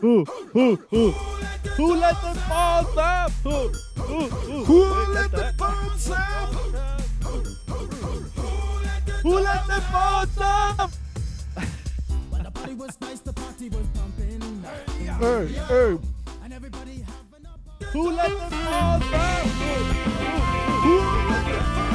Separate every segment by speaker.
Speaker 1: Who, who, who? Who let the balls up? Who, who, who? Who let the balls up? Who let the balls up? Hey, hey. Who let the balls up? Who, who, who let the balls up?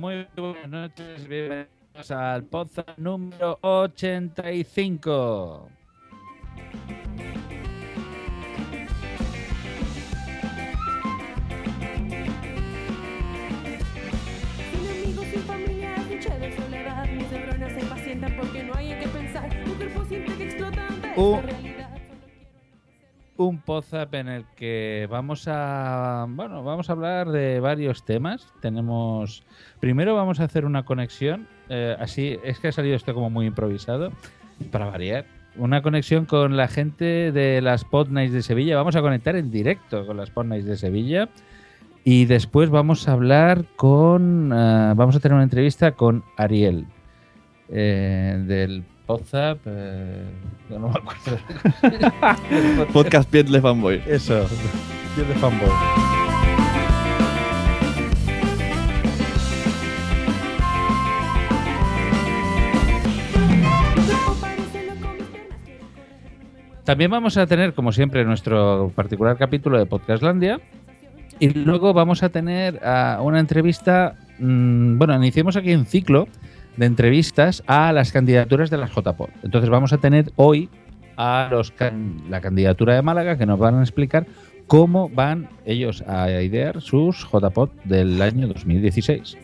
Speaker 2: Muy buenas noches, bienvenidos al podcast número 85.
Speaker 3: Sin
Speaker 2: Un podzap en el que vamos a bueno, vamos a hablar de varios temas. Tenemos primero vamos a hacer una conexión, eh, así es que ha salido esto como muy improvisado para variar. Una conexión con la gente de las Pod Nights de Sevilla. Vamos a conectar en directo con las Pod Nights de Sevilla. Y después vamos a hablar con. eh, vamos a tener una entrevista con Ariel. eh, del Podzap. eh, yo no me acuerdo.
Speaker 1: Podcast Pietle Fanboy.
Speaker 2: Eso, yo de fanboy. También vamos a tener, como siempre, nuestro particular capítulo de Podcastlandia. Y luego vamos a tener ah, una entrevista. mm, bueno, iniciemos aquí un ciclo de entrevistas a las candidaturas de las JPod. Entonces vamos a tener hoy a los can- la candidatura de Málaga que nos van a explicar cómo van ellos a idear sus JPod del año 2016.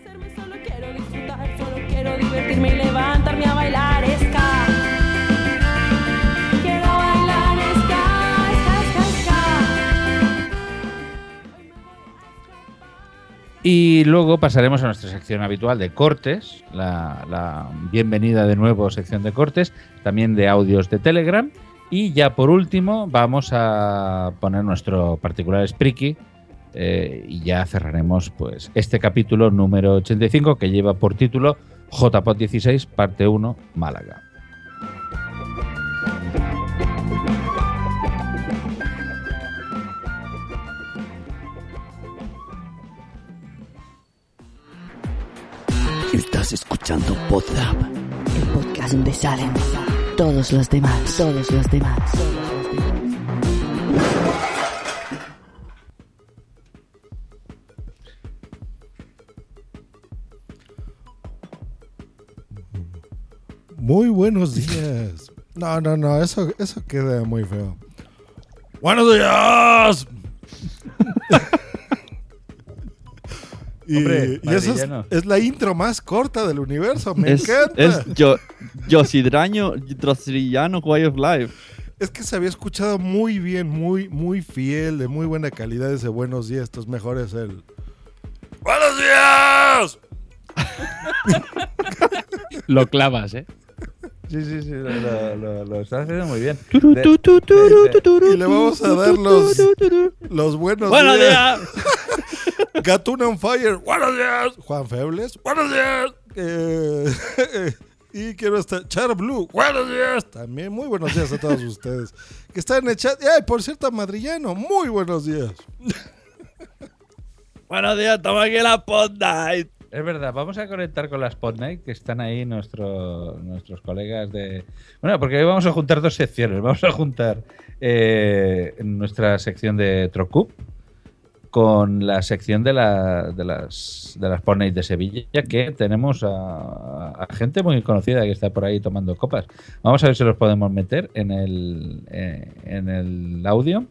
Speaker 3: Y
Speaker 2: luego pasaremos a nuestra sección habitual de cortes, la, bienvenida de nuevo sección de cortes, también de audios de Telegram. Y ya por último vamos a poner nuestro particular Spreaky eh, y ya cerraremos pues este capítulo número 85 que lleva por título JPOT 16 parte 1 Málaga.
Speaker 4: Estás escuchando Podzap.
Speaker 5: el podcast donde salen todos los demás, todos los demás.
Speaker 6: Muy buenos días. No, no, no, eso, eso queda muy feo. ¡Buenos días! Y
Speaker 2: Hombre,
Speaker 6: y esa es, es la intro más corta del universo. Me
Speaker 1: Es,
Speaker 6: encanta.
Speaker 1: es
Speaker 6: Es,
Speaker 1: yo, Yosidraño, Drostrillano, Way of Life.
Speaker 6: que se había escuchado muy bien, muy, muy fiel, de muy buena calidad ese buenos días. Estos mejores el. ¡Buenos días!
Speaker 7: Lo clavas, ¿eh?
Speaker 2: Sí, sí, sí, lo, lo, lo- lo estás haciendo muy bien. De- de-
Speaker 6: Y le vamos a dar los, los buenos,
Speaker 1: Buenos
Speaker 6: días.
Speaker 1: días.
Speaker 6: Gatuna on Fire, buenos días. Juan Febles, buenos días. Eh, y quiero estar. Char Blue, buenos días. También muy buenos días a todos ustedes que están en el chat. Y, ay, por cierto, Madrillano, muy buenos días.
Speaker 1: Buenos días, toma aquí la Pod Night.
Speaker 2: Es verdad, vamos a conectar con las Spotlight que están ahí nuestro- nuestros colegas de. Bueno, porque hoy vamos a juntar dos secciones. Vamos a juntar eh, nuestra sección de Trocup con la sección de, la, de las de las Pornight de Sevilla, que tenemos a, a gente muy conocida que está por ahí tomando copas. Vamos a ver si los podemos meter en el, eh, en el audio.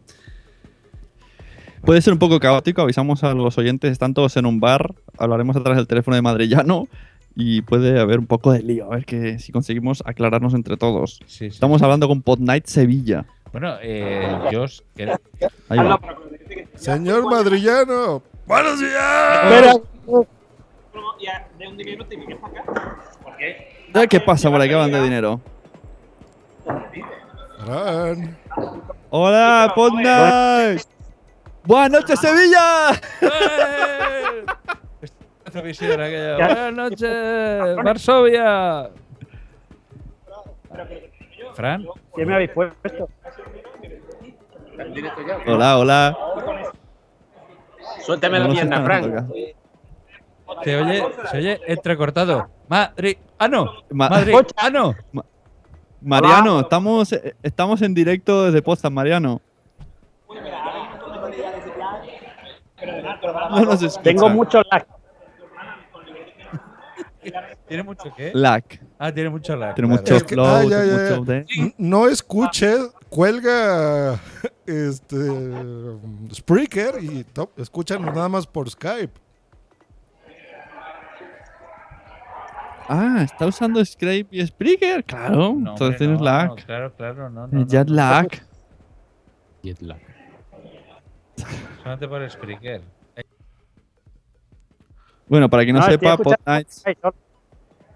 Speaker 8: Puede ser un poco caótico, avisamos a los oyentes, están todos en un bar, hablaremos a través del teléfono de Madrillano y puede haber un poco de lío, a ver que si conseguimos aclararnos entre todos.
Speaker 2: Sí, sí.
Speaker 8: Estamos hablando con Pod Night Sevilla.
Speaker 2: Bueno, eh, yo os- que-
Speaker 8: Ahí va.
Speaker 6: Señor Madrillano. ¡Buenos días!
Speaker 9: Espera.
Speaker 8: Eh, ¿Qué pasa por ahí? ¿Qué van de dinero? Hola, Pod Night. Buenas noches, Sevilla.
Speaker 2: Buenas noches, Varsovia. Fran,
Speaker 9: ¿Qué me habéis puesto?
Speaker 8: Hola, hola.
Speaker 10: Suéltame la Frank.
Speaker 8: tocando.
Speaker 2: se oye, se oye entrecortado. Madrid, ah no,
Speaker 8: Ma-
Speaker 2: Madrid, ah no.
Speaker 8: Mariano, estamos, eh, estamos en directo desde Potsdam, Mariano. No nos escucha.
Speaker 9: Tengo mucho lag.
Speaker 2: ¿Tiene mucho qué?
Speaker 8: lag.
Speaker 2: Ah, tiene mucho lag.
Speaker 8: Tiene mucho
Speaker 6: Es que-
Speaker 8: flow,
Speaker 6: ah, ya, ya,
Speaker 8: mucho de-
Speaker 6: No escuches, cuelga este Spreaker y to- escúchanos nada más por Skype.
Speaker 8: Ah, está usando Scrape y Spreaker. Claro,
Speaker 2: No,
Speaker 8: entonces
Speaker 2: hombre,
Speaker 8: tienes
Speaker 2: no,
Speaker 8: lag.
Speaker 2: no, claro, claro, no, no, no,
Speaker 8: Jet lag.
Speaker 7: Jet lag.
Speaker 2: Solamente por Spreaker.
Speaker 8: Bueno, para quien no,
Speaker 9: No,
Speaker 8: sepa, Pod.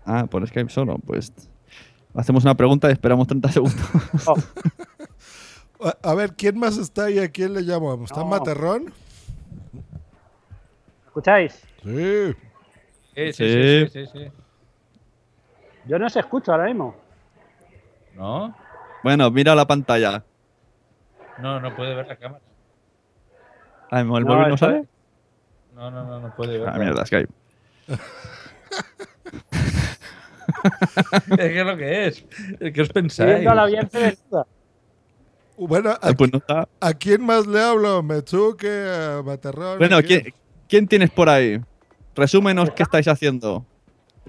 Speaker 8: Ah, por Skype solo. Pues hacemos una pregunta y esperamos 30 segundos.
Speaker 6: A, a ver, ¿quién más está ahí? ¿A quién le llamamos? ¿Está
Speaker 9: No.
Speaker 6: Materrón?
Speaker 9: ¿Escucháis?
Speaker 6: Sí.
Speaker 2: Sí, sí,
Speaker 8: Sí.
Speaker 2: sí, sí, sí, sí.
Speaker 9: Yo no os escucho ahora mismo.
Speaker 2: ¿No?
Speaker 8: bueno, mira la pantalla.
Speaker 2: No, no puede ver la cámara.
Speaker 8: Ah, ¿el móvil
Speaker 9: No,
Speaker 8: no
Speaker 9: esto-
Speaker 8: sale?
Speaker 2: No, no, no, no puede ver.
Speaker 8: Ah, mierda, Skype.
Speaker 2: es que es lo que es. ¿Qué os pensáis?
Speaker 9: la.
Speaker 6: Bueno, ¿a,
Speaker 8: Ah, pues no está.
Speaker 6: a quién más le hablo? ¿Metsuke? ¿A Materrón?
Speaker 8: Bueno.
Speaker 6: ¿quién,
Speaker 8: quién tienes por ahí? Resúmenos qué estáis haciendo.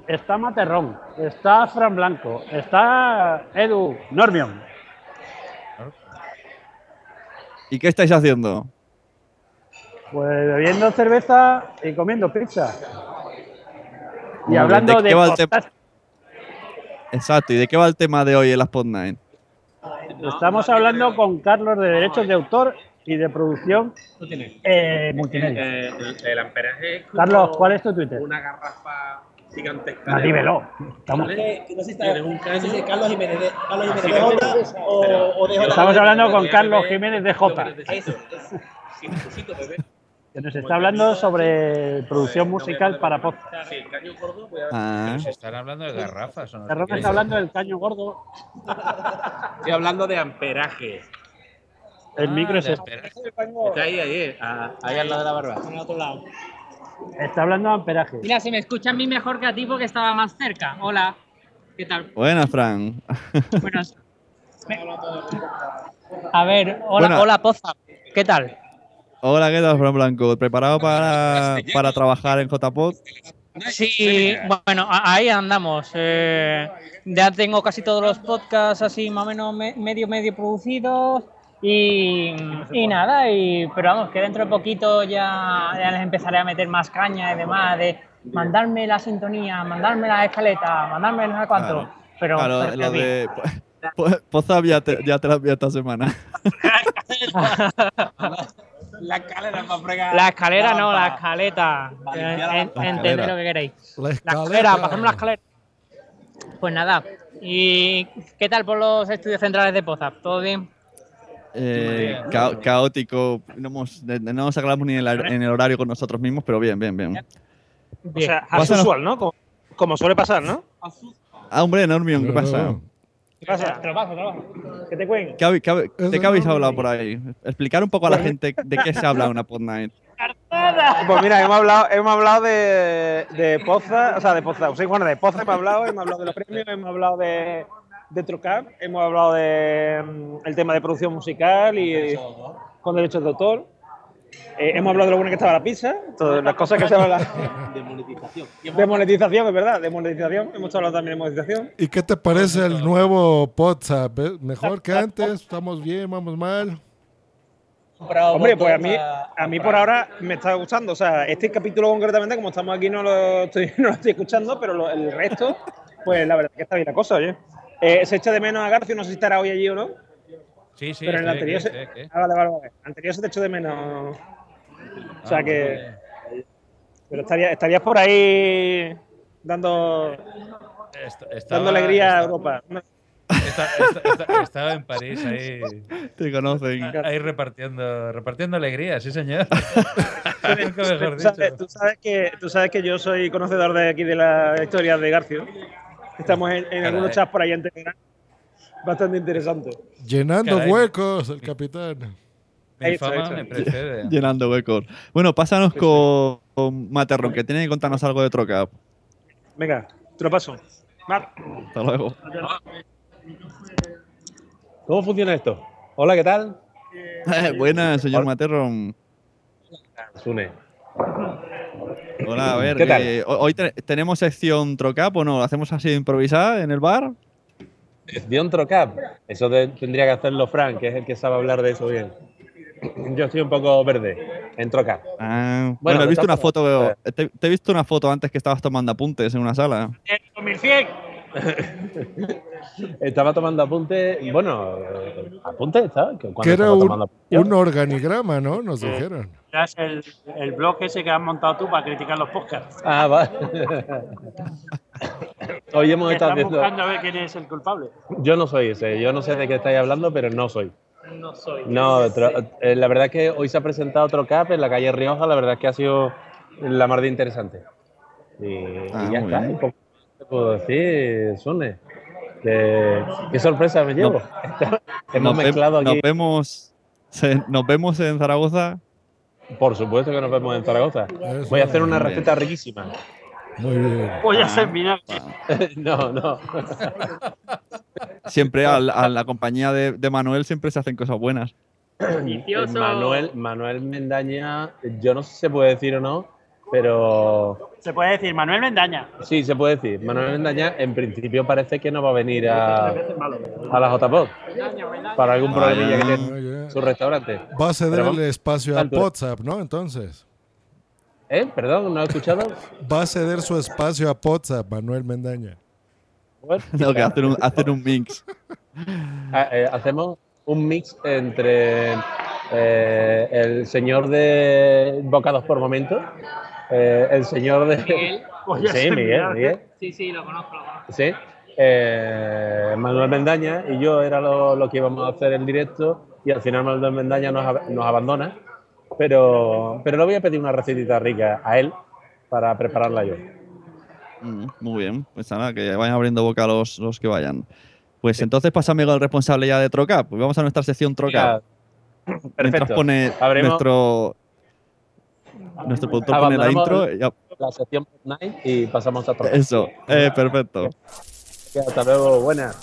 Speaker 9: Está Materrón, está Fran Blanco, está Edu Normion.
Speaker 8: ¿Y qué estáis haciendo?
Speaker 9: Pues bebiendo cerveza y comiendo pizza. Y hablando
Speaker 8: ¿de
Speaker 9: de,
Speaker 8: qué va el tema? Exacto, ¿y de qué va el tema de hoy en las Pod Nine?
Speaker 9: estamos hablando con Carlos de derechos de autor y de producción eh, multimedia.
Speaker 10: Eh, el, el amperaje es
Speaker 9: Carlos, ¿cuál es tu Twitter?
Speaker 10: Una garrafa gigantesca.
Speaker 9: Ah, dímelo. Estamos.
Speaker 11: No sé si está-
Speaker 10: un caño.
Speaker 11: no sé si Carlos Jiménez de, Carlos
Speaker 10: Así
Speaker 11: Jiménez de Jota o, o de Jota.
Speaker 9: estamos hablando con Carlos Jiménez de Jota.
Speaker 11: Eso, eso.
Speaker 10: Sí, necesito beber.
Speaker 9: Que nos está hablando sobre producción musical para podcast.
Speaker 10: Sí, el caño gordo, voy a ver.
Speaker 8: Ah,
Speaker 2: Pero si están hablando de garrafas o no
Speaker 9: está hablando del caño gordo.
Speaker 10: Estoy hablando de amperaje.
Speaker 9: El
Speaker 2: Ah,
Speaker 9: micro es este.
Speaker 10: Está ahí, ahí, ah, ahí al lado de la barba.
Speaker 11: Está en el otro lado.
Speaker 9: Está hablando de amperaje.
Speaker 12: Mira, se me escucha a mí mejor que a ti porque estaba más cerca. Hola. ¿Qué tal?
Speaker 8: buenas, Fran.
Speaker 12: Buenas. A ver, hola, hola Poza. ¿Qué tal?
Speaker 8: Hola, ¿qué tal, Fran Blanco? ¿Preparado para, para trabajar en JPod?
Speaker 12: Sí, bueno, ahí andamos. eh, ya tengo casi todos los podcasts así más o menos me- medio medio producidos y, y nada, y, pero vamos, que dentro de poquito ya, ya les empezaré a meter más caña y demás de mandarme la sintonía, mandarme la escaleta, mandarme no sé cuánto.
Speaker 8: Claro.
Speaker 12: Pero,
Speaker 8: claro,
Speaker 12: pero
Speaker 8: lo de. Po- Pozap ya te, ya te la envié esta semana.
Speaker 10: La escalera para fregar.
Speaker 12: La escalera no, la escaleta. Eh,
Speaker 10: ya la-
Speaker 12: en-
Speaker 8: la
Speaker 12: Entended
Speaker 8: escalera.
Speaker 12: lo que queréis.
Speaker 6: La
Speaker 12: La
Speaker 6: escalera.
Speaker 12: escalera, pasamos la escalera. Pues nada. ¿Y qué tal por los estudios centrales de Pozap? ¿Todo bien?
Speaker 8: Eh, ca- caótico. No, hemos, no nos aclaramos ni en el, en el horario con nosotros mismos, pero bien, bien, bien.
Speaker 12: Bien.
Speaker 11: O sea, as usual, ¿no? Como, como suele pasar, ¿no?
Speaker 8: Ah, hombre, Normion, ¿qué pasa?
Speaker 11: ¿Qué pasa?
Speaker 12: Te lo paso, te lo paso.
Speaker 11: ¿Qué te cuenten?
Speaker 8: ¿Qué
Speaker 6: Es
Speaker 8: ¿De qué habéis hablado por ahí? Explicar un poco a la gente de qué se habla en una Pod Night.
Speaker 11: Pues mira, hemos hablado, hemos hablado de, de Poza, o sea, de Poza, sí, bueno, de Poza hemos hablado, hemos hablado de los premios, hemos hablado de, de hemos hablado de mm, el tema de producción musical y con derechos de autor. Eh, hemos hablado de lo bueno que estaba la pizza, todas las cosas que se hablan.
Speaker 10: De monetización.
Speaker 11: De monetización, es verdad, de monetización. Hemos hablado también de monetización.
Speaker 6: ¿Y qué te parece el nuevo WhatsApp? eh? ¿Mejor que antes? ¿Estamos bien? ¿Vamos mal?
Speaker 11: Hombre, pues a mí, a mí por ahora me está gustando. O sea, este capítulo concretamente, como estamos aquí, no lo estoy, no lo estoy escuchando, pero lo- el resto, pues la verdad que está bien la cosa, oye. Eh, se echa de menos a García, no sé si estará hoy allí o no.
Speaker 2: Sí, sí,
Speaker 11: pero en el anterior,
Speaker 2: aquí,
Speaker 11: se. Ah, vale, vale, vale. anterior se te echó de menos. O sea
Speaker 2: Ah,
Speaker 11: que. Pero estaría- estarías por ahí dando,
Speaker 2: Est- estaba-
Speaker 11: dando alegría a
Speaker 2: esta-
Speaker 11: Europa.
Speaker 2: esta- esta- esta- Estaba en París ahí.
Speaker 8: Te conocen.
Speaker 2: Ahí repartiendo, repartiendo alegría, sí señor.
Speaker 11: Tú sabes, tú sabes que, tú sabes que yo soy conocedor de aquí de la historia de Garcio. Estamos en, en algunos chats por ahí en Telegram. Bastante interesante.
Speaker 6: Llenando
Speaker 2: Caray.
Speaker 6: huecos, el capitán.
Speaker 2: Mi
Speaker 11: Hecho,
Speaker 2: fama
Speaker 11: hecho.
Speaker 2: me precede.
Speaker 8: Llenando huecos. Bueno, pásanos con, con Materron, que tiene que contarnos algo de Trocap.
Speaker 11: Venga, te lo paso. Mar.
Speaker 8: Hasta luego.
Speaker 10: ¿Cómo funciona esto? Hola, ¿qué tal?
Speaker 8: Buenas, señor Materron.
Speaker 10: Sune.
Speaker 8: Hola, a ver.
Speaker 10: ¿Qué tal?
Speaker 8: eh, hoy te- tenemos sección Trocap o no, ¿lo hacemos así improvisada en el bar?
Speaker 10: Dion Trocap. Eso tendría que hacerlo Frank, que es el que sabe hablar de eso bien. Yo estoy un poco verde en Trocap.
Speaker 8: Ah, bueno,
Speaker 10: Bueno,
Speaker 8: he visto una foto,
Speaker 10: formas,
Speaker 8: te, te he visto una foto antes que estabas tomando apuntes en una sala.
Speaker 11: El 2100.
Speaker 10: Estaba tomando apuntes. Bueno, eh, apuntes, ¿sabes? Que
Speaker 6: era
Speaker 10: estaba
Speaker 6: un, un organigrama, ¿no? Nos dijeron.
Speaker 9: Es el, el blog ese que has montado tú para criticar los podcasts.
Speaker 10: Ah, va. Hoy hemos estado
Speaker 9: buscando a ver quién es el culpable.
Speaker 10: Yo no soy ese. Yo no sé de qué estáis hablando, pero no soy.
Speaker 9: No soy.
Speaker 10: No, tro- eh, la verdad es que hoy se ha presentado otro cap en la calle Rioja, la verdad es que ha sido la más de interesante. Y, y
Speaker 8: Ah,
Speaker 10: ya
Speaker 8: muy
Speaker 10: está,
Speaker 8: bien.
Speaker 10: un poco te puedo decir, Sune. Que- qué sorpresa me llevo. Hemos
Speaker 8: Nos, ve-
Speaker 10: mezclado
Speaker 8: nos
Speaker 10: aquí.
Speaker 8: vemos, se- nos vemos en Zaragoza.
Speaker 10: Por supuesto que nos vemos en Zaragoza.
Speaker 6: Eso,
Speaker 10: Voy a hacer una receta riquísima.
Speaker 6: Muy bien.
Speaker 9: Voy a
Speaker 8: Ah.
Speaker 9: hacer vinagre.
Speaker 10: no, no.
Speaker 8: Siempre a, la- a la compañía de, de Manuel siempre se hacen cosas buenas.
Speaker 9: Delicioso.
Speaker 10: Manuel, Manuel Mendaña, yo no sé si se puede decir o no, pero
Speaker 9: Se puede decir Manuel Mendaña.
Speaker 10: sí, se puede decir. Manuel Mendaña, en principio, parece que no va a venir a, a la JPOD para algún problemilla que tiene su restaurante.
Speaker 6: Va a ceder
Speaker 10: Pero
Speaker 6: el espacio a. WhatsApp, ¿no? Entonces.
Speaker 10: ¿Eh? Perdón, ¿no he escuchado?
Speaker 6: Va a ceder su espacio a WhatsApp, Manuel Mendaña.
Speaker 10: Bueno,
Speaker 8: No, que hacer un, hacer un mix.
Speaker 10: ah, eh, hacemos un mix entre eh, el señor de bocados por momentos, eh, el señor de...
Speaker 9: A
Speaker 10: Sí,
Speaker 9: hacer
Speaker 10: Miguel. Miguel.
Speaker 12: Sí, sí, lo conozco, lo conozco.
Speaker 10: Sí. Eh, Manuel Mendaña y yo era lo, lo que íbamos a hacer en directo y al final Manuel Mendaña nos, nos abandona. Pero, pero le voy a pedir una recetita rica a él para prepararla yo.
Speaker 8: Mm, muy bien, pues nada, que vayan abriendo boca los, los que vayan. Pues entonces pásame con el responsable ya de Trocap. Pues vamos a nuestra sección Trocap. Mientras
Speaker 10: Perfecto.
Speaker 8: pone
Speaker 10: Abrimos-
Speaker 8: nuestro, nuestro productor pone la intro. ya-
Speaker 10: La sección Fortnite y pasamos a otro.
Speaker 8: eso, eh, perfecto.
Speaker 10: Hasta luego, buenas.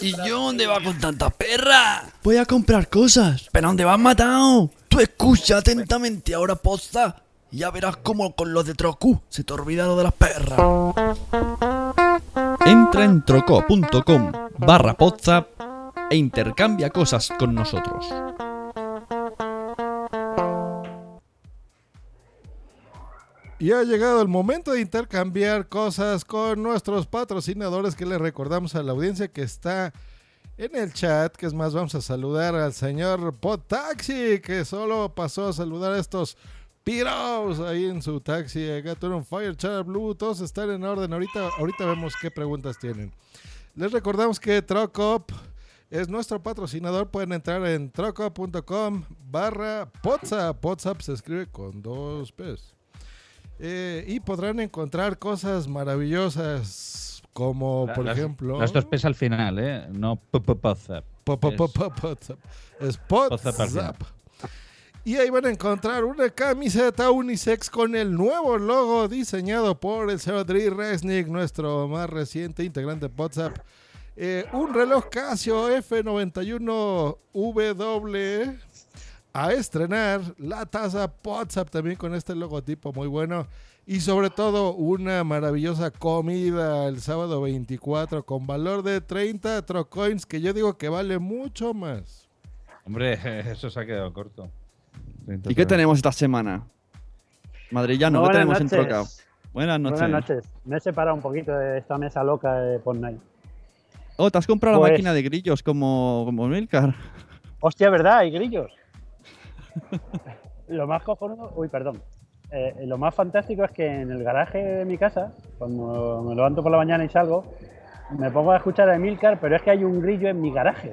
Speaker 4: ¿Y yo dónde va con tanta perra? Voy a comprar cosas. ¿Pero dónde vas matado? Tú escucha atentamente ahora, posta. Ya verás cómo con los de Trocu se te olvida lo de las perras.
Speaker 13: Entra en troco.com barra e intercambia cosas con nosotros.
Speaker 6: Y ha llegado el momento de intercambiar cosas con nuestros patrocinadores que les recordamos a la audiencia que está en el chat, que es más, vamos a saludar al señor Potaxi, que solo pasó a saludar a estos piros ahí en su taxi. Gator on Fire, Char Blue, todos están en orden. Ahorita, ahorita vemos qué preguntas tienen. Les recordamos que Trocop es nuestro patrocinador. Pueden entrar en trocop.com barra WhatsApp. WhatsApp se escribe con dos P's. Eh, y podrán encontrar cosas maravillosas como, por
Speaker 2: Las-
Speaker 6: ejemplo...
Speaker 2: Las dos P's al final, ¿eh? No WhatsApp.
Speaker 6: WhatsApp. Es.
Speaker 2: WhatsApp.
Speaker 6: Y ahí van a encontrar una camiseta unisex con el nuevo logo diseñado por el señor Dri Resnick, nuestro más reciente integrante de WhatsApp. Eh, un reloj Casio F91W a estrenar la taza WhatsApp también con este logotipo muy bueno. Y sobre todo una maravillosa comida el sábado 24 con valor de 30 trocoins que yo digo que vale mucho más.
Speaker 2: Hombre, eso se ha quedado corto.
Speaker 8: ¿Y qué tenemos esta semana? Madrillano, ¿qué tenemos en. Trocao? Buenas noches.
Speaker 9: Buenas noches. Me he separado un poquito de esta mesa loca de Fortnite.
Speaker 8: Oh, ¿te has comprado
Speaker 9: Pues-
Speaker 8: la máquina de grillos como, como Milcar?
Speaker 9: Hostia, ¿verdad? Hay grillos. lo más cojonudo, uy, perdón. Eh, lo más fantástico es que en el garaje de mi casa, cuando me levanto por la mañana y salgo, me pongo a escuchar a Emilcar, pero es que hay un grillo en mi garaje.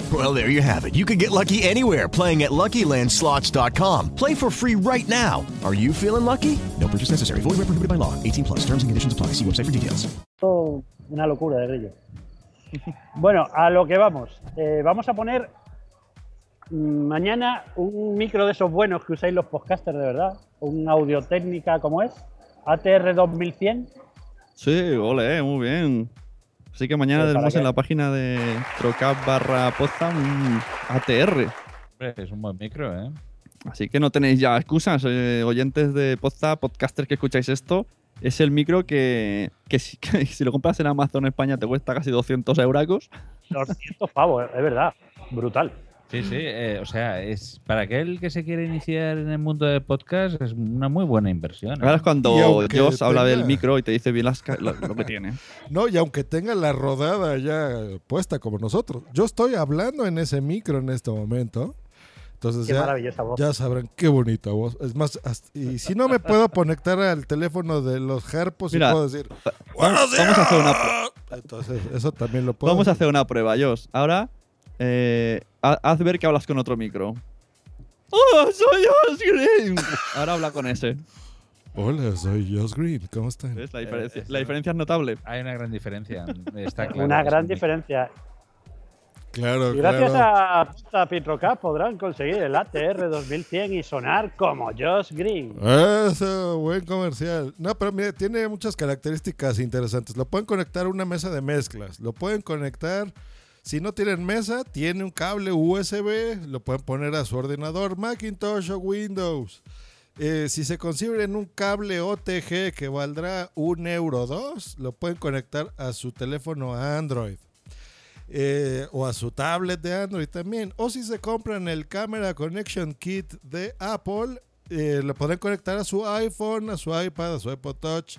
Speaker 14: Well, there you have it. You can get lucky anywhere playing at LuckyLandSlots.com. Play for free right now. Are you feeling lucky? No purchase necessary. Void where prohibited by law. 18 plus. Terms and conditions apply. See website for details.
Speaker 9: Oh, una locura de grillo. Bueno, a lo que vamos. Eh, vamos a poner mm, mañana un micro de esos buenos que usáis los podcasters de verdad. Un audio técnica como es. ATR 2100.
Speaker 8: Sí, ole, muy bien. Así que mañana
Speaker 9: Eh, ¿para
Speaker 8: tenemos en la página de Trocap barra Poza un ATR.
Speaker 2: Hombre, Es un buen micro, ¿eh?
Speaker 8: Así que no tenéis ya excusas, eh, oyentes de Poza, podcasters que escucháis esto. Es el micro que, que si, que si lo compras en Amazon España te cuesta casi 200 euracos.
Speaker 9: 200 pavos, es verdad. Brutal.
Speaker 2: Sí, sí, eh, o sea, es para aquel que se quiere iniciar en el mundo de podcast es una muy buena inversión. ¿eh?
Speaker 8: Ahora es cuando Josh habla del micro y te dice bien las ca- lo, lo que tiene.
Speaker 6: No, y aunque tenga la rodada ya puesta como nosotros, yo estoy hablando en ese micro en este momento. Entonces
Speaker 9: Qué
Speaker 6: ya,
Speaker 9: maravillosa voz.
Speaker 6: ya sabrán qué bonita voz. Es más, hasta- y si no me puedo conectar al teléfono de los harpos
Speaker 8: Mira,
Speaker 6: y puedo decir,
Speaker 8: va- vamos a hacer una prueba.
Speaker 6: entonces eso también lo puedo
Speaker 8: Vamos a hacer una prueba, Josh. Ahora, eh, ha- haz ver que hablas con otro micro. ¡Oh, soy Josh Green! Ahora habla con ese.
Speaker 6: Hola, soy Josh Green, ¿cómo están?
Speaker 8: ¿Ves? La diferencia, la diferencia es notable.
Speaker 2: Hay una gran diferencia. Está claro
Speaker 9: Una gran diferencia.
Speaker 6: Claro,
Speaker 9: Y gracias
Speaker 6: claro.
Speaker 9: a, a Petrocap podrán conseguir el ATR 2100 y sonar como Josh Green.
Speaker 6: Eso, buen comercial. No, pero mire, tiene muchas características interesantes. Lo pueden conectar a una mesa de mezclas. Lo pueden conectar, si no tienen mesa, tiene un cable USB. Lo pueden poner a su ordenador, Macintosh o Windows. Eh, si se consiguen un cable OTG que valdrá un euro dos, lo pueden conectar a su teléfono Android. Eh, o a su tablet de Android también. O si se compran el Camera Connection Kit de Apple, eh, lo pueden conectar a su iPhone, a su iPad, a su iPod Touch.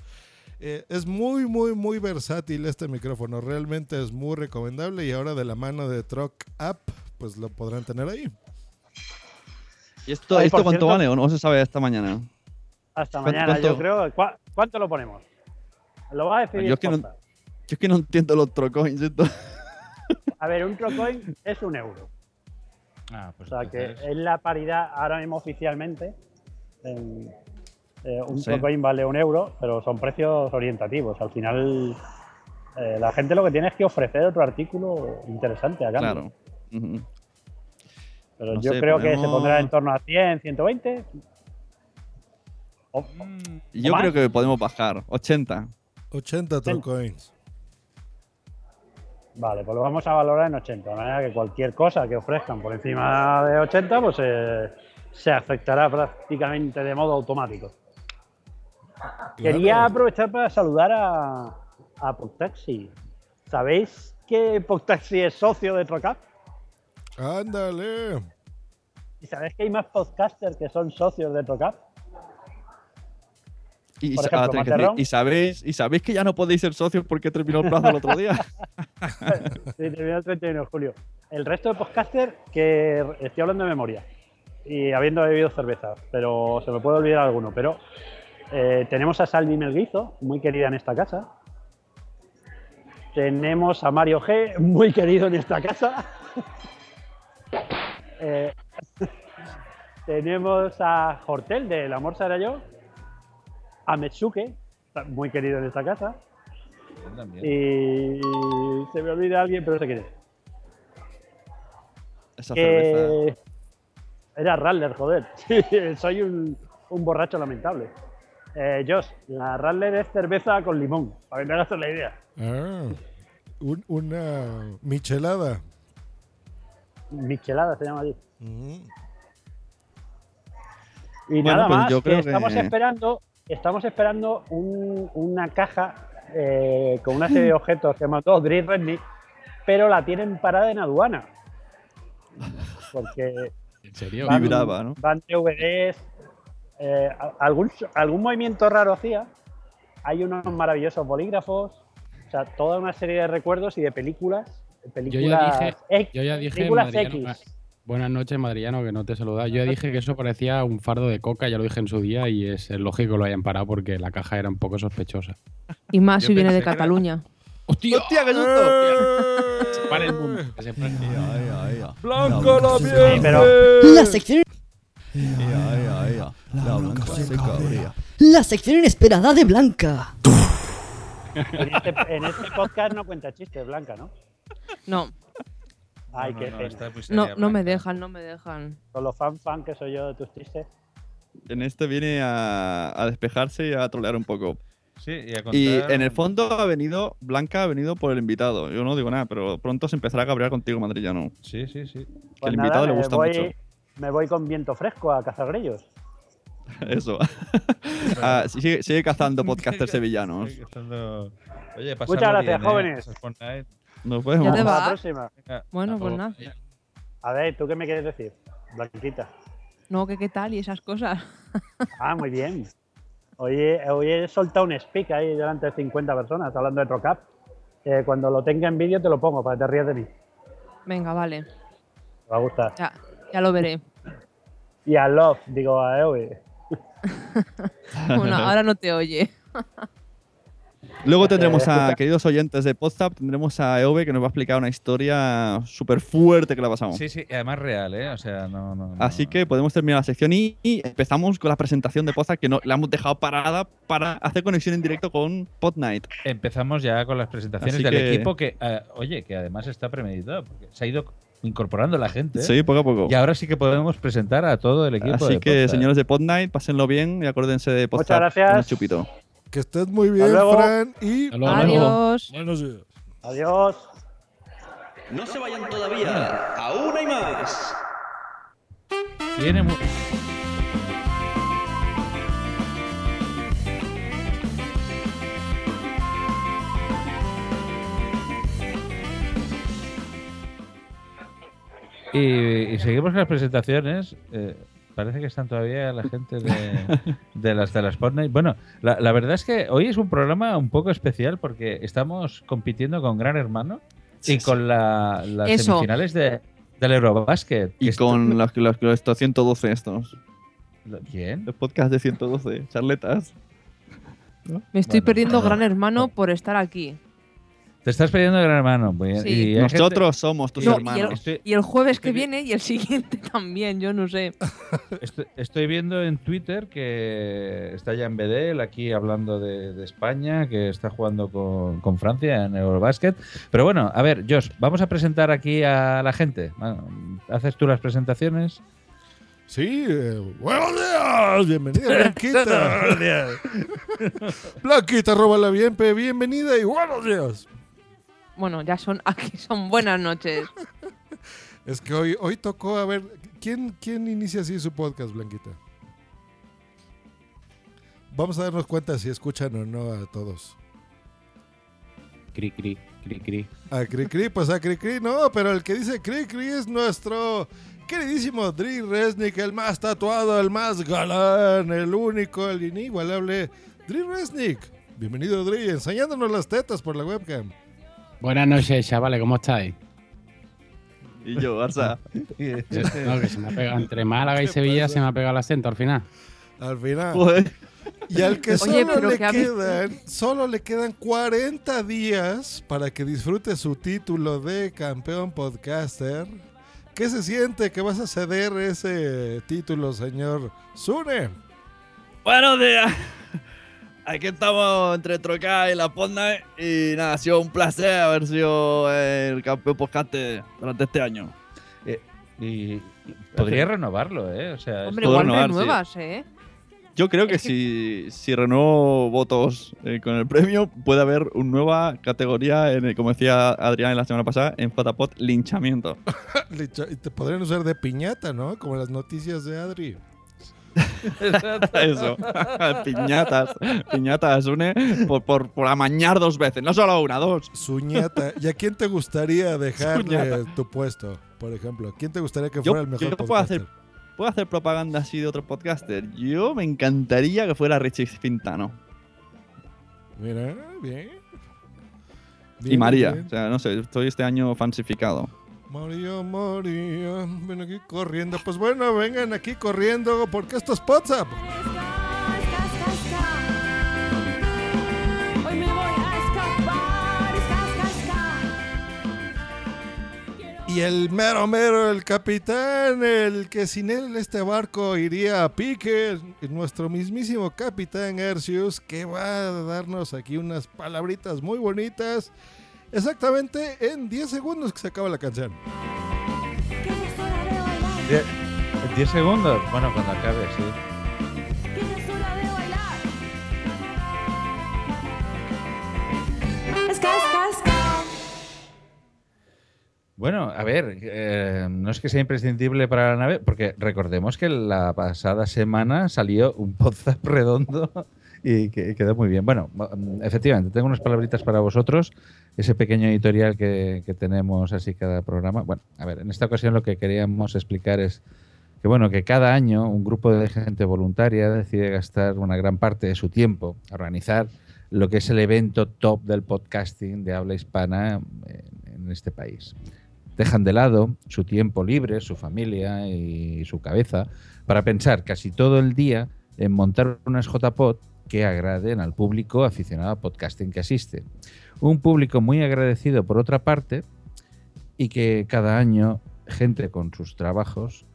Speaker 6: Eh, es muy, muy, muy versátil este micrófono. Realmente es muy recomendable. Y ahora de la mano de Troc App, pues lo podrán tener ahí.
Speaker 8: ¿Y esto,
Speaker 9: Ay,
Speaker 8: esto cuánto
Speaker 9: cierto-
Speaker 8: vale o no se sabe esta mañana?
Speaker 9: Hasta
Speaker 8: ¿Cuánto-
Speaker 9: mañana,
Speaker 8: cuánto?
Speaker 9: yo creo. ¿Cuá- ¿Cuánto lo ponemos? Lo va a decidir.
Speaker 8: Yo es, que no, yo es que no entiendo los trocoins. esto.
Speaker 9: A ver, un Trocoin es un euro.
Speaker 2: Ah, pues
Speaker 9: o sea que es la paridad ahora mismo oficialmente. En- eh, un
Speaker 8: Sí.
Speaker 9: Trocoin vale un euro, pero son precios orientativos. Al final, eh, la gente lo que tiene es que ofrecer otro artículo interesante a cambio.
Speaker 8: Claro.
Speaker 9: Pero
Speaker 8: No
Speaker 9: yo
Speaker 8: sé,
Speaker 9: creo que se pondrá en torno a 100, 120. O-
Speaker 8: Yo
Speaker 9: ¿O
Speaker 8: creo que podemos bajar. 80.
Speaker 6: 80 Trocoins.
Speaker 9: Vale, pues lo vamos a valorar en 80. De manera que cualquier cosa que ofrezcan por encima de 80, pues eh, se afectará prácticamente de modo automático. Quería aprovechar para saludar a, a Podtaxi. ¿Sabéis que Podtaxi es socio de Trocap?
Speaker 6: Ándale.
Speaker 9: ¿Y sabéis que hay más podcasters que son socios de Trocap?
Speaker 8: Y,
Speaker 9: Por
Speaker 8: ah,
Speaker 9: ejemplo,
Speaker 8: tengo que decir,
Speaker 9: Materrón.
Speaker 8: y sabéis, y sabéis que ya no podéis ser socios porque terminó el plazo el otro día.
Speaker 9: Sí, terminó el 31 de julio. El resto de podcaster que estoy hablando de memoria y habiendo bebido cerveza, pero se me puede olvidar alguno. Pero eh, tenemos a Salvi Melguizo, muy querida en esta casa. Tenemos a Mario G, muy querido en esta casa. Eh, tenemos a Hortel de El Amor Será Yo. A Metsuke, muy querido en esta casa. Y se me olvida alguien, pero no sé quién es.
Speaker 8: Esa cerveza.
Speaker 9: Era Rattler, joder. Soy un, un borracho lamentable. Eh, Josh, la Rattler es cerveza con limón, para que te hagas la idea.
Speaker 6: Ah, un- una michelada.
Speaker 9: Michelada se llama allí.
Speaker 6: Mm.
Speaker 9: Y
Speaker 8: Bueno,
Speaker 9: nada
Speaker 8: pues
Speaker 9: más,
Speaker 8: yo
Speaker 9: que
Speaker 8: creo que-
Speaker 9: estamos esperando, estamos esperando un- una caja eh, con una serie de objetos que mandó Dre Redney, pero la tienen parada en aduana. Porque
Speaker 7: ¿En serio?
Speaker 9: van,
Speaker 8: Vibraba, ¿no?
Speaker 9: van DVDs, eh, algún, algún movimiento raro hacía. Hay unos maravillosos bolígrafos, o sea, toda una serie de recuerdos y de películas.
Speaker 7: Yo
Speaker 9: películas
Speaker 7: ya dije,
Speaker 9: X,
Speaker 7: yo ya dije
Speaker 9: películas
Speaker 7: Madriano,
Speaker 9: X.
Speaker 7: buenas noches Madriano, que no te he saludado. Yo ya dije que eso parecía un fardo de coca, ya lo dije en su día y es lógico que lo hayan parado porque la caja era un poco sospechosa.
Speaker 15: Y más
Speaker 7: Yo
Speaker 15: si viene de
Speaker 7: era-
Speaker 15: Cataluña.
Speaker 7: ¡Hostia!
Speaker 8: ¡Hostia, qué susto!
Speaker 7: Que se pare el mundo. se pare.
Speaker 6: ¡Blanco la
Speaker 9: Sí,
Speaker 6: piel!
Speaker 9: pero-
Speaker 5: La sección,
Speaker 4: La blanca se cabría.
Speaker 5: la sección inesperada de Blanca.
Speaker 9: En este, en este podcast no cuenta chistes, Blanca, ¿no?
Speaker 15: No,
Speaker 9: Ay,
Speaker 2: No,
Speaker 9: qué
Speaker 2: no,
Speaker 15: no, me dejan, no me dejan.
Speaker 9: Con lo fan fan que soy yo de tus chistes.
Speaker 8: En este viene a, a despejarse y a trolear un poco.
Speaker 2: Sí, y, a
Speaker 8: Y
Speaker 2: contar-
Speaker 8: en el fondo ha venido, Blanca ha venido por el invitado. Yo no digo nada, pero pronto se empezará a cabrear contigo, madrillano.
Speaker 2: Sí, sí, sí.
Speaker 8: Que
Speaker 9: Pues
Speaker 8: el
Speaker 9: nada,
Speaker 8: invitado le
Speaker 9: me
Speaker 8: gusta
Speaker 9: voy-
Speaker 8: mucho.
Speaker 9: Me voy con viento fresco a cazar grillos.
Speaker 8: Eso. Ah, sigue, sigue cazando podcasters sevillanos.
Speaker 2: Estoy cazando- Oye,
Speaker 9: Muchas gracias,
Speaker 2: bien, ¿eh?
Speaker 9: jóvenes.
Speaker 8: Nos
Speaker 15: ¿Ya
Speaker 8: vemos.
Speaker 15: te
Speaker 9: Hasta la
Speaker 15: vas?
Speaker 9: próxima.
Speaker 2: Venga,
Speaker 15: Bueno, pues nada.
Speaker 9: A ver, ¿tú qué me quieres decir? Blanquita.
Speaker 15: No, que qué tal y esas cosas.
Speaker 9: Ah, muy bien. Hoy he, hoy he soltado un speak ahí delante de 50 personas hablando de Trocap. Eh, cuando lo tenga en vídeo te lo pongo para que te rías de mí.
Speaker 15: Venga, vale.
Speaker 9: Te va a gustar.
Speaker 15: Ya, ya lo veré.
Speaker 9: Y a Love, digo a Eoe.
Speaker 15: Bueno, ahora no te oye.
Speaker 8: Luego tendremos
Speaker 9: Eh,
Speaker 8: a, queridos oyentes de Podzap, tendremos a Eove que nos va a explicar una historia súper fuerte que la pasamos.
Speaker 2: Sí, sí, y además real, ¿eh? O sea, no. no, no.
Speaker 8: Así que podemos terminar la sección y, y empezamos con la presentación de Podzap que no, la hemos dejado parada para hacer conexión en directo con Podnight.
Speaker 2: Empezamos ya con las presentaciones
Speaker 8: Así
Speaker 2: del
Speaker 8: que-
Speaker 2: equipo que, ah, oye, que además está premeditado, porque se ha ido incorporando la gente. ¿eh?
Speaker 8: Sí, poco a poco.
Speaker 2: Y ahora sí que podemos presentar a todo el equipo.
Speaker 8: Así
Speaker 2: de
Speaker 8: que, señores de Podnight, pásenlo bien y acuérdense de
Speaker 9: Muchas
Speaker 8: Podzap
Speaker 9: gracias.
Speaker 8: el chupito.
Speaker 6: Que estés muy bien,
Speaker 9: luego.
Speaker 6: Fran. Y
Speaker 7: Hasta luego.
Speaker 15: Adiós.
Speaker 6: buenos días.
Speaker 9: Adiós.
Speaker 4: No se vayan todavía. Aún hay más.
Speaker 2: Tiene mu- Y, y seguimos con las presentaciones. eh, parece que están todavía la gente de, de las de las Fortnite. Bueno, la, la verdad es que hoy es un programa un poco especial porque estamos compitiendo con Gran Hermano y con la- las
Speaker 15: Eso.
Speaker 2: semifinales de, del Eurobasket.
Speaker 8: Y con los, los, los estos 112 estos.
Speaker 2: ¿Quién?
Speaker 8: Los podcasts de 112, charletas.
Speaker 15: Me estoy
Speaker 2: Bueno,
Speaker 15: perdiendo
Speaker 2: bueno.
Speaker 15: Gran Hermano por estar aquí.
Speaker 2: Te estás pidiendo Gran Hermano. muy bien.
Speaker 15: Sí.
Speaker 2: Y
Speaker 8: Nosotros somos tus
Speaker 15: No, y,
Speaker 8: hermanos.
Speaker 15: el,
Speaker 2: Estoy-
Speaker 15: y el jueves que
Speaker 2: estoy
Speaker 15: viene y el siguiente también, yo no sé.
Speaker 2: Estoy, estoy viendo en Twitter que está ya en Bedel aquí hablando de, de España, que está jugando con, con Francia en Eurobasket. Pero bueno, a ver, Josh, vamos a presentar aquí a la gente. ¿Haces tú las presentaciones?
Speaker 6: Sí, eh, buenos días. Bienvenida, Blanquita. Blanquita, róbala bien, pe, bienvenida y buenos días.
Speaker 15: Bueno, ya son aquí, son buenas noches.
Speaker 6: Es que hoy, hoy tocó, a ver, ¿quién, ¿quién inicia así su podcast, Blanquita? Vamos a darnos cuenta si escuchan o no a todos.
Speaker 7: Cri, cri, cri, cri.
Speaker 6: A Cri Cri, pues a Cri Cri, no, pero el que dice Cri Cri es nuestro queridísimo Dri Resnick, el más tatuado, el más galán, el único, el inigualable Dri Resnick. Bienvenido, Dri, enseñándonos las tetas por la webcam.
Speaker 7: Buenas noches, chavales, ¿cómo estáis?
Speaker 8: Y yo, Barça.
Speaker 7: no, que se me ha pegado entre Málaga y Sevilla, se me ha pegado el acento al final.
Speaker 6: Al final.
Speaker 8: Joder.
Speaker 6: Y al que solo le
Speaker 15: ¿qué habéis-
Speaker 6: quedan, solo le quedan 40 días para que disfrute su título de campeón podcaster. ¿Qué se siente que vas a ceder ese título, señor Sune?
Speaker 8: Buenos días. Aquí estamos entre Troca y La Ponda y nada, ha sido un placer haber sido el campeón podcast durante este año.
Speaker 2: Eh, y, podría renovarlo, ¿eh? O sea,
Speaker 15: Hombre, igual
Speaker 8: renovar, sí.
Speaker 15: renuevas, ¿eh?
Speaker 8: Yo creo que si, si renuevo votos eh, con el premio, puede haber una nueva categoría, en el- como decía Adrián la semana pasada, en JPOT, linchamiento.
Speaker 6: Te podrían usar de piñata, ¿no? Como las noticias de Adri.
Speaker 8: Eso. piñatas. Piñatas, une por, por, por amañar dos veces. No solo una, dos.
Speaker 6: Suñata. ¿Y a quién te gustaría dejarle tu puesto, por ejemplo? ¿Quién te gustaría que
Speaker 8: Yo,
Speaker 6: fuera el mejor
Speaker 8: yo puedo, hacer, puedo hacer propaganda así de otro podcaster. Yo me encantaría que fuera Richie Fintano.
Speaker 6: Mira, bien.
Speaker 8: Y María.
Speaker 6: bien.
Speaker 8: O sea, no sé, estoy este año fansificado.
Speaker 6: María, María, ven aquí corriendo. Pues bueno, vengan aquí corriendo porque esto es WhatsApp.
Speaker 3: Hoy me voy a escapar, esca, esca, esca.
Speaker 6: Y el mero mero, el capitán, el que sin él este barco iría a pique, nuestro mismísimo capitán Ercius, que va a darnos aquí unas palabritas muy bonitas. Exactamente en 10 segundos que se acaba la canción.
Speaker 2: Die- 10 segundos. Bueno, cuando acabe, sí. Bueno, a ver, eh, no es que sea imprescindible para la nave, porque recordemos que la pasada semana salió un WhatsApp redondo y que quedó muy bien. Bueno, mm, efectivamente, tengo unas palabritas para vosotros, ese pequeño editorial que, tenemos así cada programa. Bueno, a ver, en esta ocasión lo que queríamos explicar es que, bueno, que cada año un grupo de gente voluntaria decide gastar una gran parte de su tiempo a organizar lo que es el evento top del podcasting de habla hispana en- en este país dejan de lado su tiempo libre, su familia y su cabeza para pensar casi todo el día en montar unas JPod que agraden al público aficionado a podcasting que asiste. Un público muy agradecido por otra parte y que cada año gente con sus trabajos,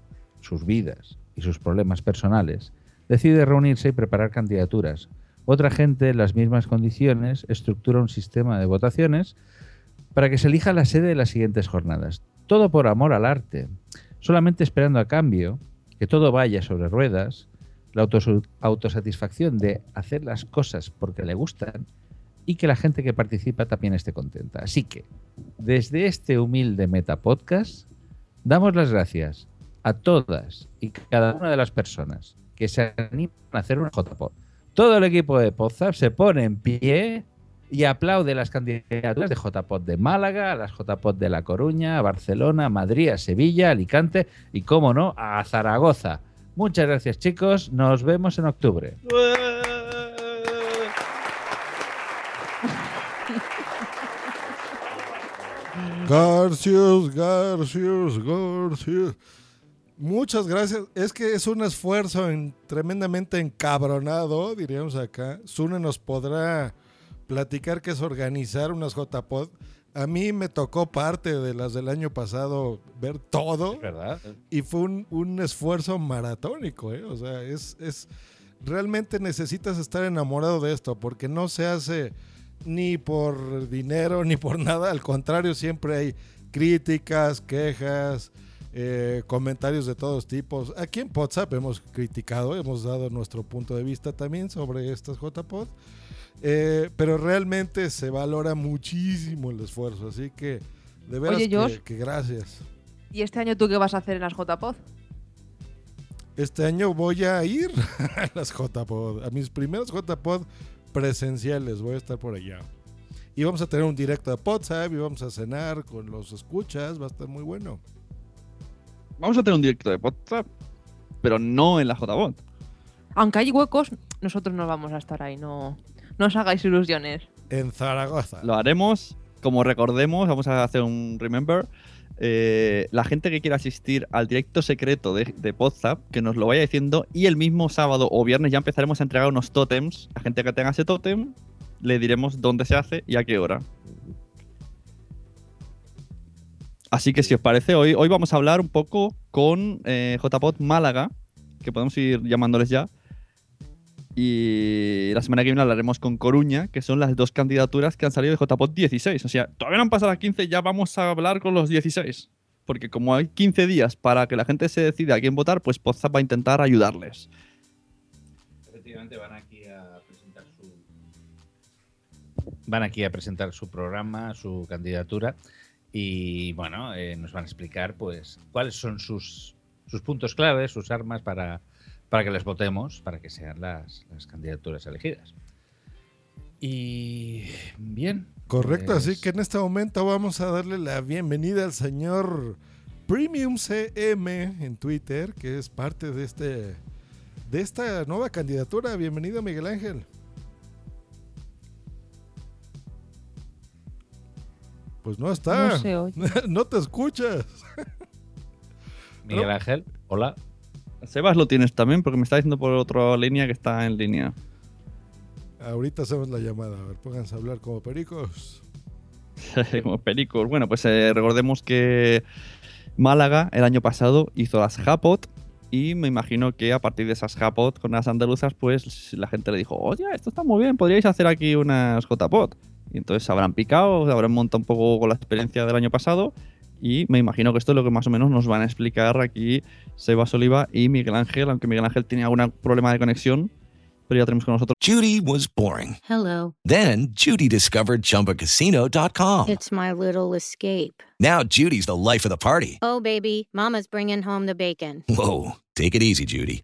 Speaker 2: sus vidas y sus problemas personales decide reunirse y preparar candidaturas. Otra gente en las mismas condiciones estructura un sistema de votaciones para que se elija la sede de las siguientes jornadas. Todo por amor al arte, solamente esperando a cambio que todo vaya sobre ruedas, la autos- autosatisfacción de hacer las cosas porque le gustan y que la gente que participa también esté contenta. Así que, desde este humilde Meta Podcast, damos las gracias a todas y cada una de las personas que se animan a hacer una JPod. Todo el equipo de Podzap se pone en pie y aplaude las candidaturas de JPod de Málaga, las JPod de La Coruña, Barcelona, Madrid, Sevilla, Alicante y, como no, a Zaragoza. Muchas gracias, chicos. Nos vemos en octubre.
Speaker 6: Garcius, Garcius, Garcius. Muchas gracias. Es que es un esfuerzo en- tremendamente encabronado, diríamos acá. Sune nos podrá platicar qué es organizar unas JPod. A mí me tocó parte de las del año pasado ver todo.
Speaker 2: ¿Verdad?
Speaker 6: Y fue un, un esfuerzo maratónico, ¿eh? O sea, es, es. Realmente necesitas estar enamorado de esto, porque no se hace ni por dinero ni por nada. Al contrario, siempre hay críticas, quejas, eh, comentarios de todos tipos. Aquí en WhatsApp hemos criticado, hemos dado nuestro punto de vista también sobre estas JPod. Eh, pero realmente se valora muchísimo el esfuerzo, así que de veras
Speaker 15: Oye,
Speaker 6: que-
Speaker 15: Josh.
Speaker 6: que gracias.
Speaker 15: ¿Y este año tú qué vas a hacer en las JPod?
Speaker 6: Este año voy a ir a las JPod, a mis primeros JPod presenciales, voy a estar por allá. Y vamos a tener un directo de WhatsApp y vamos a cenar con los escuchas, va a estar muy bueno.
Speaker 8: Vamos a tener un directo de podcast, pero no en la JBot.
Speaker 15: Aunque hay huecos, nosotros no vamos a estar ahí, no, no os hagáis ilusiones.
Speaker 6: En Zaragoza.
Speaker 8: Lo haremos, como recordemos, vamos a hacer un remember. eh, la gente que quiera asistir al directo secreto de, de WhatsApp, que nos lo vaya diciendo. Y el mismo sábado o viernes ya empezaremos a entregar unos tótems. A gente que tenga ese tótem, le diremos dónde se hace y a qué hora. Así que si os parece, hoy, hoy vamos a hablar un poco con eh, JPod Málaga, que podemos ir llamándoles ya. Y la semana que viene hablaremos con Coruña, que son las dos candidaturas que han salido de JPod 16. O sea, todavía no han pasado las 15, ya vamos a hablar con los 16. Porque como hay 15 días para que la gente se decida a quién votar, pues WhatsApp va a intentar ayudarles.
Speaker 2: Efectivamente van aquí a presentar su van aquí a presentar su programa, su candidatura y bueno, eh, nos van a explicar pues cuáles son sus, sus puntos claves, sus armas para, para que les votemos, para que sean las, las candidaturas elegidas. Y bien.
Speaker 6: Correcto,
Speaker 2: pues,
Speaker 6: así que en este momento vamos a darle la bienvenida al señor Premium CM en Twitter, que es parte de este de esta nueva candidatura. Bienvenido, Miguel Ángel. Pues no está.
Speaker 15: No se oye.
Speaker 6: no te escuchas.
Speaker 2: Miguel Ángel, hola.
Speaker 8: Sebas lo tienes también, porque me está diciendo por otra línea que está en línea.
Speaker 6: Ahorita hacemos la llamada. A ver, pónganse a hablar como pericos.
Speaker 8: Como pericos. Bueno, pues eh, recordemos que Málaga el año pasado hizo las Japot y me imagino que a partir de esas Japot con las andaluzas, pues la gente le dijo, oye, esto está muy bien, podríais hacer aquí unas JPOT. Y entonces se habrán picado, se habrán montado un poco con la experiencia del año pasado y me imagino que esto es lo que más o menos nos van a explicar aquí Sebas Oliva y Miguel Ángel, aunque Miguel Ángel tiene algún problema de conexión, pero ya tenemos con nosotros.
Speaker 16: Judy was boring.
Speaker 17: Hello.
Speaker 16: Then Judy discovered ChumbaCasino.com.
Speaker 17: It's my little escape.
Speaker 16: Now Judy's the life of the party.
Speaker 17: Oh, baby, Mama's bringing home the bacon.
Speaker 16: Whoa, take it easy, Judy.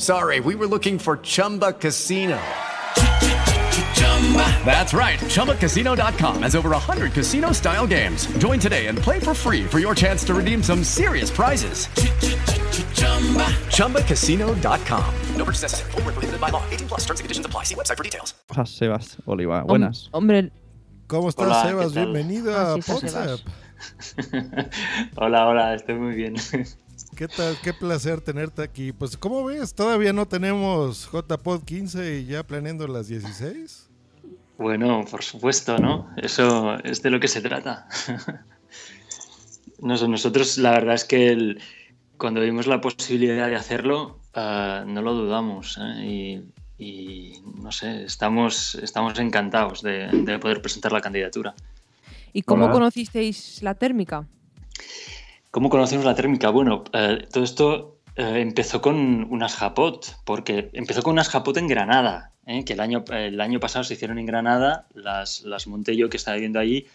Speaker 18: sorry, we were looking for Chumba Casino. That's right. ChumbaCasino.com has over 100 casino style games. Join today and play for free for your chance to redeem some serious prizes. ChumbaCasino.com.
Speaker 14: No purchase necessary. Void where prohibited by law. 18 plus terms and conditions apply. See website for details.
Speaker 8: A Sebas Oliva, buenas.
Speaker 15: Hombre,
Speaker 6: ¿Cómo estás,
Speaker 19: Hola,
Speaker 6: Sebas? Bienvenido
Speaker 15: Ah,
Speaker 6: a
Speaker 15: sí, está
Speaker 6: WhatsApp.
Speaker 19: hola, hola, estoy muy bien.
Speaker 6: ¿Qué tal? Qué placer tenerte aquí. Pues, ¿cómo ves? Todavía no tenemos JPod 15 y ya planeando las 16.
Speaker 19: Bueno, por supuesto, ¿no? Eso es de lo que se trata. Nos- Nosotros, la verdad es que el- cuando vimos la posibilidad de hacerlo, ah, no lo dudamos. ¿eh? Y, y, no sé, estamos, estamos encantados de, de poder presentar la candidatura.
Speaker 15: ¿y cómo
Speaker 19: Hola.
Speaker 15: conocisteis la térmica?
Speaker 19: ¿Cómo conocemos la térmica? Bueno, eh, todo esto eh, empezó con unas Japot, porque empezó con unas Japot en Granada, ¿eh? que el año, el año pasado se hicieron en Granada, las, las monté yo que estaba viviendo allí,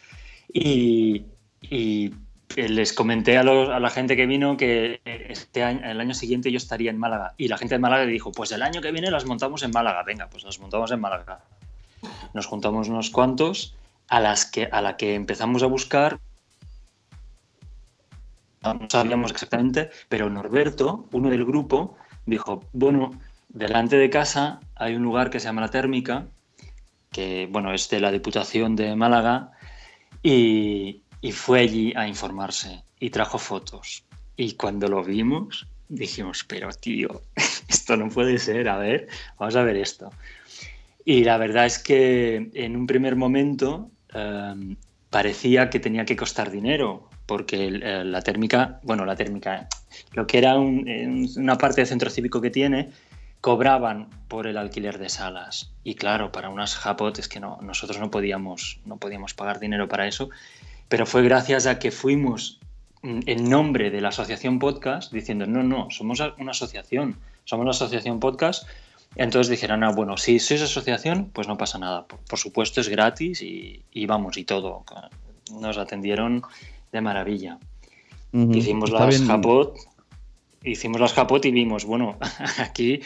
Speaker 19: y, y les comenté a, los- a la gente que vino que este año, el año siguiente yo estaría en Málaga, y la gente de Málaga dijo, pues el año que viene las montamos en Málaga, venga, pues las montamos en Málaga. Nos juntamos unos cuantos, a, las que, a la que empezamos a buscar no sabíamos exactamente, pero Norberto, uno del grupo, dijo, bueno, delante de casa hay un lugar que se llama La Térmica, que bueno, es de la Diputación de Málaga, y, fue allí a informarse y trajo fotos. Y cuando lo vimos, dijimos, pero tío, esto no puede ser, a ver, vamos a ver esto. Y la verdad es que en un primer momento eh, parecía que tenía que costar dinero, porque eh, la térmica, bueno, la térmica, lo que era un- eh, una parte del centro cívico que tiene, cobraban por el alquiler de salas. Y claro, para unas japot es que no, nosotros no podíamos, no podíamos pagar dinero para eso. Pero fue gracias a que fuimos mm, en nombre de la asociación podcast diciendo, no, no, somos una asociación, somos la asociación podcast Entonces dijeron, ah, bueno, si sois asociación, pues no pasa nada. Por, por supuesto es gratis y, y vamos, y todo. Nos atendieron de maravilla.
Speaker 8: Ujú.
Speaker 19: Hicimos
Speaker 8: Está
Speaker 19: las
Speaker 8: bien.
Speaker 19: Japot, hicimos las Japot y vimos, bueno, aquí,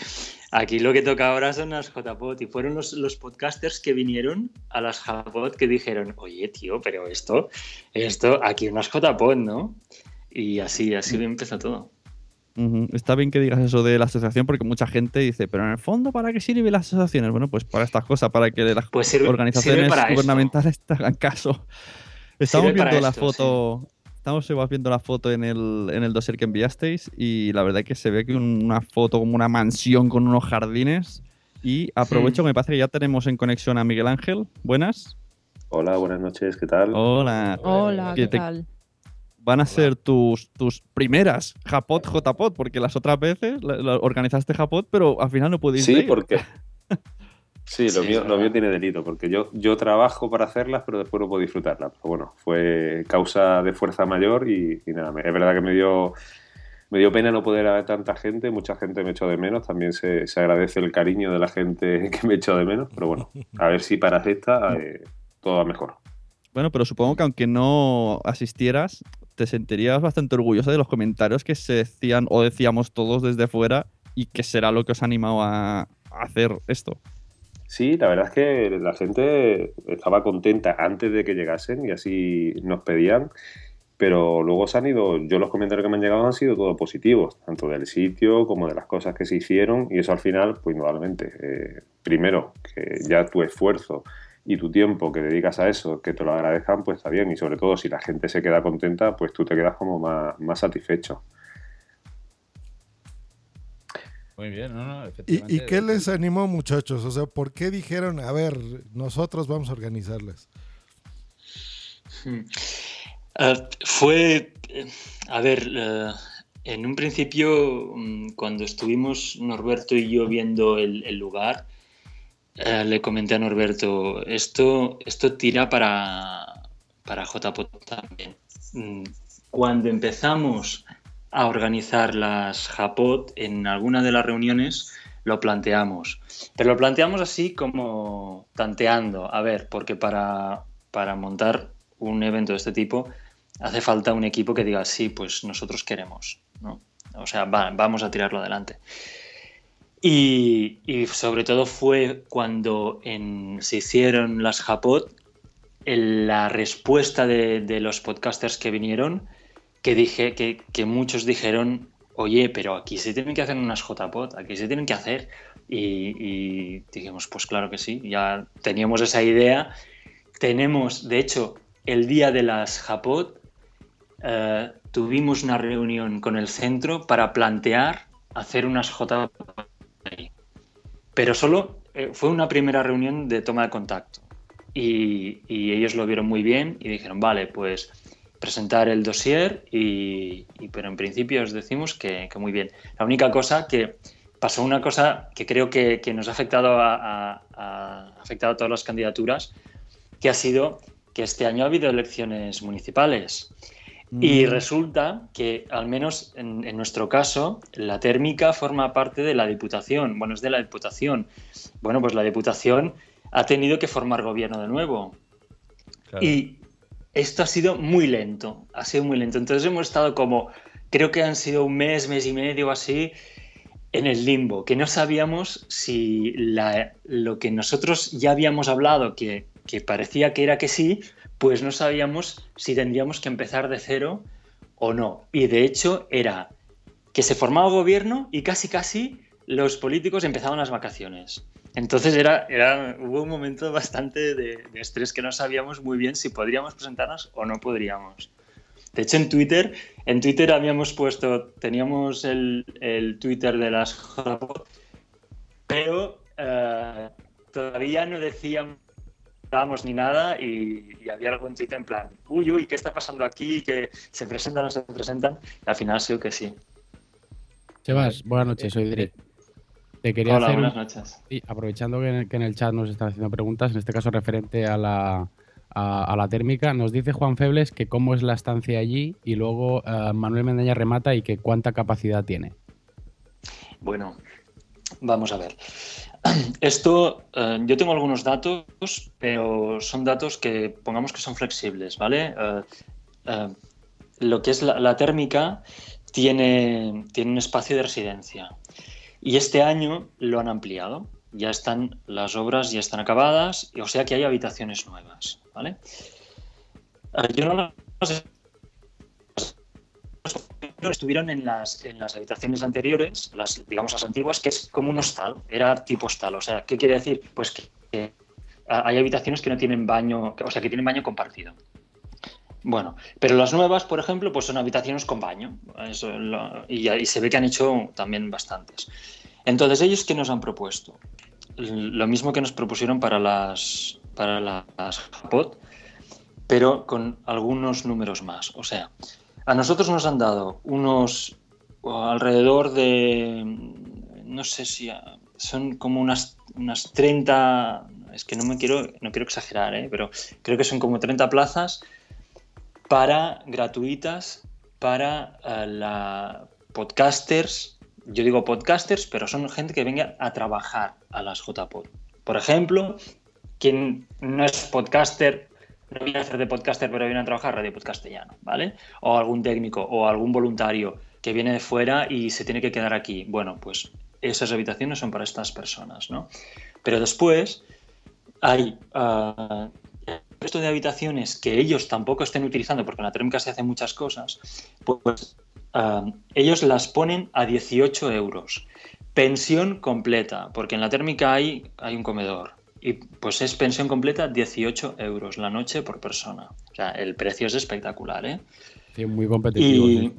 Speaker 19: aquí lo que toca ahora son las JPOT. Y fueron los, los podcasters que vinieron a las Japot que dijeron, oye, tío, pero esto, esto, aquí unas JPOT, ¿no? Y así, así
Speaker 8: Mm.
Speaker 19: empezó todo.
Speaker 8: Ujú. Está bien que digas eso de la asociación porque mucha gente dice, pero en el fondo, ¿para qué sirven las asociaciones? Bueno, pues para estas cosas, para que las
Speaker 19: Pues sirve-
Speaker 8: organizaciones
Speaker 19: sirve para esto.
Speaker 8: gubernamentales te hagan caso. Estamos
Speaker 19: Sirve para
Speaker 8: viendo la
Speaker 19: esto,
Speaker 8: foto. Estamos igual viendo la foto en el, en el dossier que enviasteis y la verdad es que se ve que un- una foto como una mansión con unos jardines. Y aprovecho
Speaker 19: Hmm.
Speaker 8: que me parece que ya tenemos en conexión a Miguel Ángel. Buenas.
Speaker 20: Hola, buenas noches, ¿qué tal?
Speaker 8: Hola.
Speaker 15: Hola, ¿qué tal?
Speaker 8: Van a ser tus, tus primeras Japot JPOT, porque las otras veces la- la organizaste Japot, pero al final no pudiste
Speaker 20: Sí,
Speaker 8: ir.
Speaker 20: porque. Sí, lo,
Speaker 19: Sí,
Speaker 20: mío, lo mío tiene delito, porque yo, yo trabajo para hacerlas, pero después no puedo disfrutarlas. Pero bueno, fue causa de fuerza mayor y, y nada, es verdad que me dio, me dio pena no poder haber tanta gente, mucha gente me echó de menos, también se, se agradece el cariño de la gente que me echó de menos, pero bueno, a ver si para esta eh, todo va mejor.
Speaker 8: Bueno, pero supongo que aunque no asistieras, te sentirías bastante orgulloso de los comentarios que se decían o decíamos todos desde fuera y que será lo que os ha animado a hacer esto.
Speaker 20: Sí, la verdad es que la gente estaba contenta antes de que llegasen y así nos pedían, pero luego se han ido, yo los comentarios que me han llegado han sido todos positivos, tanto del sitio como de las cosas que se hicieron y eso al final, pues indudablemente, eh, primero, que ya tu esfuerzo y tu tiempo que dedicas a eso, que te lo agradezcan, pues está bien y sobre todo si la gente se queda contenta, pues tú te quedas como más, más satisfecho.
Speaker 2: Muy bien, no, no,
Speaker 6: ¿Y,
Speaker 2: efectivamente.
Speaker 6: ¿Y qué les animó, muchachos? O sea, ¿por qué dijeron, a ver, nosotros vamos a organizarles?
Speaker 19: Hmm. Ah, fue, eh, a ver, eh, en un principio, mm, cuando estuvimos Norberto y yo viendo el, el lugar, eh, le comenté a Norberto, esto, esto tira para, para JPOT también. Mm, Cuando empezamos a organizar las JAPOT, en alguna de las reuniones lo planteamos. Pero lo planteamos así como tanteando, a ver, porque para, para montar un evento de este tipo hace falta un equipo que diga, sí, pues nosotros queremos, ¿no? O sea, va- vamos a tirarlo adelante. Y, sobre todo fue cuando se hicieron las Japot, la respuesta de los podcasters que vinieron, que dije que, que muchos dijeron, oye, pero aquí se tienen que hacer unas JPOT, aquí se tienen que hacer. Y, y dijimos, pues claro que sí, ya teníamos esa idea. Tenemos, de hecho, el día de las Japot, eh, tuvimos una reunión con el centro para plantear hacer unas JPOT. Pero solo eh, fue una primera reunión de toma de contacto. Y, y ellos lo vieron muy bien y dijeron, vale, pues presentar el dossier y, y- pero en principio os decimos que, que muy bien. La única cosa que pasó una cosa que creo que, que nos ha afectado a, a- a- ha afectado a todas las candidaturas, que ha sido que este año ha habido elecciones municipales. Y
Speaker 8: Mm.
Speaker 19: resulta que, al menos en, en nuestro caso, la térmica forma parte de la Diputación. Bueno, es de la Diputación. Bueno, pues la Diputación ha tenido que formar gobierno de nuevo. Y esto ha sido muy lento, ha sido muy lento. Entonces hemos estado como, creo que han sido un mes, mes y medio así, en el limbo, que no sabíamos si lo que nosotros ya habíamos hablado, que, que parecía que era que sí, pues no sabíamos si tendríamos que empezar de cero o no. Y de hecho era que se formaba gobierno y casi casi los políticos empezaban las vacaciones. Entonces era, era, hubo un momento bastante de, de estrés que no sabíamos muy bien si podríamos presentarnos o no podríamos. De hecho, en Twitter, en Twitter habíamos puesto, teníamos el, el Twitter de las JPOT, pero eh, todavía no decíamos ni nada y, y había algo en Twitter en plan, uy, uy, ¿qué está pasando aquí? Que se presentan o no se presentan. Y al final ha sido que sí.
Speaker 7: Sebas, buenas noches, soy Dre. Te quería
Speaker 19: Hola,
Speaker 7: hacer un-
Speaker 19: buenas noches.
Speaker 7: Sí, aprovechando que en, el, que en el chat nos están haciendo preguntas, en este caso referente a la, a, a la térmica, nos dice Juan Febles que cómo es la estancia allí y luego eh, Manuel Mendaña remata y que cuánta capacidad tiene.
Speaker 19: Bueno, Vamos a ver. Esto, eh, yo tengo algunos datos, pero son datos que pongamos que son flexibles, ¿vale? Eh, eh, lo que es la, la térmica tiene, tiene un espacio de residencia y este año lo han ampliado. Ya están las obras, ya están acabadas, o sea que hay habitaciones nuevas, ¿vale? Eh, yo no las estuvieron en las, en las habitaciones anteriores, las, digamos las antiguas, que es como un hostal, era tipo hostal. O sea, ¿qué quiere decir? Pues que hay habitaciones que no tienen baño, o sea, que tienen baño compartido. Bueno, pero las nuevas, por ejemplo, pues son habitaciones con baño. Y, se ve que han hecho también bastantes. Entonces, ¿ellos qué nos han propuesto? Lo mismo que nos propusieron para las, para las Japot, pero con algunos números más. O sea, a nosotros nos han dado unos alrededor de, no sé si son como unas, unas 30, es que no me quiero, no quiero exagerar, ¿eh? pero creo que son como 30 plazas para gratuitas para eh, la podcasters. Yo digo podcasters, pero son gente que venga a trabajar a las JPod. Por ejemplo, quien no es podcaster, no viene a hacer de podcaster, pero viene a trabajar radio podcastellano, ¿vale? O algún técnico o algún voluntario que viene de fuera y se tiene que quedar aquí. Bueno, pues esas habitaciones son para estas personas, ¿no? Pero después hay el resto de habitaciones que ellos tampoco estén utilizando, porque en la térmica se hacen muchas cosas, pues ah, ellos las ponen a 18 euros. Pensión completa, porque en la térmica hay, hay un comedor. Y pues es pensión completa 18 euros la noche por persona. O sea, el precio es espectacular, ¿eh?
Speaker 7: Sí, muy competitivo.
Speaker 19: Y-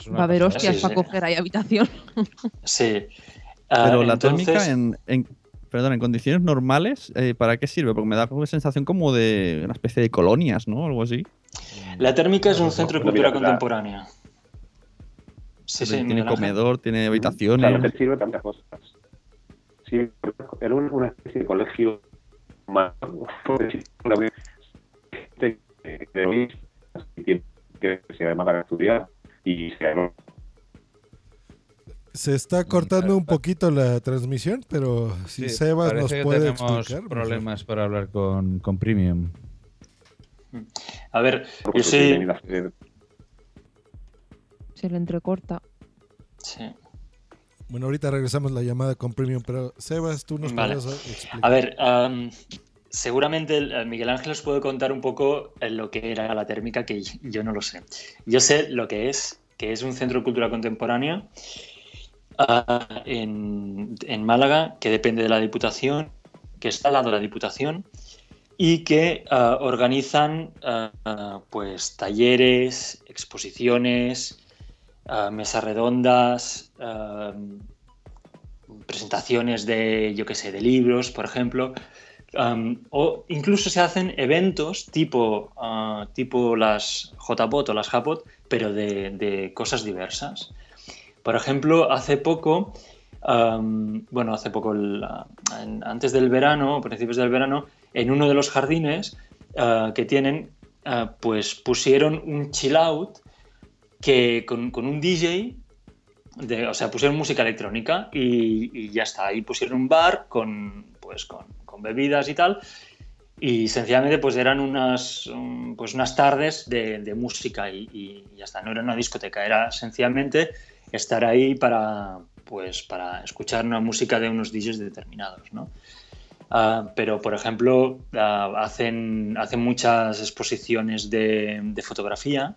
Speaker 7: sí.
Speaker 15: Va a haber hostias
Speaker 19: Sí,
Speaker 15: para
Speaker 19: sí.
Speaker 15: coger ahí habitación.
Speaker 19: Sí. Ah,
Speaker 8: Pero la
Speaker 19: entonces-
Speaker 8: térmica en, en- perdón, en condiciones normales, eh, ¿para qué sirve? Porque me da una sensación como de una especie de colonias, ¿no? Algo así.
Speaker 19: La térmica es un centro de cultura
Speaker 20: mira, la-
Speaker 19: contemporánea. Sí, sí,
Speaker 8: tiene comedor, tiene
Speaker 20: Claro,
Speaker 8: habitaciones.
Speaker 20: que sirve para muchas cosas. Sí, era un- una especie de colegio más, que se llama para estudiar y se llama
Speaker 6: Se está cortando un poquito la transmisión, pero si
Speaker 2: Sí,
Speaker 6: Sebas nos puede
Speaker 2: tenemos
Speaker 6: explicar. mejor.
Speaker 2: problemas para hablar con, con Premium.
Speaker 19: A ver, yo sí.
Speaker 20: eh,
Speaker 15: Se le entrecorta.
Speaker 19: Sí.
Speaker 6: Bueno, ahorita regresamos la llamada con Premium, pero Sebas, tú nos
Speaker 19: Vale.
Speaker 6: podrías explicar.
Speaker 19: A ver, am, seguramente el Miguel Ángel os puede contar un poco eh, lo que era la térmica, que yo no lo sé. Yo sé lo que es, que es un centro de cultura contemporánea en, Málaga, que depende de la Diputación, que está al lado de la Diputación, y que ah, organizan ah, pues talleres, exposiciones, ah, mesas redondas, presentaciones de, yo qué sé, de libros, por ejemplo. O incluso se hacen eventos tipo, tipo las JPOT o las JAPOT, pero de, de cosas diversas. Por ejemplo, hace poco, bueno, hace poco, antes del verano, principios del verano, en uno de los jardines ah, que tienen, ah, pues pusieron un chill out que con, un DJ o sea, pusieron música electrónica y, y ya está. Ahí pusieron un bar con, pues, con, con bebidas y tal. Y sencillamente pues eran unas, pues, unas tardes de, de música y, y ya está. No era una discoteca, era sencillamente estar ahí para, pues, para escuchar una música de unos DJs determinados, ¿no? Ah, pero, por ejemplo, ah, hacen, hacen muchas exposiciones de, de fotografía,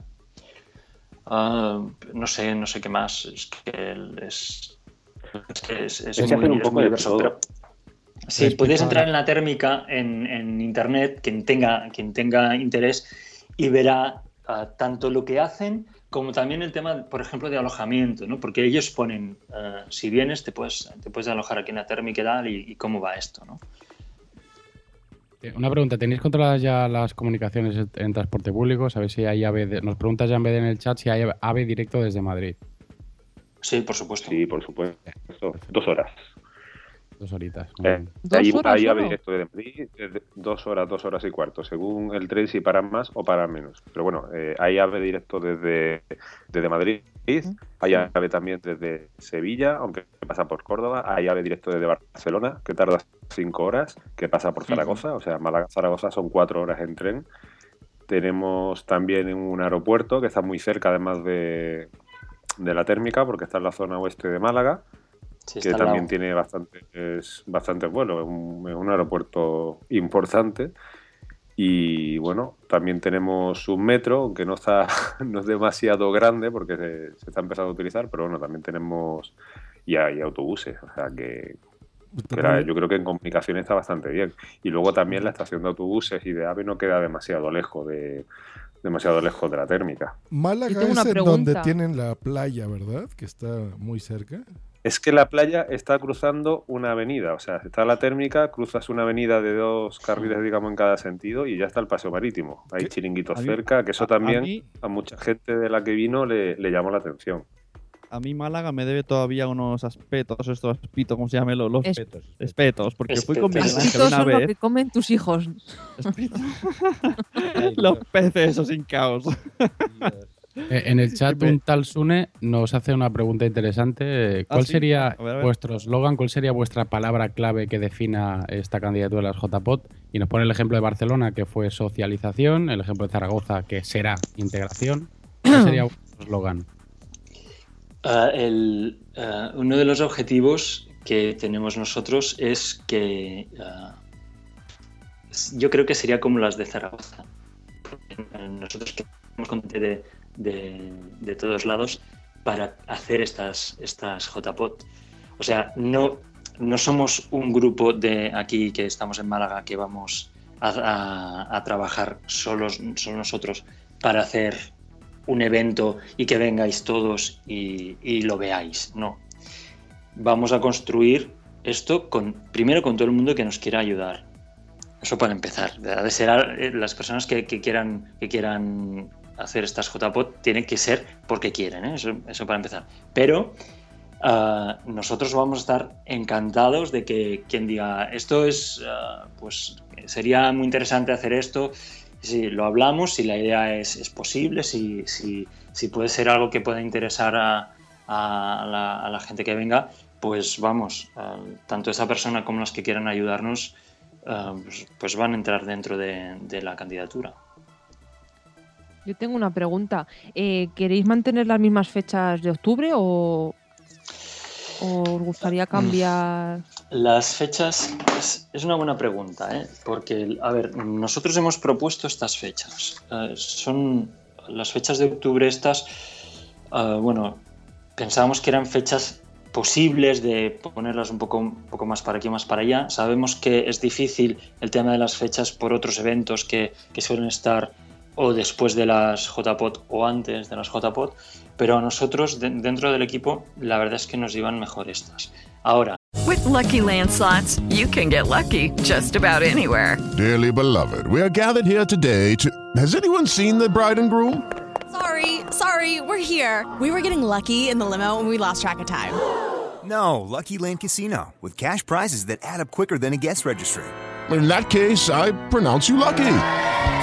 Speaker 19: Ah, no sé, no sé qué más. Es que es, es, es, muy,
Speaker 20: un poco
Speaker 19: muy
Speaker 20: de
Speaker 19: diverso. pero- sí, podéis entrar en la térmica en, en internet, quien tenga, quien tenga interés, y verá tanto lo que hacen como también el tema, por ejemplo, de alojamiento, ¿no? Porque ellos ponen, ah, si vienes, te puedes, te puedes alojar aquí en la térmica y tal, y, y cómo va esto, ¿no?
Speaker 7: Eh, Una pregunta, ¿tenéis controladas ya las comunicaciones en- transporte público? ¿Sabéis si hay AVE? de- Nos pregunta ya en vez de en el chat si hay AVE directo desde Madrid.
Speaker 19: Sí, por supuesto.
Speaker 20: Sí, por supuesto. Dos horas.
Speaker 7: Dos horitas.
Speaker 20: Eh,
Speaker 7: ¿Dos
Speaker 20: ahí,
Speaker 7: horas
Speaker 20: ahí directo de Madrid, desde dos horas, dos horas y cuarto, según el tren si paran más o paran menos. Pero bueno, eh, hay ave directo desde, desde Madrid, hay ave también desde Sevilla, aunque pasa por Córdoba, hay ave directo desde Barcelona, que tarda cinco horas, que pasa por Zaragoza, o sea, Málaga-Zaragoza son cuatro horas en tren. Tenemos también un aeropuerto que está muy cerca además de, de la térmica, porque está en la zona oeste de Málaga,
Speaker 19: Sí,
Speaker 20: que también tiene bastantes, bastantes vuelos, es un, es un aeropuerto importante. Y bueno, también tenemos un metro, aunque no está no es demasiado grande porque se, se está empezando a utilizar, pero bueno, también tenemos y hay autobuses, o sea que la- yo creo que en comunicación está bastante bien. Y luego también la estación de autobuses y de AVE no queda demasiado lejos de demasiado lejos de la térmica.
Speaker 6: Málaga es en donde tienen la playa, ¿verdad? Que está muy cerca.
Speaker 20: Es que la playa está cruzando una avenida, o sea, está la térmica, cruzas una avenida de dos carriles, digamos, en cada sentido y ya está el paseo marítimo. Hay chiringuitos
Speaker 8: mí-
Speaker 20: cerca, que eso
Speaker 8: a- a
Speaker 20: también
Speaker 8: mí-
Speaker 20: a mucha gente de la que vino le, le llamó la atención.
Speaker 8: A mí Málaga me debe todavía unos aspectos, estos aspitos, ¿cómo se llaman? Los, los
Speaker 15: Espetos.
Speaker 8: espetos, porque fui con Miguel Ángel una
Speaker 15: son lo
Speaker 8: vez.
Speaker 15: que comen tus hijos.
Speaker 8: Los peces esos sin caos.
Speaker 7: Eh, En el chat, un tal Sune nos hace una pregunta interesante.
Speaker 8: Ah,
Speaker 7: ¿Cuál
Speaker 8: sí.
Speaker 7: sería
Speaker 8: A ver, a ver.
Speaker 7: vuestro eslogan? ¿Cuál sería vuestra palabra clave que defina esta candidatura de las JPOT? Y nos pone el ejemplo de Barcelona, que fue socialización, el ejemplo de Zaragoza, que será integración. ¿Cuál sería vuestro eslogan?
Speaker 19: Ah, el, ah, uno de los objetivos que tenemos nosotros es que yo creo que sería como las de Zaragoza. Nosotros queremos con de, de- todos lados para hacer estas, estas JPOT. O sea, no, no somos un grupo de aquí que estamos en Málaga que vamos a, a- trabajar solos, solo nosotros para hacer un evento y que vengáis todos y, y lo veáis. No. Vamos a construir esto con, primero con todo el mundo que nos quiera ayudar. Eso para empezar. De ser eh, las personas que, que quieran, que quieran hacer estas JPOT tienen que ser porque quieren, ¿eh? eso, eso para empezar. Pero ah, nosotros vamos a estar encantados de que quien diga esto es, ah, pues sería muy interesante hacer esto, si lo hablamos, si la idea es, posible, si, si, puede ser algo que pueda interesar a, la, gente que venga, pues vamos, ah, tanto esa persona como los que quieran ayudarnos, pues, pues van a entrar dentro de, de la candidatura.
Speaker 15: Yo tengo una pregunta. Eh, ¿Queréis mantener las mismas fechas de octubre o, o os gustaría cambiar?
Speaker 19: Las fechas es, es una buena pregunta, ¿eh? porque, a ver, nosotros hemos propuesto estas fechas. Eh, son las fechas de octubre estas, eh, bueno, pensábamos que eran fechas posibles de ponerlas un poco, un poco más para aquí, más para allá. Sabemos que es difícil el tema de las fechas por otros eventos que, que suelen estar o después de las JPOT o antes de las JPOT, pero a nosotros de- dentro del equipo la verdad es que nos iban mejor estas. Ahora,
Speaker 21: With Lucky Land slots, you can get lucky just about anywhere.
Speaker 22: Dearly beloved, we are gathered here today to. Has anyone seen the bride and groom?
Speaker 23: Sorry, sorry, we're here. We were getting lucky in the limo and we lost track of time.
Speaker 24: No, Lucky Land Casino, with cash prizes that add up quicker than a guest registry.
Speaker 22: In that case, I pronounce you lucky.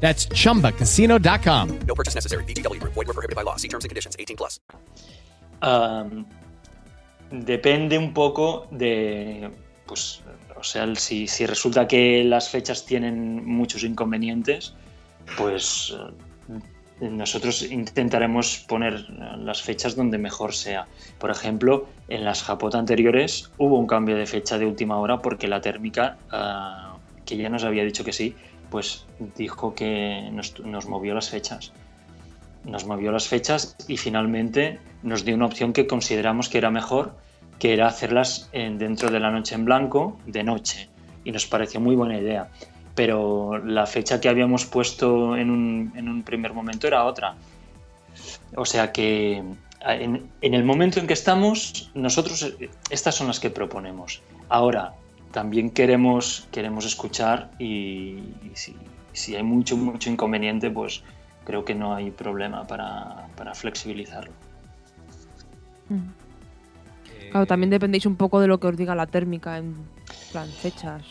Speaker 25: That's chumbacasino.com.
Speaker 26: No purchase necessary. VGW Group. Void were prohibited by law. See terms and conditions. 18 plus.
Speaker 19: Um, depende un poco de, pues, o sea, si, si resulta que las fechas tienen muchos inconvenientes, pues eh, nosotros intentaremos poner las fechas donde mejor sea. Por ejemplo, en las Japot anteriores hubo un cambio de fecha de última hora porque la térmica, ah, que ya nos había dicho que sí, pues dijo que nos, movió las fechas. nos movió las fechas y finalmente nos dio una opción que consideramos que era mejor, que era hacerlas en- dentro de la noche en blanco, de noche. Y nos pareció muy buena idea. Pero la fecha que habíamos puesto en un, en un primer momento era otra. O sea que en, en el momento en que estamos, nosotros eh, estas son las que proponemos. Ahora, también queremos, queremos escuchar y, y si, si hay mucho, mucho inconveniente, pues creo que no hay problema para, para flexibilizarlo.
Speaker 15: Claro, también dependéis un poco de lo que os diga la térmica en plan fechas.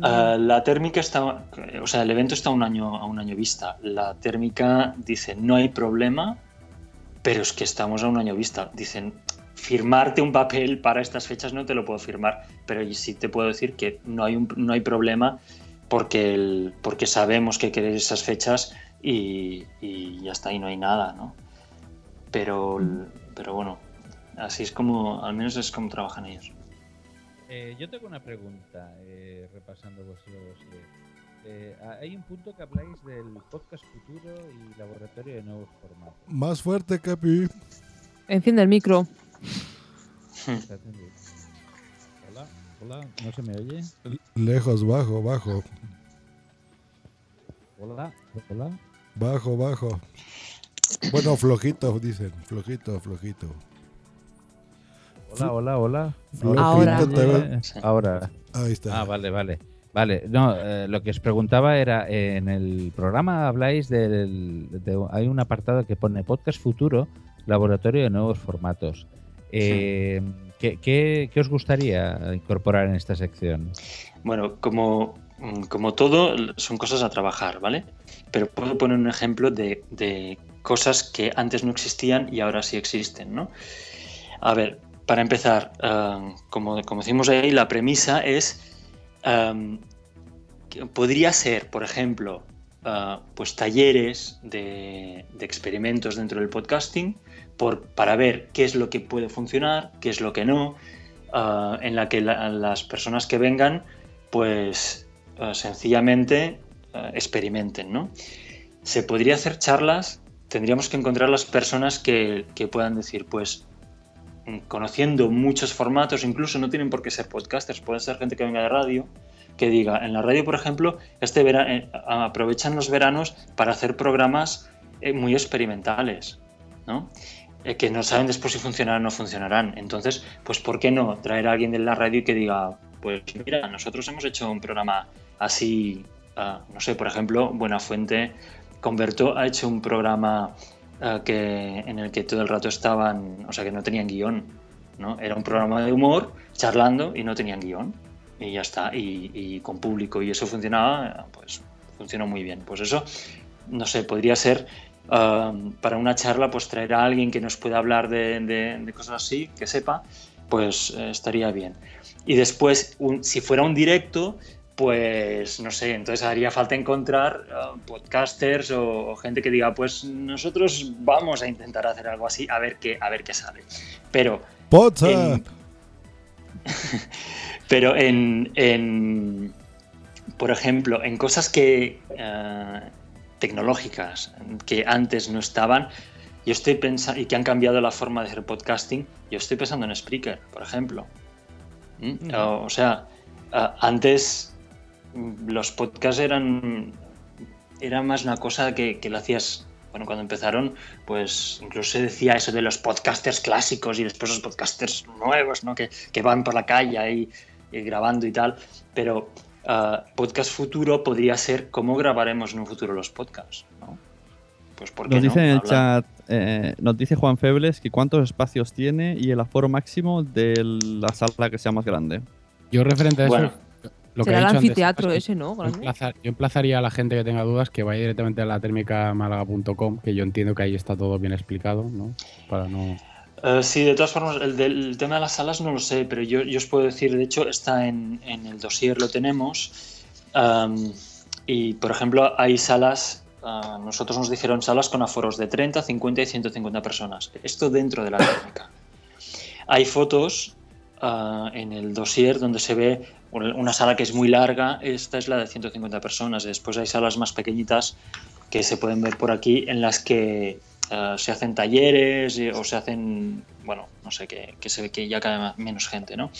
Speaker 19: Ah, la térmica está, o sea, el evento está a un año a un año vista. La térmica dice no hay problema, pero es que estamos a un año vista. Dicen firmarte un papel para estas fechas no te lo puedo firmar, pero sí te puedo decir que no hay un- no hay problema porque el- porque sabemos que queréis esas fechas y, y ya está y no hay nada, ¿no? Pero pero bueno, así es como al menos es como trabajan ellos.
Speaker 2: Eh, yo tengo una pregunta, eh, repasando vuestros leads. Eh, hay un punto que habláis del podcast futuro y laboratorio de nuevos formatos.
Speaker 6: Más fuerte, Capi.
Speaker 15: Enciende el micro.
Speaker 2: Hola, hola, ¿no se me oye?
Speaker 6: Lejos, bajo, bajo.
Speaker 2: Hola, hola.
Speaker 6: Bajo, bajo. Bueno, flojito, dicen. Flojito, flojito.
Speaker 2: Hola, hola, hola.
Speaker 6: Flojito
Speaker 15: Ahora.
Speaker 2: Ahora.
Speaker 6: Ahí está.
Speaker 2: Ah, vale, vale. Vale, no, eh, lo que os preguntaba era, eh, en el programa habláis del... de- hay un apartado que pone Podcast Futuro, Laboratorio de Nuevos Formatos. Eh, ¿qué, qué, qué os gustaría incorporar en esta sección?
Speaker 19: Bueno, como, mm, como todo, son cosas a trabajar, ¿vale? Pero puedo poner un ejemplo de, de cosas que antes no existían y ahora sí existen, ¿no? A ver, para empezar, ah, como, como decimos ahí, la premisa es, am, que podría ser, por ejemplo, ah, pues talleres de, de experimentos dentro del podcasting por, para ver qué es lo que puede funcionar, qué es lo que no, ah, en la que la- las personas que vengan pues eh, sencillamente eh, experimenten, ¿no? Se podría hacer charlas, tendríamos que encontrar las personas que, que puedan decir, pues, mm, conociendo muchos formatos, incluso no tienen por qué ser podcasters, pueden ser gente que venga de radio, que diga, en la radio, por ejemplo, este vera- eh, aprovechan los veranos para hacer programas eh, muy experimentales, ¿no? Eh, que no saben después si funcionarán o no funcionarán. Entonces, pues, ¿por qué no traer a alguien de la radio que diga, pues mira, nosotros hemos hecho un programa así, ah, no sé, por ejemplo, Buenafuente Converto ha hecho un programa ah, que, en el que todo el rato estaban, o sea, que no tenían guion, ¿no? Era un programa de humor, charlando y no tenían guion. Y ya está, y, y con público, y eso funcionaba, pues funcionó muy bien. Pues eso, no sé, podría ser ah, para una charla, pues traer a alguien que nos pueda hablar de, de- de cosas así, que sepa, pues eh, estaría bien. Y después, un- si fuera un directo, pues no sé, entonces haría falta encontrar uh, podcasters o, o gente que diga, pues nosotros vamos a intentar hacer algo así, a ver qué, a ver qué sale. Pero en- pero en, en, por ejemplo, en cosas que eh, tecnológicas que antes no estaban, yo estoy pensando y que han cambiado la forma de hacer podcasting, yo estoy pensando en Spreaker, por ejemplo. ¿Mm? O, o sea, antes mm, los podcasts eran era más una cosa que, que lo hacías bueno cuando empezaron pues incluso se decía eso de los podcasters clásicos y después los podcasters nuevos no que, que van por la calle ahí eh, grabando y tal pero ah, podcast futuro podría ser cómo grabaremos en un futuro los podcasts ¿no? pues ¿por qué
Speaker 8: Nos dice
Speaker 19: no?
Speaker 8: en el
Speaker 19: Hablar-
Speaker 8: chat, eh, nos dice Juan Febles que cuántos espacios tiene y el aforo máximo de la sala que sea más grande.
Speaker 7: Yo referente a eso,
Speaker 19: Bueno.
Speaker 7: lo que
Speaker 15: Será el
Speaker 7: antes,
Speaker 15: anfiteatro
Speaker 7: es que
Speaker 15: ese, ¿no?
Speaker 7: Yo,
Speaker 15: Grande.
Speaker 7: emplazar- yo emplazaría a la gente que tenga dudas que vaya directamente a la térmicamálaga.com, que yo entiendo que ahí está todo bien explicado, ¿no? Para no...
Speaker 19: Eh, sí, de todas formas, el, del el tema de las salas no lo sé, pero yo, yo os puedo decir, de hecho, está en, en el dossier, lo tenemos. Am, y, por ejemplo, hay salas, ah, nosotros nos dijeron salas con aforos de 30, 50 y 150 personas. Esto dentro de la térmica. Hay fotos ah, en el dossier donde se ve una sala que es muy larga, esta es la de 150 personas. Después hay salas más pequeñitas que se pueden ver por aquí en las que eh, se hacen talleres eh, o se hacen, bueno, no sé, que, que se ve que ya más- menos gente, ¿no?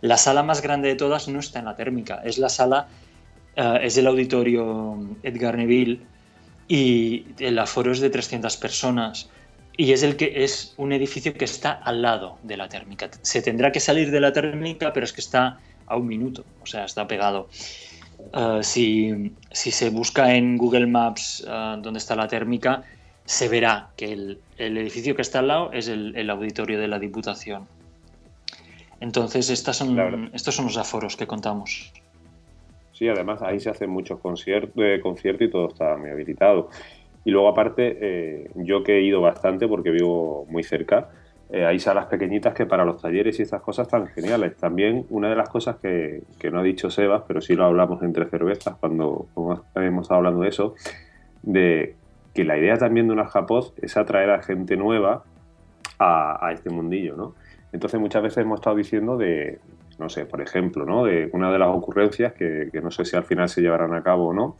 Speaker 19: La sala más grande de todas no está en la térmica, es la sala, eh, es el auditorio Edgar Neville y el aforo es de 300 personas y es el que es un edificio que está al lado de la térmica. Se tendrá que salir de la térmica, pero es que está a un minuto, o sea, está pegado. Si, si se busca en Google Maps eh, dónde está la térmica, se verá que el, el edificio que está al lado es el, el auditorio de la Diputación. Entonces, estas son, estos son los aforos que contamos.
Speaker 20: Sí, además ahí se hacen muchos conciertos conciertos y todo está muy habilitado. Y luego aparte, eh, yo que he ido bastante porque vivo muy cerca, eh, hay salas pequeñitas que para los talleres y estas cosas están geniales. También una de las cosas que, que no ha dicho Sebas, pero sí lo hablamos entre cervezas cuando, cuando hemos estado hablando de eso, de que la idea también de una Japod es atraer a gente nueva a, este mundillo, ¿no? Entonces muchas veces hemos estado diciendo de, no sé, por ejemplo, ¿no? De una de las ocurrencias que, no sé si al final se llevarán a cabo o no,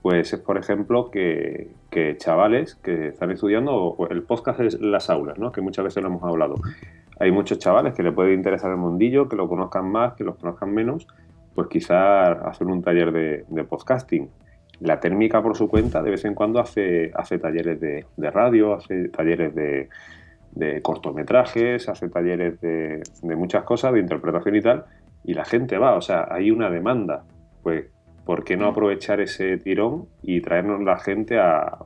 Speaker 20: pues es, por ejemplo, que, chavales que están estudiando, el podcast es las aulas, ¿no? Que muchas veces lo hemos hablado. Hay muchos chavales que le puede interesar el mundillo, que lo conozcan más, que lo conozcan menos, pues quizás hacer un taller de, de podcasting. La térmica, por su cuenta, de vez en cuando hace, hace talleres de, de radio, hace talleres de, de cortometrajes, hace talleres de, de muchas cosas, de interpretación y tal, y la gente va, o sea, hay una demanda. Pues, ¿por qué no aprovechar ese tirón y traernos la gente a,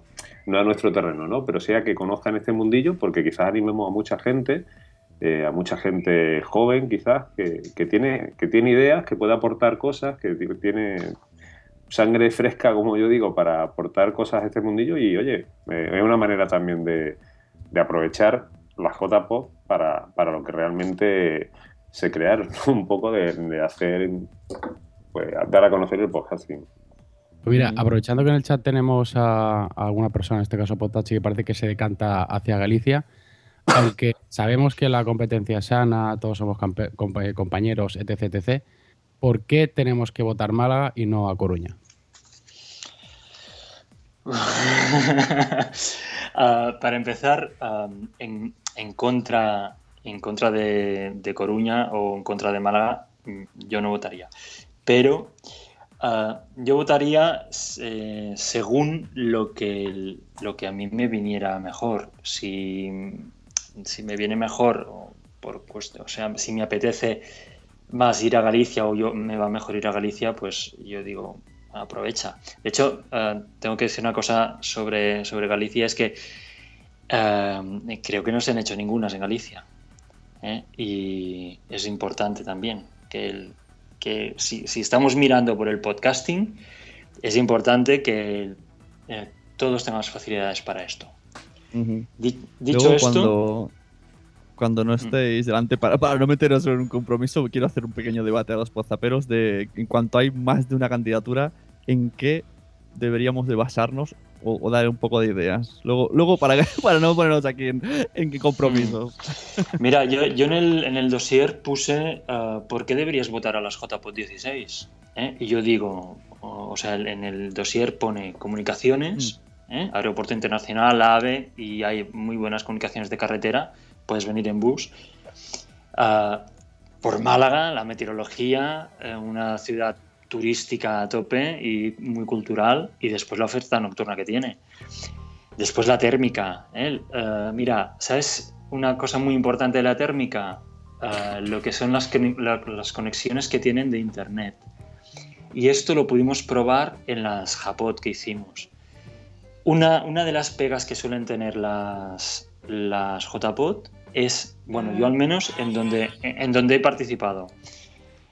Speaker 20: no a nuestro terreno, ¿no? Pero sea que conozcan este mundillo, porque quizás animemos a mucha gente, eh, a mucha gente joven quizás, que, que tiene, que tiene ideas, que puede aportar cosas, que tiene sangre fresca, como yo digo, para aportar cosas a este mundillo y, oye, eh, es una manera también de, de aprovechar la JPOD para, para lo que realmente se crearon, ¿no? un poco de, de hacer, pues, dar a conocer el podcasting.
Speaker 7: Pues mira, aprovechando que en el chat tenemos a, a alguna persona, en este caso Potachi, que parece que se decanta hacia Galicia, aunque sabemos que la competencia es sana, todos somos compañeros, etc, etc, ¿por qué tenemos que votar Málaga y no a Coruña?
Speaker 19: Ah, para empezar, en, en contra, en contra de, Coruña o en contra de Málaga, mm, yo no votaría. Pero ah, yo votaría según lo que, lo que a mí me viniera mejor. Si, si me viene mejor, o o sea, si me apetece más ir a Galicia o yo me va mejor ir a Galicia, pues yo digo, aprovecha. De hecho, eh, tengo que decir una cosa sobre, sobre Galicia, es que eh, creo que no se han hecho ningunas en Galicia. ¿eh? Y es importante también que, el- que si, si estamos mirando por el podcasting, es importante que eh, todos tengamos facilidades para esto. Dicho
Speaker 8: Luego,
Speaker 19: esto,
Speaker 8: cuando, cuando no estéis delante, para, para no meteros en un compromiso, quiero hacer un pequeño debate a los pozaperos de en cuanto hay más de una candidatura, en qué deberíamos de basarnos o, o dar un poco de ideas. Luego, luego para, para no ponernos aquí en, en qué compromisos.
Speaker 19: Mira, yo, yo en, el, en el dossier puse ah, ¿por qué deberías votar a las JPOT 16? ¿Eh? Y yo digo, o, o sea, en el dossier pone comunicaciones, ¿eh? aeropuerto internacional, AVE, y hay muy buenas comunicaciones de carretera, puedes venir en bus. Ah, por Málaga, la meteorología, eh, una ciudad turística a tope y muy cultural, y después la oferta nocturna que tiene. Después la térmica. ¿eh? Eh, mira, ¿sabes una cosa muy importante de la térmica? Eh, lo que son las, las conexiones que tienen de internet. Y esto lo pudimos probar en las Japot que hicimos. Una, una de las pegas que suelen tener las, las JPOT es, bueno, yo al menos en donde, en donde he participado,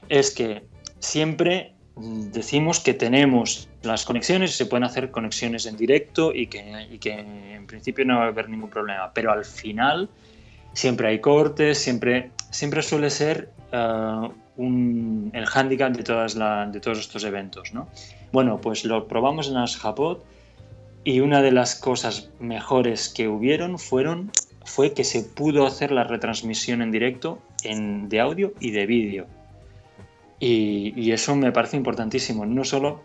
Speaker 19: es que siempre decimos que tenemos las conexiones, se pueden hacer conexiones en directo y que, y que en principio no va a haber ningún problema, pero al final siempre hay cortes, siempre, siempre suele ser eh, un- el hándicap de, todas de todos estos eventos. ¿no? Bueno, pues lo probamos en las y una de las cosas mejores que hubieron fueron, fue que se pudo hacer la retransmisión en directo en, de audio y de vídeo. Y, y eso me parece importantísimo, no solo,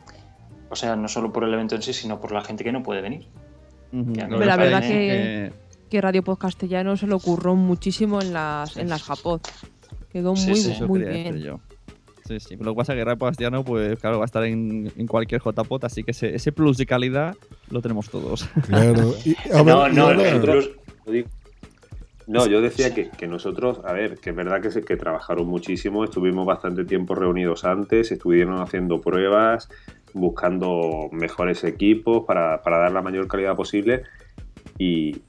Speaker 19: o sea, no solo por el evento en sí, sino por la gente que no puede venir.
Speaker 15: La verdad que, que Radio Pod Castellano se lo ocurrió muchísimo en las, en las Japod. Quedó
Speaker 19: Sí,
Speaker 15: muy,
Speaker 19: sí.
Speaker 15: Muy bien.
Speaker 8: yo. Sí, sí. Lo que pasa es que Rapo Castellano, pues claro, va a estar en, en cualquier JPOT, así que ese, ese plus de calidad lo tenemos todos.
Speaker 6: Claro. Y, a ver,
Speaker 19: No, no,
Speaker 20: Yo digo- No, yo decía que, que nosotros, a ver, que es verdad que, se- que trabajaron muchísimo, estuvimos bastante tiempo reunidos antes, estuvieron haciendo pruebas, buscando mejores equipos para, para dar la mayor calidad posible y,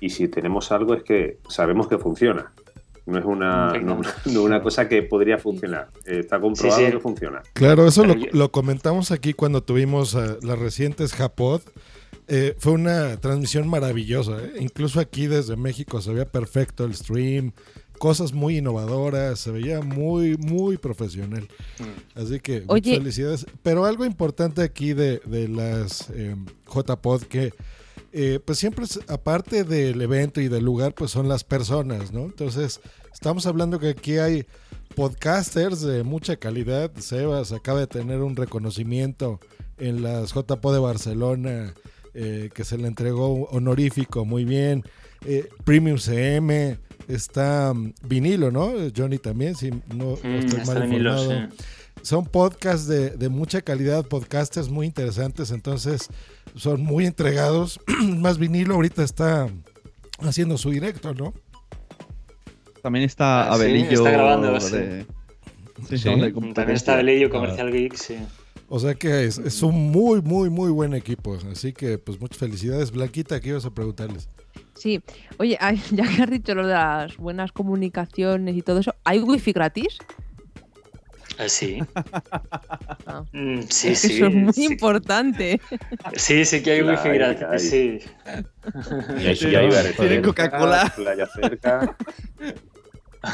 Speaker 20: y si tenemos algo es que sabemos que funciona. No es una, no, una cosa que podría funcionar. Está comprobado
Speaker 19: Sí, sí.
Speaker 20: que funciona.
Speaker 6: Claro, eso lo comentamos aquí cuando tuvimos eh, las recientes Japod. Eh, fue una transmisión maravillosa. ¿eh? Incluso aquí desde México se veía perfecto el stream. Cosas muy innovadoras. Se veía muy, muy profesional. Así que
Speaker 15: Oye.
Speaker 6: felicidades. Pero algo importante aquí de, de las eh, JPod que eh, pues siempre, es- aparte del evento y del lugar, pues son las personas, ¿no? Entonces, estamos hablando que aquí hay podcasters de mucha calidad. Sebas acaba de tener un reconocimiento en las JPO de Barcelona eh, que se le entregó honorífico, muy bien. Eh, Premium CM, está mm, vinilo, ¿no? Johnny también, si no, no
Speaker 19: Mm,
Speaker 6: estoy mal
Speaker 19: vinilo, sí.
Speaker 6: Son podcasts de, de mucha calidad, podcasters muy interesantes, entonces son muy entregados. Más vinilo ahorita está haciendo su directo, ¿no?
Speaker 8: También está
Speaker 19: Ah, sí,
Speaker 8: Abelillo.
Speaker 19: está grabando,
Speaker 8: de-
Speaker 19: sí. También está Belillo, Comercial Geek, sí.
Speaker 6: O sea que es, es un muy, muy, muy buen equipo. Así que, pues, muchas felicidades. Blanquita, ¿qué ibas a preguntarles?
Speaker 15: Sí. Oye, ya que has dicho lo de las buenas comunicaciones y todo eso, ¿hay wifi gratis?
Speaker 19: Eh, sí.
Speaker 15: Ah.
Speaker 19: Mm, sí,
Speaker 15: Es que
Speaker 19: sí.
Speaker 15: Eso es muy
Speaker 19: sí.
Speaker 15: importante.
Speaker 19: Sí, sí que hay wifi
Speaker 20: hay,
Speaker 19: gratis,
Speaker 20: hay.
Speaker 19: sí.
Speaker 20: Y ahí sí hay cerca,
Speaker 8: Coca-Cola.
Speaker 20: Playa cerca.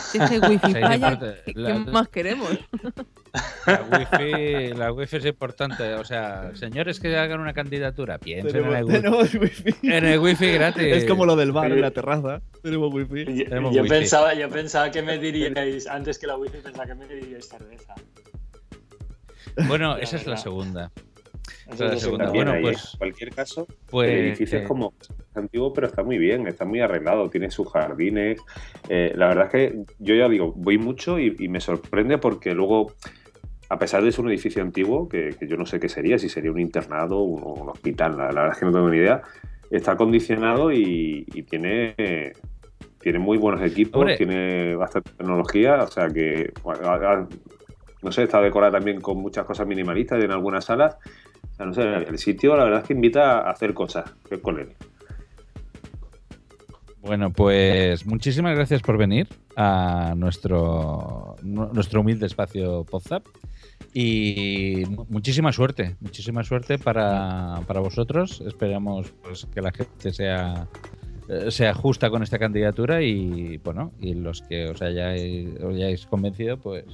Speaker 15: Si es que hay wifi. ¿qué,
Speaker 2: La-
Speaker 15: más queremos?
Speaker 2: La wifi, la wifi es importante. O sea, señores que hagan una candidatura, piensen en el,
Speaker 8: Tenemos,
Speaker 2: wifi,
Speaker 8: tenemos wifi.
Speaker 2: en el wifi gratis.
Speaker 8: Es como lo del bar en la terraza. Tenemos wifi.
Speaker 19: Yo,
Speaker 2: Tenemos
Speaker 19: yo
Speaker 2: wifi.
Speaker 19: pensaba, yo pensaba que me diríais, antes que la wifi, pensaba que me diríais cerveza.
Speaker 2: Bueno,
Speaker 19: La
Speaker 2: esa es la
Speaker 19: verdad.
Speaker 2: segunda. Es la
Speaker 20: También
Speaker 2: Bueno,
Speaker 20: ahí,
Speaker 2: pues,
Speaker 20: en cualquier caso,
Speaker 2: pues,
Speaker 20: el edificio
Speaker 2: eh,
Speaker 20: es como antiguo, pero está muy bien, está muy arreglado, tiene sus jardines. Eh, la verdad es que yo ya digo, voy mucho y, y me sorprende porque luego, a pesar de ser un edificio antiguo, que, que yo no sé qué sería, si sería un internado o un, hospital, la, la verdad es que no tengo ni idea, está acondicionado y, y tiene, tiene muy buenos equipos,
Speaker 2: Hombre.
Speaker 20: tiene bastante tecnología, o sea que, bueno, no sé, está decorada también con muchas cosas minimalistas en algunas salas. El sitio la verdad es que invita a hacer cosas con él.
Speaker 2: Bueno, pues muchísimas gracias por venir a nuestro, nu- nuestro humilde espacio Podzap. Y mu- muchísima suerte, muchísima suerte para, para vosotros. Esperamos pues, que la gente sea, eh, sea justa con esta candidatura y bueno, y los que os hayáis, os hayáis convencido, pues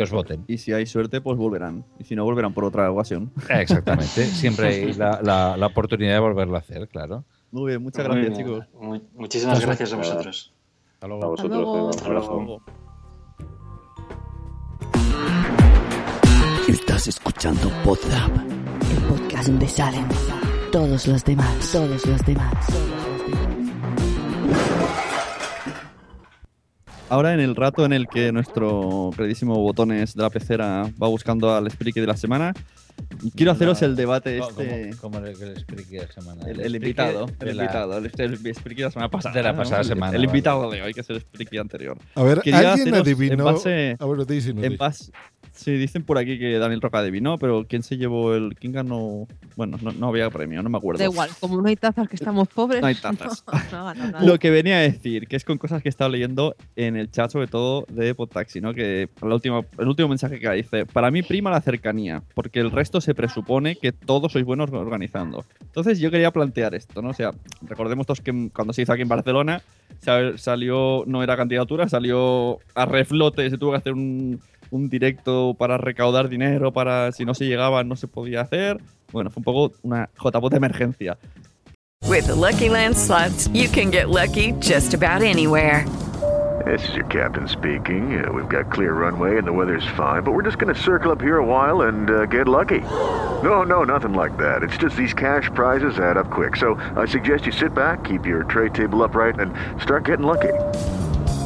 Speaker 2: que os voten.
Speaker 8: Y si hay suerte, pues volverán. Y si no, volverán por otra ocasión.
Speaker 2: Exactamente, siempre hay la, la- la oportunidad de volverlo a hacer, claro.
Speaker 8: Muy bien, muchas gracias,
Speaker 19: bien.
Speaker 8: chicos.
Speaker 19: Mu- muchísimas
Speaker 20: Hasta
Speaker 19: gracias a
Speaker 20: luego.
Speaker 19: vosotros.
Speaker 8: Hasta
Speaker 20: A
Speaker 8: luego.
Speaker 20: vosotros,
Speaker 15: luego.
Speaker 19: Hasta luego.
Speaker 27: Estás escuchando Podzap, el podcast donde salen todos los demás, todos los demás.
Speaker 8: Ahora en el rato en el que nuestro queridísimo botones de la pecera va buscando al Spriki de la semana, quiero haceros el debate
Speaker 2: ¿Cómo-
Speaker 8: este.
Speaker 2: cómo- cómo era que el Spriki de la semana?
Speaker 8: El,
Speaker 2: El
Speaker 8: el invitado, el
Speaker 2: la-
Speaker 8: invitado, el, el Spriki de la semana pasada.
Speaker 2: De la
Speaker 8: ¿no?
Speaker 2: pasada
Speaker 8: El-
Speaker 2: semana,
Speaker 8: El,
Speaker 2: vale.
Speaker 8: invitado de hoy, que es el Spriki anterior.
Speaker 6: A ver,
Speaker 8: Quería
Speaker 6: ¿alguien adivinó?
Speaker 8: En base,
Speaker 6: di, sí, no,
Speaker 8: en
Speaker 6: di.
Speaker 8: base- sí, dicen por aquí que Daniel Roca adivinó, pero ¿quién se llevó el. ¿Quién ganó? Bueno, no, no había premio, no me acuerdo.
Speaker 15: Da igual, como no hay tazas que estamos pobres.
Speaker 8: No hay tazas.
Speaker 15: No, no.
Speaker 8: Lo que venía a decir, que es con cosas que he estado leyendo en el chat, sobre todo de Podtaxi, ¿no? Que la última, el último mensaje que dice: Para mí prima la cercanía, porque el resto se presupone que todos sois buenos organizando. Entonces yo quería plantear esto, ¿no? O sea, recordemos todos que cuando se hizo aquí en Barcelona, sal- salió, no era candidatura, salió a reflote, se tuvo que hacer un, un directo para recaudar dinero, para si no se llegaba no se podía hacer. Bueno, fue un poco una JPOT de emergencia.
Speaker 28: With the Lucky Land slots, you can get lucky just about anywhere.
Speaker 29: This is your captain speaking. Uh, we've got clear runway and the weather's fine, but we're just going to circle up here a while and uh, get lucky. No, no, nothing like that. It's just these cash prizes add up quick. So I suggest you sit back, keep your tray table upright, and start getting lucky.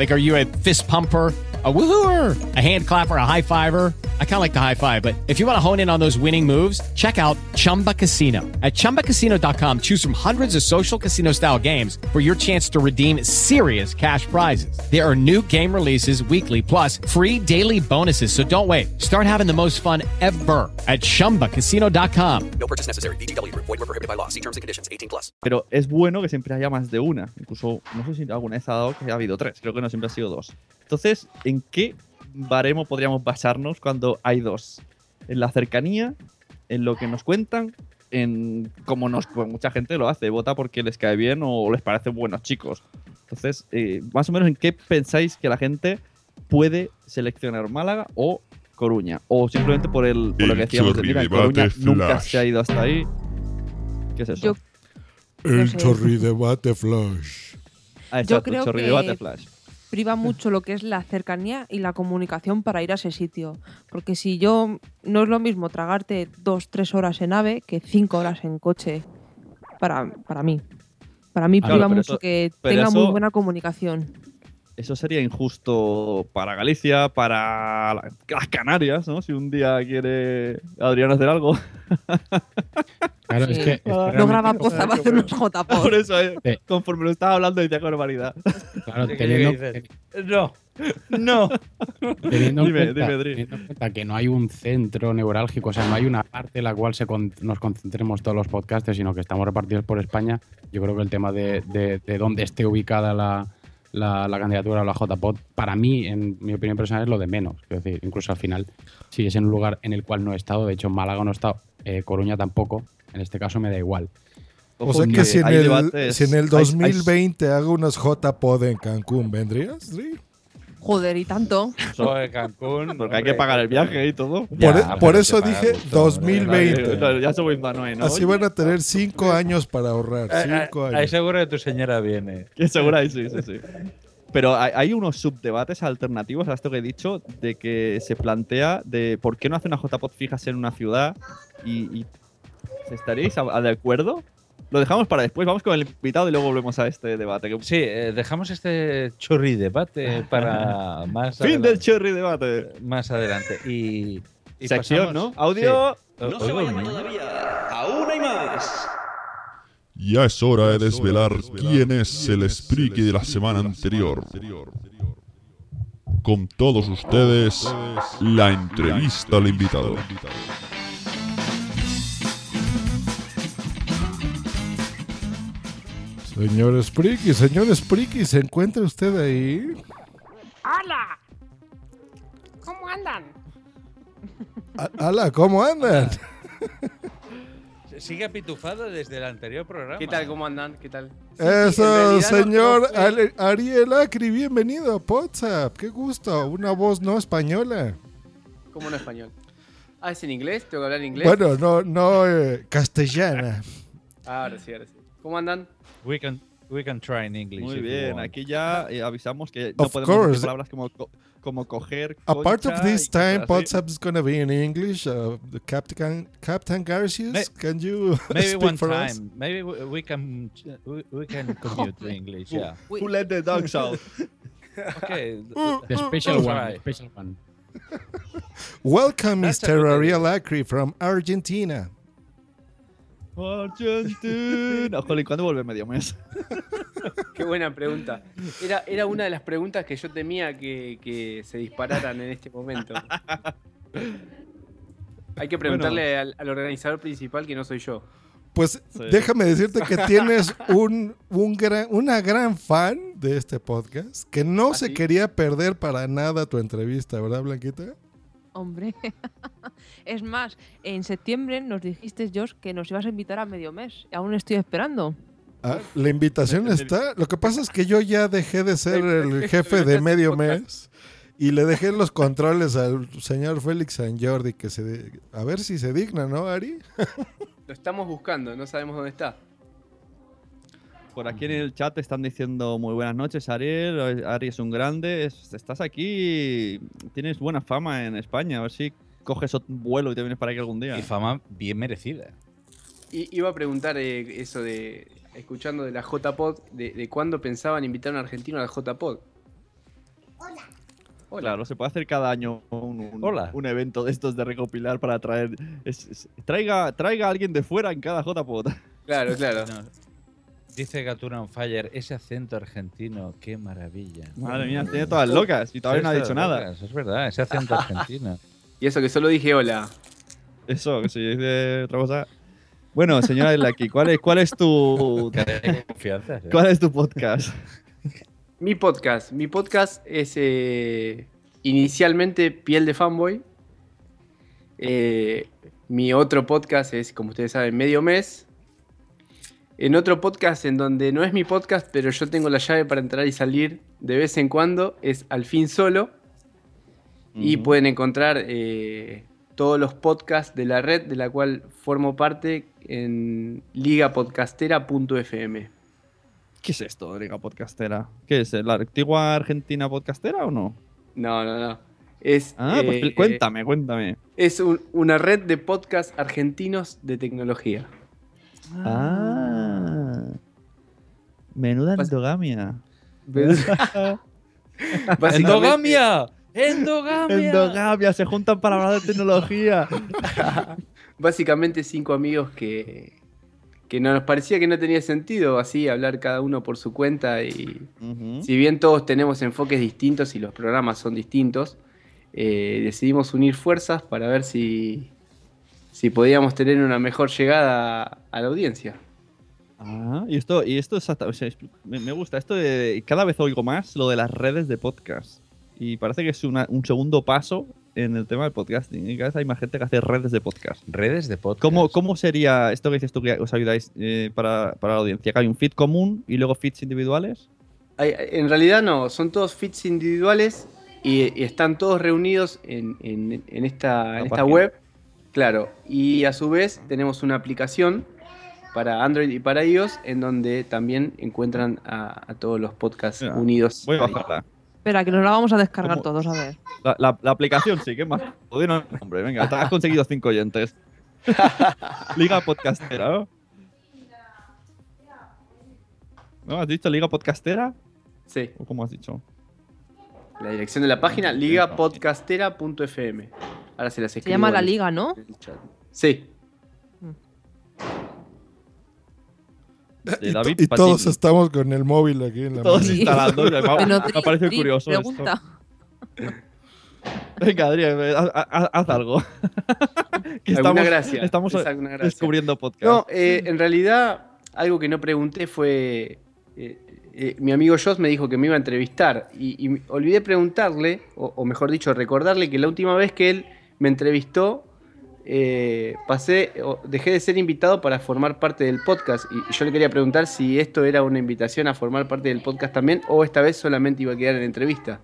Speaker 25: Like, are you a fist pumper? A woohooer, a hand clapper, a high fiver. I kind of like the high five, but if you want to hone in on those winning moves, check out Chumba Casino. At chumbacasino.com, choose from hundreds of social casino style games for your chance to redeem serious cash prizes. There are new game releases weekly, plus free daily bonuses. So don't wait. Start having the most fun ever at chumbacasino.com.
Speaker 26: No purchase necessary. VGW Group. Void were prohibited by law. See terms and conditions. 18 plus.
Speaker 8: Pero es bueno que siempre haya más de una. Incluso, no sé si alguna vez ha dado que ha habido tres. Creo que no siempre ha sido dos. Entonces, ¿en qué baremo podríamos basarnos cuando hay dos? ¿En la cercanía? ¿En lo que nos cuentan? En cómo nos, pues mucha gente lo hace, vota porque les cae bien o les parecen buenos chicos. Entonces, eh, más o menos, ¿en qué pensáis que la gente puede seleccionar Málaga o Coruña? O simplemente por, el, por lo que
Speaker 6: El
Speaker 8: decíamos de, mira, en Coruña nunca
Speaker 6: flash.
Speaker 8: se ha ido hasta ahí. ¿Qué es eso?
Speaker 6: El
Speaker 15: sé.
Speaker 6: chorridebate flash.
Speaker 8: Ah,
Speaker 15: Yo
Speaker 8: exacto,
Speaker 15: creo
Speaker 8: chorridebate
Speaker 15: que
Speaker 8: flash.
Speaker 15: Priva mucho lo que es la cercanía y la comunicación para ir a ese sitio. Porque si yo no es lo mismo tragarte dos, tres horas en AVE que cinco horas en coche para, para mí. Para mí
Speaker 8: Claro,
Speaker 15: priva mucho
Speaker 8: eso-
Speaker 15: que tenga muy buena comunicación.
Speaker 8: Eso sería injusto para Galicia, para la- las Canarias, ¿no? Si un día quiere Adrián hacer algo.
Speaker 7: Claro, es
Speaker 15: Sí.
Speaker 7: que. es que
Speaker 15: no
Speaker 7: realmente-
Speaker 15: graba poza, va a hacer unos JPOD.
Speaker 8: Por eso, eh,
Speaker 7: Sí.
Speaker 8: conforme lo estaba hablando, decía con barbaridad.
Speaker 7: Claro,
Speaker 2: ¿Qué
Speaker 7: teniendo,
Speaker 2: dices? No, no.
Speaker 7: teniendo en
Speaker 8: Dime,
Speaker 7: cuenta,
Speaker 8: dime,
Speaker 7: teniendo en cuenta que no hay un centro neurálgico, o sea, no hay una parte en la cual se con- nos concentremos todos los podcasters, sino que estamos repartidos por España, yo creo que el tema de, de- de dónde esté ubicada la, la- la candidatura o la JPOD, para mí, en mi opinión personal, es lo de menos. Quiero decir, incluso al final, si es en un lugar en el cual no he estado, de hecho, en Málaga no he estado, eh, Coruña tampoco, en este caso me da igual.
Speaker 6: O sea que si en, el, si en el 2020 hago unos J-Pod en Cancún, ¿vendrías? Dri?
Speaker 15: Joder, y tanto.
Speaker 2: Eso de Cancún.
Speaker 8: Porque hay que pagar el viaje y todo.
Speaker 6: Por,
Speaker 2: Ya,
Speaker 6: por
Speaker 2: pero
Speaker 6: eso dije
Speaker 2: mucho,
Speaker 6: 2020.
Speaker 8: No, ya somos Manuel, ¿no?
Speaker 6: Así van a tener cinco años para ahorrar.
Speaker 2: Eh, eh,
Speaker 6: Cinco
Speaker 2: Ahí
Speaker 6: años.
Speaker 2: seguro que tu señora viene.
Speaker 8: Que seguro ahí sí, sí, sí. Pero hay, unos subdebates alternativos a esto que he dicho, de que se plantea de por qué no hace una JPOD fijas en una ciudad y, y ¿estaríais de acuerdo? Lo dejamos para después, vamos con el invitado y luego volvemos a este debate.
Speaker 2: Sí, eh, dejamos este chorri debate para más
Speaker 8: Fin
Speaker 2: adelante.
Speaker 8: del chorri debate.
Speaker 2: Más adelante. Y, y
Speaker 8: Sección,
Speaker 2: pasamos-
Speaker 8: ¿no? Audio.
Speaker 2: Sí. O- oigo un niño.
Speaker 30: Aún hay más.
Speaker 31: Ya es hora de desvelar quién es el Spriki de la semana anterior. Con todos ustedes, la entrevista al invitado.
Speaker 6: Señor Spriki, señor Spriki, ¿se encuentra usted ahí?
Speaker 32: ¡Hola! ¿Cómo andan?
Speaker 6: A- Ala, ¿cómo andan?
Speaker 2: Sigue apitufado desde el anterior programa.
Speaker 30: ¿Qué tal? ¿Cómo andan? ¿Qué tal? Sí,
Speaker 6: Eso,
Speaker 30: no-
Speaker 6: señor
Speaker 30: no
Speaker 6: Ariel Acri, bienvenido a WhatsApp. Qué gusto, una voz no española.
Speaker 30: ¿Cómo no español? Ah, ¿es en inglés? ¿Tengo que hablar en inglés?
Speaker 6: Bueno, no, no eh, castellana.
Speaker 30: Ah, ahora sí, ahora sí. ¿Cómo andan?
Speaker 2: We can, we can try in English.
Speaker 8: Muy bien, aquí ya eh, avisamos que no
Speaker 6: Of
Speaker 8: podemos decir palabras como, co- como coger.
Speaker 6: A part of this
Speaker 8: y
Speaker 6: time,
Speaker 8: cosas así.
Speaker 6: WhatsApp is going to be in English. Uh, the Captain, Captain Garcius,
Speaker 2: May-
Speaker 6: can you
Speaker 2: Maybe
Speaker 6: speak
Speaker 2: one
Speaker 6: for
Speaker 2: time.
Speaker 6: us?
Speaker 2: Maybe we, we can we, we can commute to English. Yeah.
Speaker 8: Who let the dogs out?
Speaker 2: Okay.
Speaker 7: The special one,
Speaker 2: try.
Speaker 7: special one.
Speaker 6: Welcome,
Speaker 2: That's a
Speaker 6: Mr.
Speaker 2: good
Speaker 6: Ariel Acri from Argentina.
Speaker 8: Argentina. Jolín, ¿cuándo vuelve medio mes?
Speaker 30: Qué buena pregunta. Era, era una de las preguntas que yo temía que, que se dispararan en este momento. Hay que preguntarle al, al organizador principal que no soy yo.
Speaker 6: Pues
Speaker 8: Sí.
Speaker 6: déjame decirte que tienes un, un gran, una gran fan de este podcast que no
Speaker 30: ¿Ah,
Speaker 6: se
Speaker 30: sí?
Speaker 6: quería perder para nada tu entrevista, ¿verdad, Blanquita?
Speaker 15: Hombre. Es más, en septiembre nos dijiste, Josh, que nos ibas a invitar a medio mes. Aún estoy esperando.
Speaker 6: Ah, la invitación está. Lo que pasa es que yo ya dejé de ser el jefe de medio mes y le dejé los controles al señor Félix San Jordi que se de- a ver si se digna, ¿no, Ari?
Speaker 30: Lo estamos buscando, no sabemos dónde está.
Speaker 8: Por aquí en el chat te están diciendo muy buenas noches, Ariel. Ari es un grande. Es- estás aquí, tienes buena fama en España. A ver si coges otro vuelo y te vienes para aquí algún día.
Speaker 2: Y fama bien merecida.
Speaker 30: I- iba a preguntar eh, eso de, escuchando de la JPod, de, de cuándo pensaban invitar a un argentino a la JPod.
Speaker 8: Claro, se puede hacer cada año un, un-
Speaker 2: Hola.
Speaker 8: un evento de estos de recopilar para traer. es- es- traiga, traiga a alguien de fuera en cada JPod.
Speaker 30: Claro, claro.
Speaker 2: No. Dice Gatuna on Fire, ese acento argentino, qué maravilla.
Speaker 8: Madre mía, tiene todas locas y todavía no ha dicho nada.
Speaker 2: locas, Es verdad, ese acento argentino.
Speaker 30: Y eso que solo dije hola.
Speaker 8: Eso, que si dice otra cosa. Bueno, señora Laki, ¿cuál es, cuál es tu.
Speaker 2: Confianza.
Speaker 8: ¿Cuál es tu podcast?
Speaker 30: Mi podcast. Mi podcast es eh, inicialmente Piel de Fanboy. Eh, mi otro podcast es, como ustedes saben, Medio Mes. En otro podcast en donde no es mi podcast, pero yo tengo la llave para entrar y salir de vez en cuando, es Al fin Solo. Y pueden encontrar eh, todos los podcasts de la red de la cual formo parte en ligapodcastera.fm.
Speaker 8: ¿Qué es esto, Liga Podcastera? ¿Qué es? ¿La antigua Argentina Podcastera o no?
Speaker 30: No, no, no. Es,
Speaker 8: Ah, pues
Speaker 30: eh,
Speaker 8: cuéntame, cuéntame.
Speaker 30: Es un- una red de podcasts argentinos de tecnología.
Speaker 8: Ah. Menuda endogamia.
Speaker 2: ¡Endogamia! ¡Endogamia!
Speaker 8: Endogamia, se juntan para hablar de tecnología.
Speaker 30: Básicamente cinco amigos que, que no nos parecía que no tenía sentido así hablar cada uno por su cuenta y si bien todos tenemos enfoques distintos y los programas son distintos, eh, decidimos unir fuerzas para ver si, si podíamos tener una mejor llegada a la audiencia.
Speaker 8: Ah, y esto, y esto exacta- o sea, es- me, me gusta. Esto de, cada vez oigo más lo de las redes de podcast. Y parece que es una- un segundo paso en el tema del podcasting. Y cada vez hay más gente que hace redes de podcast.
Speaker 2: Redes de podcast.
Speaker 8: ¿Cómo, cómo sería esto que dices tú que os ayudáis eh, para, para la audiencia? ¿Que hay un feed común y luego feeds individuales?
Speaker 30: Hay- en realidad no, son todos feeds individuales y, y están todos reunidos en, en- en esta, en esta web. Claro, y a su vez tenemos una aplicación para Android y para iOS en donde también encuentran a, a todos los podcasts
Speaker 8: Mira,
Speaker 30: unidos.
Speaker 8: Voy a
Speaker 30: ahí.
Speaker 15: Espera, que nos la vamos a descargar
Speaker 8: ¿Cómo?
Speaker 15: todos, a ver.
Speaker 8: La, la- la aplicación sí, ¿qué más? Joder, hombre, venga, has conseguido cinco oyentes. Liga Podcastera, ¿no? ¿No? ¿Has dicho Liga Podcastera?
Speaker 30: Sí.
Speaker 8: ¿O cómo has dicho?
Speaker 30: La dirección de la página ligapodcastera.fm. Ahora se las
Speaker 15: Se
Speaker 30: escribo.
Speaker 15: llama La Liga, ¿no?
Speaker 30: Sí.
Speaker 8: De
Speaker 6: Y,
Speaker 8: David
Speaker 6: to- y todos estamos con el móvil aquí en la
Speaker 8: Todos
Speaker 6: mano.
Speaker 8: instalando. Me
Speaker 15: Tri,
Speaker 8: curioso esto.
Speaker 15: pregunta.
Speaker 8: Venga, Adrián, eh, haz, algo. Que
Speaker 30: Alguna gracia,
Speaker 8: Estamos
Speaker 30: es alguna gracia.
Speaker 8: descubriendo podcast.
Speaker 30: No, eh, en realidad, algo que no pregunté fue. eh, eh, mi amigo Joss me dijo que me iba a entrevistar y, olvidé preguntarle, o, o mejor dicho, recordarle que la última vez que él me entrevistó, eh, pasé, o dejé de ser invitado para formar parte del podcast. Y, yo le quería preguntar si esto era una invitación a formar parte del podcast también, o esta vez solamente iba a quedar en entrevista.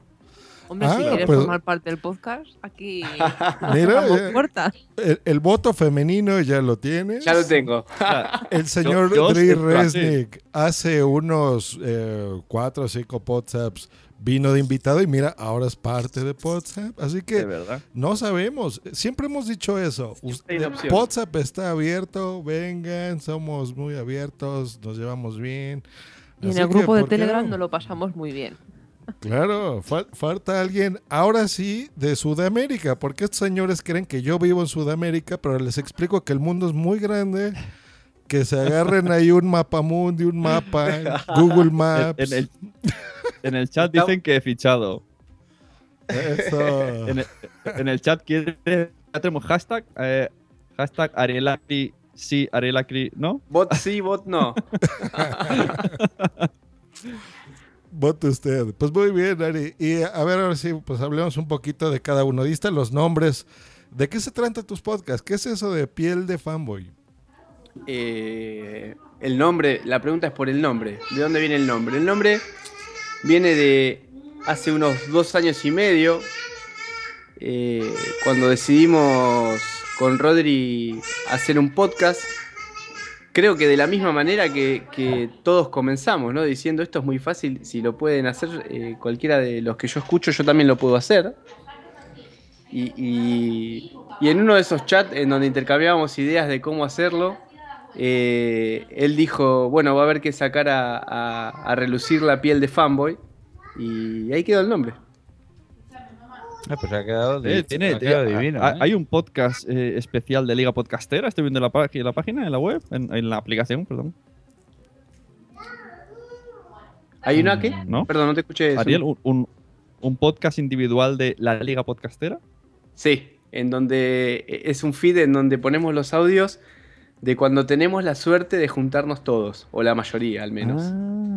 Speaker 15: Hombre, si
Speaker 6: Ah,
Speaker 15: quieres
Speaker 6: pues-
Speaker 15: formar parte del podcast, aquí
Speaker 6: Mira, eh,
Speaker 15: puertas.
Speaker 6: el, el voto femenino ya lo tienes.
Speaker 30: Ya lo tengo.
Speaker 6: El señor
Speaker 8: Yo- yo
Speaker 6: Dri. Resnick hace unos eh, cuatro o cinco WhatsApps vino de invitado y mira, ahora es parte de WhatsApp. Así que
Speaker 8: verdad.
Speaker 6: no sabemos. Siempre hemos dicho eso. WhatsApp está abierto, vengan, somos muy abiertos, nos llevamos bien.
Speaker 15: Y en el
Speaker 6: que,
Speaker 15: grupo de
Speaker 6: ¿por qué
Speaker 15: Telegram
Speaker 6: no?
Speaker 15: nos lo pasamos muy bien.
Speaker 6: Claro, fal- falta alguien, ahora sí, de Sudamérica, porque estos señores creen que yo vivo en Sudamérica, pero les explico que el mundo es muy grande, que se agarren ahí un mapa mundi, un mapa, Google
Speaker 8: En,
Speaker 6: Maps.
Speaker 8: en el, en el chat dicen que he fichado.
Speaker 6: Eso.
Speaker 8: En el, en el chat quiere, ya tenemos hashtag, eh, hashtag Arielacri, sí, Arielacri, ¿no?
Speaker 30: Bot sí, bot no.
Speaker 6: Vote usted. Pues muy bien, Ari. Y a ver, ahora sí, pues hablemos un poquito de cada uno. Diste los nombres. ¿De qué se trata tus podcasts? ¿Qué es eso de piel de fanboy?
Speaker 30: Eh, El nombre, la pregunta es por el nombre. ¿De dónde viene el nombre? El nombre viene de hace unos dos años y medio, eh, cuando decidimos con Rodri hacer un podcast. Creo que de la misma manera que, todos comenzamos, ¿no? Diciendo esto es muy fácil, si lo pueden hacer eh, cualquiera de los que yo escucho, yo también lo puedo hacer. Y en uno de esos chats en donde intercambiábamos ideas de cómo hacerlo, eh, él dijo, bueno, va a haber que sacar a, a- a relucir la piel de fanboy. Y ahí quedó el nombre.
Speaker 2: Ah, pues ha quedado,
Speaker 8: Eh, tiene-
Speaker 2: ha quedado
Speaker 8: eh,
Speaker 2: divino. ¿eh?
Speaker 8: Hay un podcast eh, especial de Liga Podcastera. Estoy viendo la, la página, en la web, en, en la aplicación, perdón.
Speaker 30: ¿Hay una que?
Speaker 8: ¿No?
Speaker 30: Perdón, no te escuché. eso.
Speaker 8: Ariel, un, un- un podcast individual de la Liga Podcastera.
Speaker 30: Sí, en donde es un feed en donde ponemos los audios de cuando tenemos la suerte de juntarnos todos, o la mayoría al menos.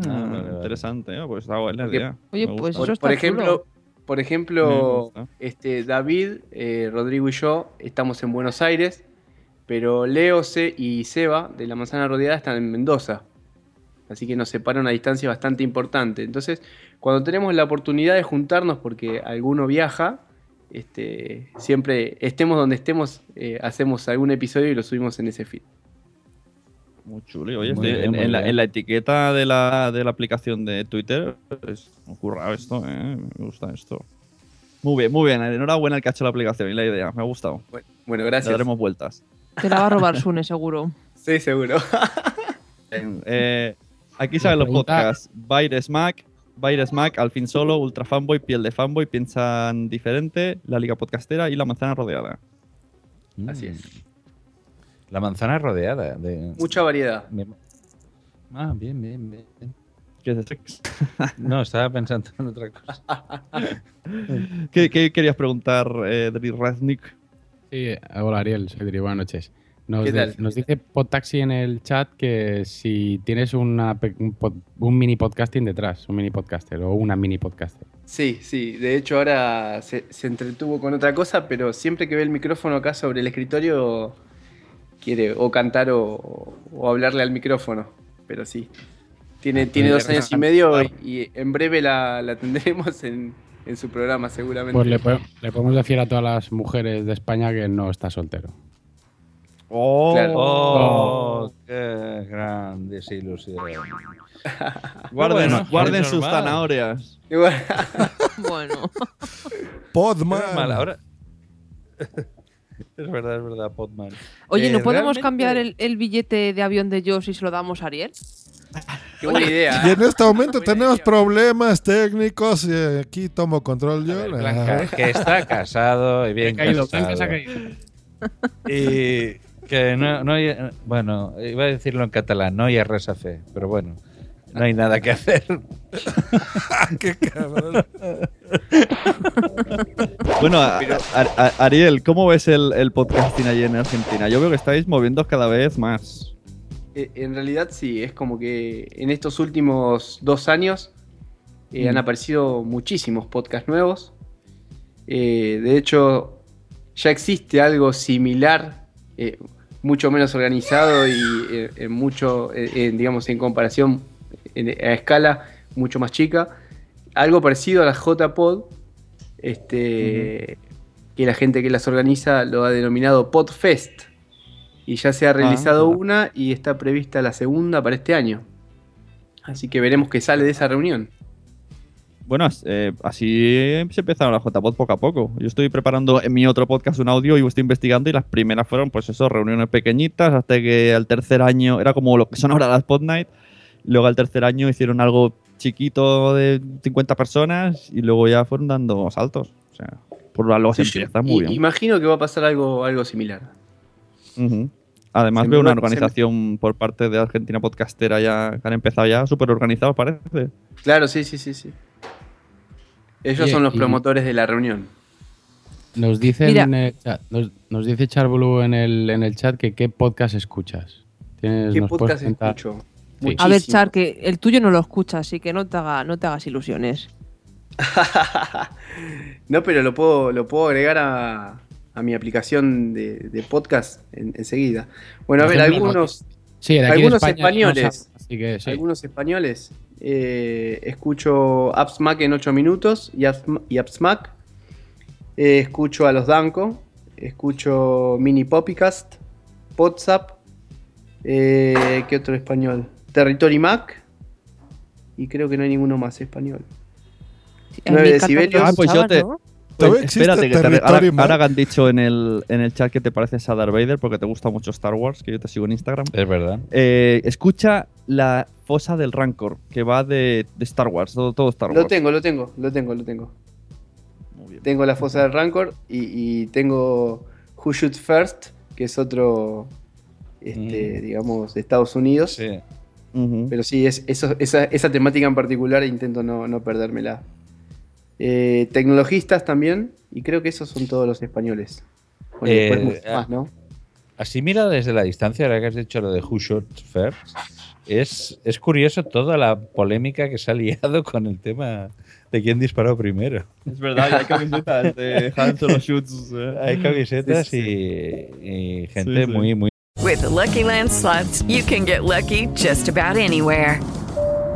Speaker 8: Ah, interesante, ¿eh? pues está buena la
Speaker 30: Porque-
Speaker 8: idea.
Speaker 15: Oye, pues
Speaker 30: por ejemplo, por ejemplo, este, David, eh, Rodrigo y yo estamos en Buenos Aires, pero Leo C y Seba de la Manzana Rodeada están en Mendoza. Así que nos separa una distancia bastante importante. Entonces, cuando tenemos la oportunidad de juntarnos porque alguno viaja, este, siempre estemos donde estemos, eh, hacemos algún episodio y lo subimos en ese feed.
Speaker 8: Muy chulo. Oye,
Speaker 2: Muy bien,
Speaker 8: en, la, en la etiqueta de la, de la aplicación de Twitter es ocurra esto, ¿eh? Me gusta esto. Muy bien, muy bien. Enhorabuena el que ha hecho la aplicación y la idea. Me ha gustado.
Speaker 30: Bueno,
Speaker 8: Le
Speaker 30: gracias.
Speaker 8: daremos vueltas.
Speaker 15: Te la va a robar Sune, seguro.
Speaker 30: Sí, seguro.
Speaker 8: Eh, aquí salen los podcasts. Baires Mac, Baires Mac, Al fin solo, Ultra Fanboy, Piel de Fanboy, Piensan Diferente, La Liga Podcastera y La Manzana Rodeada.
Speaker 30: Así es.
Speaker 2: La manzana rodeada de.
Speaker 30: Mucha variedad.
Speaker 2: Ah, bien, bien, bien.
Speaker 8: ¿Qué es?
Speaker 2: No, estaba pensando en otra cosa.
Speaker 8: ¿Qué, qué querías preguntar, eh, Dri Raznik?
Speaker 7: Sí, hola Ariel, soy Dri, buenas noches. Nos,
Speaker 30: ¿Qué
Speaker 7: de-
Speaker 30: tal?
Speaker 7: nos dice Podtaxi en el chat que si tienes una un, un mini podcasting detrás, un mini podcaster o una mini podcaster.
Speaker 30: Sí, sí. De hecho, ahora se, se entretuvo con otra cosa, pero siempre que ve el micrófono acá sobre el escritorio, quiere o cantar o, o hablarle al micrófono. Pero sí. Tiene, tiene dos años y medio y, y en breve la, la tendremos en, en su programa, seguramente.
Speaker 7: Pues le, le podemos decir a todas las mujeres de España que no está soltero.
Speaker 8: ¡Oh!
Speaker 30: Claro.
Speaker 2: ¡Oh! ¡Qué gran desilusión!
Speaker 8: Guarden,
Speaker 2: Bueno,
Speaker 8: guarden sus
Speaker 2: normal.
Speaker 8: zanahorias.
Speaker 30: Bueno.
Speaker 6: Podman.
Speaker 2: Ahora. es verdad, es verdad, Podman.
Speaker 15: Oye,
Speaker 2: Eh,
Speaker 15: ¿no podemos
Speaker 2: realmente-
Speaker 15: cambiar el, el billete de avión de Josh y se lo damos a Ariel?
Speaker 30: qué buena idea.
Speaker 6: Y en este momento tenemos
Speaker 30: idea.
Speaker 6: problemas técnicos y aquí tomo control yo.
Speaker 2: A ver, Blanca, que está casado y bien
Speaker 7: caído,
Speaker 2: casado.
Speaker 7: Blanca se ha caído.
Speaker 2: Y que no, no hay, bueno, iba a decirlo en catalán, no hay res a fe, pero bueno, no hay nada que hacer.
Speaker 6: Qué cabrón.
Speaker 8: Bueno, a- a- a- Ariel, ¿cómo ves el, el podcasting allí en Argentina? Yo veo que estáis moviendo cada vez más.
Speaker 30: Eh, En realidad sí, es como que en estos últimos dos años eh, han
Speaker 8: Mm.
Speaker 30: aparecido muchísimos podcasts nuevos. Eh, de hecho, ya existe algo similar, eh, mucho menos organizado y eh, en mucho, eh, en, digamos, en comparación en- a escala mucho más chica. Algo parecido a la JPod, este, que la gente que las organiza lo ha denominado Podfest. Y ya se ha realizado
Speaker 8: mira.
Speaker 30: una y está prevista la segunda para este año. Así que veremos qué sale de esa reunión.
Speaker 8: Bueno, eh, así se empezaron las JPod poco a poco. Yo estoy preparando en mi otro podcast un audio y estoy investigando y las primeras fueron, pues eso, reuniones pequeñitas hasta que al tercer año era como lo que son ahora las Pod Night. Luego al tercer año hicieron algo chiquito de 50 personas y luego ya fueron dando saltos. O sea, por algo se
Speaker 30: Sí, yo
Speaker 8: empieza muy bien.
Speaker 30: Imagino que va a pasar algo, algo similar.
Speaker 8: Además
Speaker 30: Se
Speaker 8: veo una
Speaker 30: se me-
Speaker 8: organización por parte de Argentina Podcastera ya que han empezado ya súper organizados, parece.
Speaker 30: Claro, sí, sí, sí, sí. Ellos son los promotores de la reunión.
Speaker 7: Nos dicen
Speaker 15: Mira.
Speaker 7: en el chat- nos, nos dice Charblu en el, en el chat que qué podcast escuchas. ¿Tienes-
Speaker 30: ¿Qué podcast escucho?
Speaker 7: Sí.
Speaker 15: A ver. Char, que el tuyo no lo escucha, así que no te, haga, no te hagas ilusiones.
Speaker 30: no, pero lo puedo, lo puedo agregar a, a mi aplicación de, de podcast en- enseguida. Bueno, a ver, algunos.
Speaker 7: Sí, de aquí de
Speaker 30: Algunos
Speaker 7: España no
Speaker 30: españoles.
Speaker 7: sabe, así que sí.
Speaker 30: Algunos españoles. Eh, escucho AppSmack en 8 minutos y, Apps- y AppSmack. Eh, escucho a los Danco. Escucho Mini Poppycast. WhatsApp. Eh, ¿Qué otro español? Territory Mac. Y creo que no hay ninguno más español.
Speaker 15: en
Speaker 30: 9
Speaker 15: mi casa
Speaker 30: decibelios.
Speaker 8: Ah, pues yo te.
Speaker 15: ¿no?
Speaker 8: Pues
Speaker 6: ¿Todavía existe
Speaker 8: espérate, que te, ahora, ahora que han dicho en el, en el chat que te pareces a Darth Vader porque te gusta mucho Star Wars, que yo te sigo en Instagram.
Speaker 2: Es verdad.
Speaker 8: Eh, escucha la fosa del Rancor, que va de, de Star Wars, todo, todo Star Wars.
Speaker 30: Lo tengo, lo tengo, lo tengo, lo tengo. Tengo la fosa del Rancor y, y tengo Who Shoots First, que es otro, este, digamos, de Estados Unidos.
Speaker 2: Sí.
Speaker 30: Pero sí, es, eso- esa, esa temática en particular intento no, no perdérmela. Eh, tecnologistas también, y creo que esos son todos los españoles. Bueno,
Speaker 2: Eh, ah,
Speaker 30: más, ¿no?
Speaker 2: Así mira desde la distancia, ahora que has dicho lo de Who Shot First, es, es curioso toda la polémica que se ha liado con el tema de quién disparó primero.
Speaker 8: Es verdad, hay camisetas de Han Solo Shoots. eh.
Speaker 2: Hay camisetas
Speaker 8: Sí, sí.
Speaker 2: y, y gente
Speaker 8: Sí, sí.
Speaker 2: muy, muy...
Speaker 28: With the Lucky Land slots, you can get lucky just about anywhere.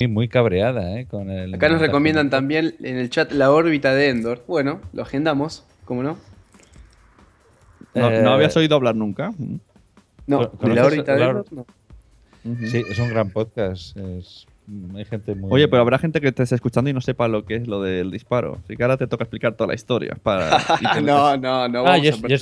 Speaker 2: Muy, muy cabreada, ¿eh? Con el,
Speaker 30: Acá nos recomiendan también en el chat la órbita de Endor. Bueno, lo agendamos, ¿cómo no?
Speaker 8: No,
Speaker 2: Eh,
Speaker 8: no habías oído hablar nunca.
Speaker 30: No,
Speaker 2: ¿Con-
Speaker 30: de la órbita de
Speaker 2: la-
Speaker 30: Endor, no.
Speaker 2: Sí, es un gran podcast. es- hay gente muy...
Speaker 8: Oye, pero habrá gente que te esté escuchando y no sepa lo que es lo del disparo. Así que ahora te toca explicar toda la historia. Para,
Speaker 30: no, no, no.
Speaker 2: Ah,
Speaker 30: vamos
Speaker 2: yo,
Speaker 30: a
Speaker 2: yo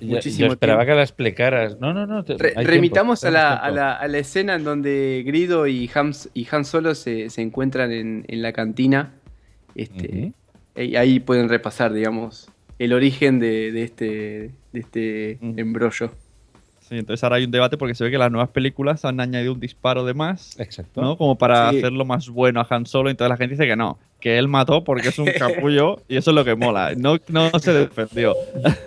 Speaker 2: yo-
Speaker 30: muchísimo
Speaker 2: yo esperaba
Speaker 30: tiempo.
Speaker 2: que la explicaras. No, no, no. te-
Speaker 30: Re-
Speaker 2: hay tiempo,
Speaker 30: remitamos a, la, a, la, a la escena en donde Grido y Han, y Han Solo se, se encuentran en, en la cantina. Este, y ahí pueden repasar, digamos, el origen de, de este, de este embrollo.
Speaker 8: Sí, entonces ahora hay un debate porque se ve que las nuevas películas han añadido un disparo de más.
Speaker 2: Exacto.
Speaker 8: ¿no? Como para
Speaker 30: Sí.
Speaker 8: hacerlo más bueno a Han Solo. Entonces la gente dice que no, que él mató porque es un capullo y eso es lo que mola. No, no se defendió.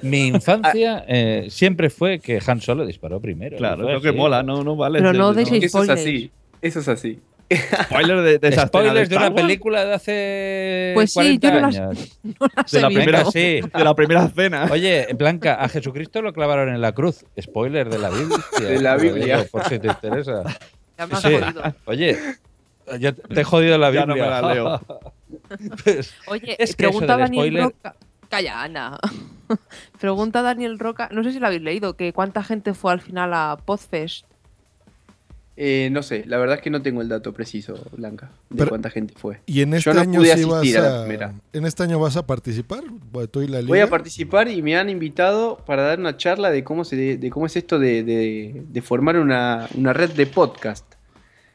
Speaker 2: Mi infancia eh, siempre fue que Han Solo disparó primero.
Speaker 8: Claro, es lo que mola, no, no vale.
Speaker 15: Pero no deis
Speaker 30: Eso es así. Eso es así.
Speaker 8: Spoiler de, de esa escena
Speaker 2: Spoilers de una
Speaker 8: Wars.
Speaker 2: película de hace
Speaker 15: Pues sí,
Speaker 2: 40
Speaker 15: yo no las-
Speaker 2: años.
Speaker 15: No las
Speaker 8: De
Speaker 15: he
Speaker 8: la
Speaker 15: visto.
Speaker 8: primera,
Speaker 2: sí.
Speaker 8: de la primera cena.
Speaker 2: Oye, Blanca, a Jesucristo lo clavaron en la cruz. Spoiler de la Biblia.
Speaker 30: De la Biblia.
Speaker 2: digo, por si te interesa.
Speaker 15: Ya me has
Speaker 2: Sí. Oye, ya te he jodido la
Speaker 8: Ya no
Speaker 2: Biblia.
Speaker 8: me la leo.
Speaker 2: Pues,
Speaker 15: Oye,
Speaker 2: Es que
Speaker 15: pregunta
Speaker 2: eso spoiler-
Speaker 15: Roca. Calla, Ana. pregunta Daniel Roca. No sé si lo habéis leído, que cuánta gente fue al final a Podfest.
Speaker 30: Eh, no sé, la verdad es que no tengo el dato preciso, Blanca, de
Speaker 6: Pero-
Speaker 30: cuánta gente fue.
Speaker 6: Y en este
Speaker 30: Yo no
Speaker 6: año
Speaker 30: pude
Speaker 6: sí vas
Speaker 30: asistir a la
Speaker 6: a,
Speaker 30: primera.
Speaker 6: en este año vas a participar, la.
Speaker 30: Voy a participar y me han invitado para dar una charla de cómo, se, de cómo es esto de, de- de formar una, una red de podcast.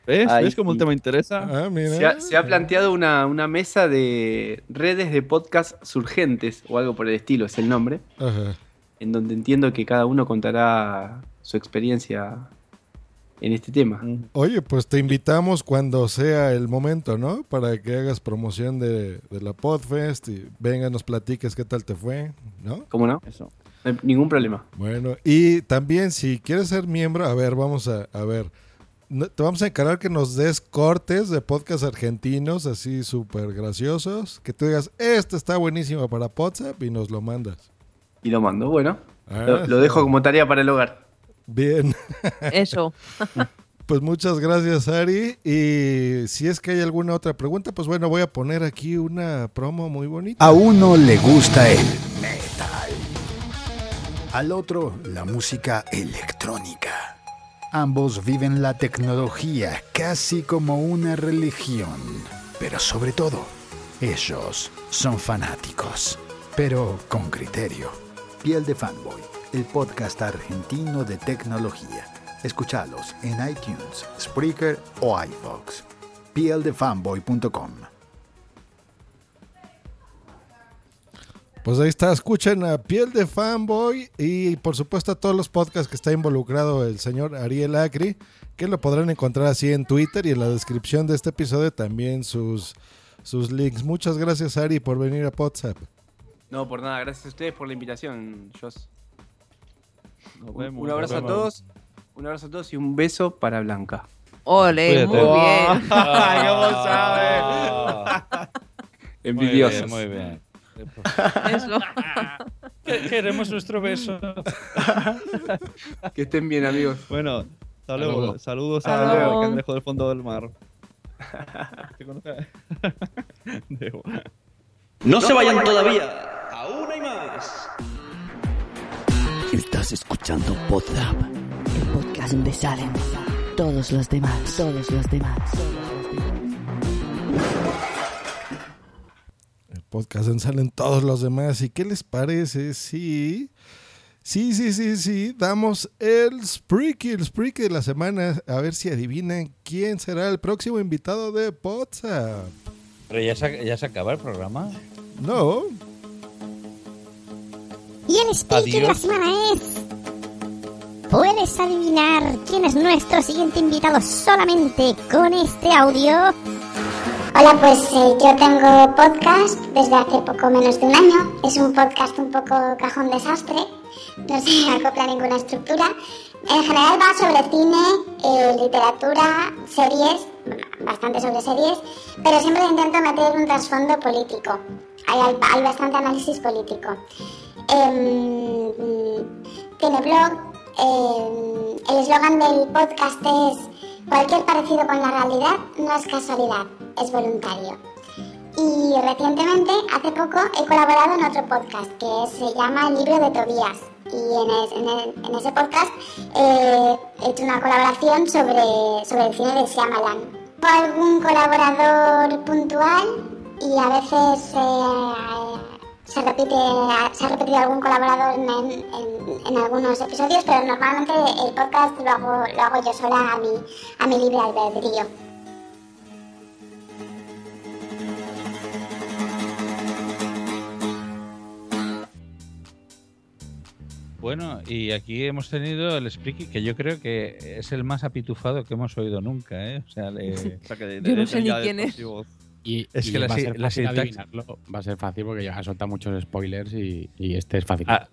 Speaker 8: ¿Ves?
Speaker 30: Ay,
Speaker 8: ¿Ves cómo el tema interesa?
Speaker 6: Ah, mira.
Speaker 30: Se ha, se ha planteado una, una mesa de redes de podcast surgentes o algo por el estilo, es el nombre,
Speaker 6: Ajá.
Speaker 30: en donde entiendo que cada uno contará su experiencia en este tema.
Speaker 6: Oye, pues te invitamos cuando sea el momento, ¿no? Para que hagas promoción de, de la Podfest y venga, nos platiques qué tal te fue, ¿no?
Speaker 30: ¿Cómo no?
Speaker 8: Eso.
Speaker 30: No hay ningún problema.
Speaker 6: Bueno, y también si quieres ser miembro, a ver, vamos a, a ver. Te vamos a encargar que nos des cortes de podcast argentinos así súper graciosos. Que tú digas, este está buenísimo para WhatsApp y nos lo mandas.
Speaker 30: Y lo mando, bueno.
Speaker 6: Ah,
Speaker 30: lo, lo dejo como tarea para el hogar.
Speaker 6: Bien.
Speaker 15: Eso.
Speaker 6: Pues muchas gracias, Ari. Y si es que hay alguna otra pregunta, pues bueno, voy a poner aquí una promo muy bonita.
Speaker 33: A uno le gusta el metal. Al otro la música electrónica. Ambos viven la tecnología casi como una religión. Pero sobre todo, ellos son fanáticos. Pero con criterio. Piel de Fanboy, el podcast argentino de tecnología. Escuchalos en iTunes, Spreaker o iVoox. pieldefanboy.com
Speaker 6: Pues ahí está, escuchen a Piel de Fanboy y por supuesto a todos los podcasts que está involucrado el señor Ariel Acri. que lo podrán encontrar así en Twitter y en la descripción de este episodio también sus, sus links. Muchas gracias, Ari, por venir a WhatsApp.
Speaker 30: No, por nada, gracias a ustedes por la invitación, Jos. Un,
Speaker 8: vemos,
Speaker 30: un abrazo
Speaker 8: nos
Speaker 30: a todos. Un abrazo a todos y un beso para Blanca.
Speaker 15: Ole, muy bien.
Speaker 30: ¿Cómo
Speaker 2: sabe?
Speaker 30: Envidiosos.
Speaker 2: Muy bien, muy bien.
Speaker 15: Eso.
Speaker 2: Que- Queremos nuestro beso.
Speaker 30: Que estén bien, amigos.
Speaker 8: Bueno, hasta luego.
Speaker 30: luego.
Speaker 8: Saludos
Speaker 15: Hasta
Speaker 8: a
Speaker 15: luego.
Speaker 8: Cangrejo del fondo del mar. ¿Te conoce? Debo.
Speaker 34: No se vayan todavía. Aún hay más.
Speaker 27: Estás escuchando Podzap, el podcast donde salen todos los demás, todos los demás.
Speaker 6: El podcast en salen todos los demás. ¿Y qué les parece si... Sí, sí, sí, sí, damos el Spreaky, el Spreaky de la semana. A ver si adivinan quién será el próximo invitado de WhatsApp.
Speaker 2: Pero ya se, ya se acaba el programa.
Speaker 6: No,
Speaker 35: Y el speaker de la semana es. ¿Puedes adivinar quién es nuestro siguiente invitado solamente con este audio?
Speaker 36: Hola, pues eh, yo tengo podcast desde hace poco menos de un año. Es un podcast un poco cajón desastre, no se acopla ninguna estructura. En general va sobre cine, eh, literatura, series, bueno, bastante sobre series, pero siempre intento meter un trasfondo político. Hay, hay- bastante análisis político. Em, tiene blog. em, el eslogan del podcast es cualquier parecido con la realidad no es casualidad, es voluntario. Y recientemente, hace poco, he colaborado en otro podcast que se llama El libro de Tobías. Y en, es- en el- en ese podcast eh, he hecho una colaboración sobre, sobre el cine de Shyamalan. Algún colaborador puntual y a veces eh, se, repite, se ha repetido algún colaborador en, en- en algunos episodios, pero normalmente el podcast lo hago, lo hago yo sola a mi, a mi libre albedrío.
Speaker 2: Bueno, y aquí hemos tenido el Spreaky, que yo creo que es el más apitufado que hemos oído nunca, ¿eh? O sea, le-
Speaker 15: Yo no sé ni quién es.
Speaker 7: Y,
Speaker 2: Es
Speaker 7: y
Speaker 2: que la
Speaker 7: va, a ser
Speaker 2: la
Speaker 7: fácil
Speaker 2: sintaxis-
Speaker 7: adivinarlo. Va a ser fácil porque ya ha soltado muchos spoilers y, y este es fácil.
Speaker 2: Ah,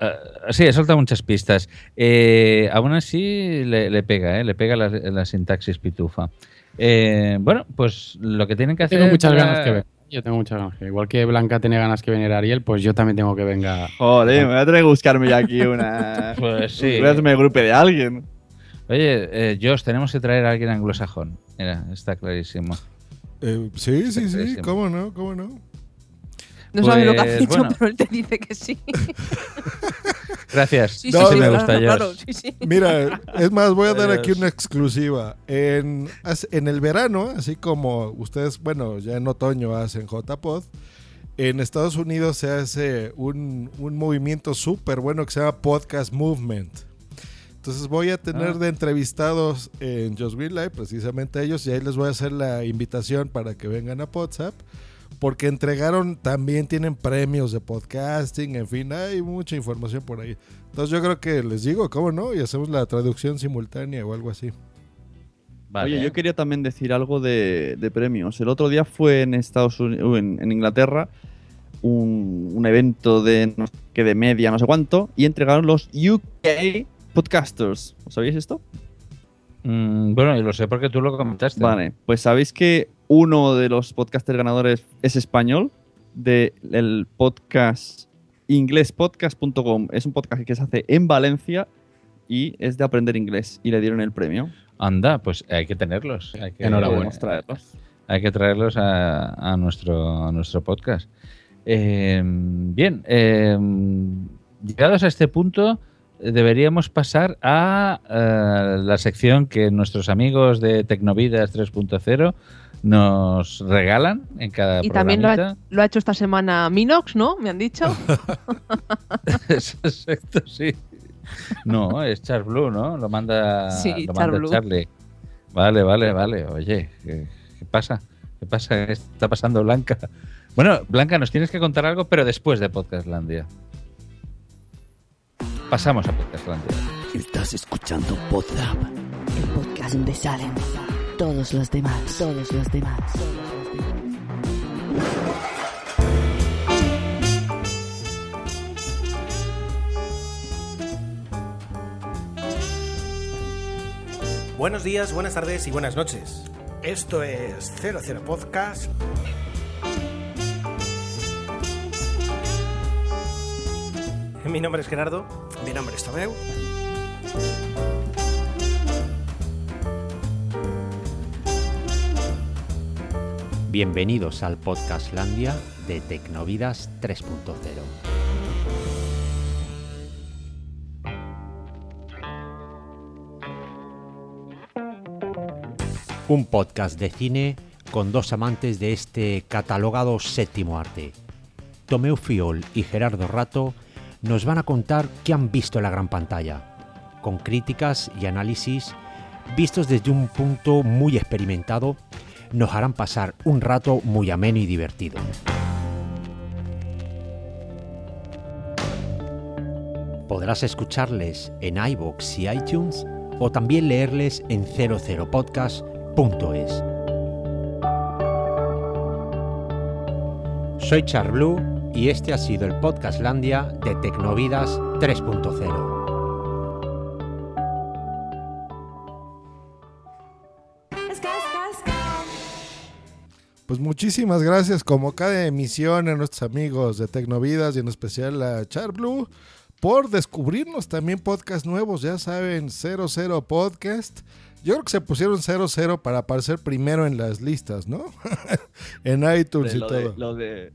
Speaker 2: ah, sí, he soltado muchas pistas. Eh, aún así le, le pega, ¿eh? Le pega la, la sintaxis pitufa. Eh, bueno, pues lo que tienen que hacer...
Speaker 7: tengo muchas
Speaker 2: para-
Speaker 7: ganas que venga. Yo tengo muchas ganas que Igual que Blanca tiene ganas que venga Ariel, pues yo también tengo que venga.
Speaker 8: Joder, me voy a tener que buscarme ya aquí una.
Speaker 2: Pues sí.
Speaker 8: Voy a hacerme grupo de alguien.
Speaker 2: Oye, eh, Josh, tenemos que traer a alguien anglosajón. Mira, está clarísimo.
Speaker 6: Eh, sí, sí, sí, cómo no, cómo no.
Speaker 15: No sabe lo que has
Speaker 2: Pues,
Speaker 15: dicho,
Speaker 2: bueno.
Speaker 15: pero él te dice que sí.
Speaker 2: Gracias.
Speaker 15: Sí,
Speaker 2: me gusta,
Speaker 15: claro,
Speaker 2: Josh.
Speaker 15: sí, sí.
Speaker 6: Mira, es más, voy a dar aquí una exclusiva. En, en el verano, así como ustedes, bueno, ya en otoño hacen JPod, en Estados Unidos se hace un, un movimiento súper bueno que se llama Podcast Movement. Entonces voy a tener
Speaker 2: Ah.
Speaker 6: de entrevistados en Just Green Live, precisamente a ellos, y ahí les voy a hacer la invitación para que vengan a WhatsApp. Porque entregaron, también tienen premios de podcasting, en fin, hay mucha información por ahí. Entonces yo creo que les digo, ¿cómo no? Y hacemos la traducción simultánea o algo así.
Speaker 8: Oye, yo quería también decir algo de, de premios. El otro día fue en Estados Unidos, en, en Inglaterra, un, un evento de no sé qué de media, no sé cuánto, y entregaron los UK Podcasters. ¿Os sabéis esto?
Speaker 2: Mm, bueno, y lo sé porque tú lo comentaste.
Speaker 8: Vale, pues sabéis que uno de los podcasters ganadores es español, del podcast inglespodcast.com. Es un podcast que se hace en Valencia y es de aprender inglés y le dieron el premio.
Speaker 2: Anda, pues hay que tenerlos. Hay que,
Speaker 8: Enhorabuena.
Speaker 2: Traerlos. Hay que traerlos a, a nuestro, a nuestro podcast. Eh, bien, eh, llegados a este punto, deberíamos pasar a eh, la sección que nuestros amigos de Tecnovidas 3.0 nos regalan en cada
Speaker 15: Y también lo ha, lo ha hecho esta semana Minox, ¿no? Me han dicho.
Speaker 2: Exacto, sí. No, es Char Blue, ¿no? Lo manda,
Speaker 15: Sí,
Speaker 2: lo
Speaker 15: Char
Speaker 2: manda
Speaker 15: Blue.
Speaker 2: Charlie. Vale, vale, vale. Oye, ¿qué, qué pasa? ¿Qué pasa? ¿Qué está pasando, Blanca? Bueno, Blanca, nos tienes que contar algo, pero después de Podcastlandia. Pasamos a Podcastlandia.
Speaker 27: Estás escuchando Podzap, el podcast donde salen todos los demás, todos los demás.
Speaker 37: Buenos días, buenas tardes y buenas noches. Esto es 00 Podcast. Mi nombre es Gerardo. Mi nombre es Tomeu.
Speaker 38: Bienvenidos al podcast Landia de Tecnovidas 3.0. Un podcast de cine con dos amantes de este catalogado séptimo arte. Tomeu Fiol y Gerardo Rato nos van a contar qué han visto en la gran pantalla, con críticas y análisis vistos desde un punto muy experimentado, nos harán pasar un rato muy ameno y divertido. Podrás escucharles en iVoox y iTunes o también leerles en 00podcast.es. Soy Charblue y este ha sido el Podcast Landia de Tecnovidas 3.0.
Speaker 6: Pues muchísimas gracias, como cada emisión, a nuestros amigos de Tecnovidas y en especial a Charblue por descubrirnos también podcasts nuevos. Ya saben, 00 Podcast. Yo creo que se pusieron 00 para aparecer primero en las listas, ¿no? en iTunes y
Speaker 8: lo
Speaker 6: todo.
Speaker 8: De, lo de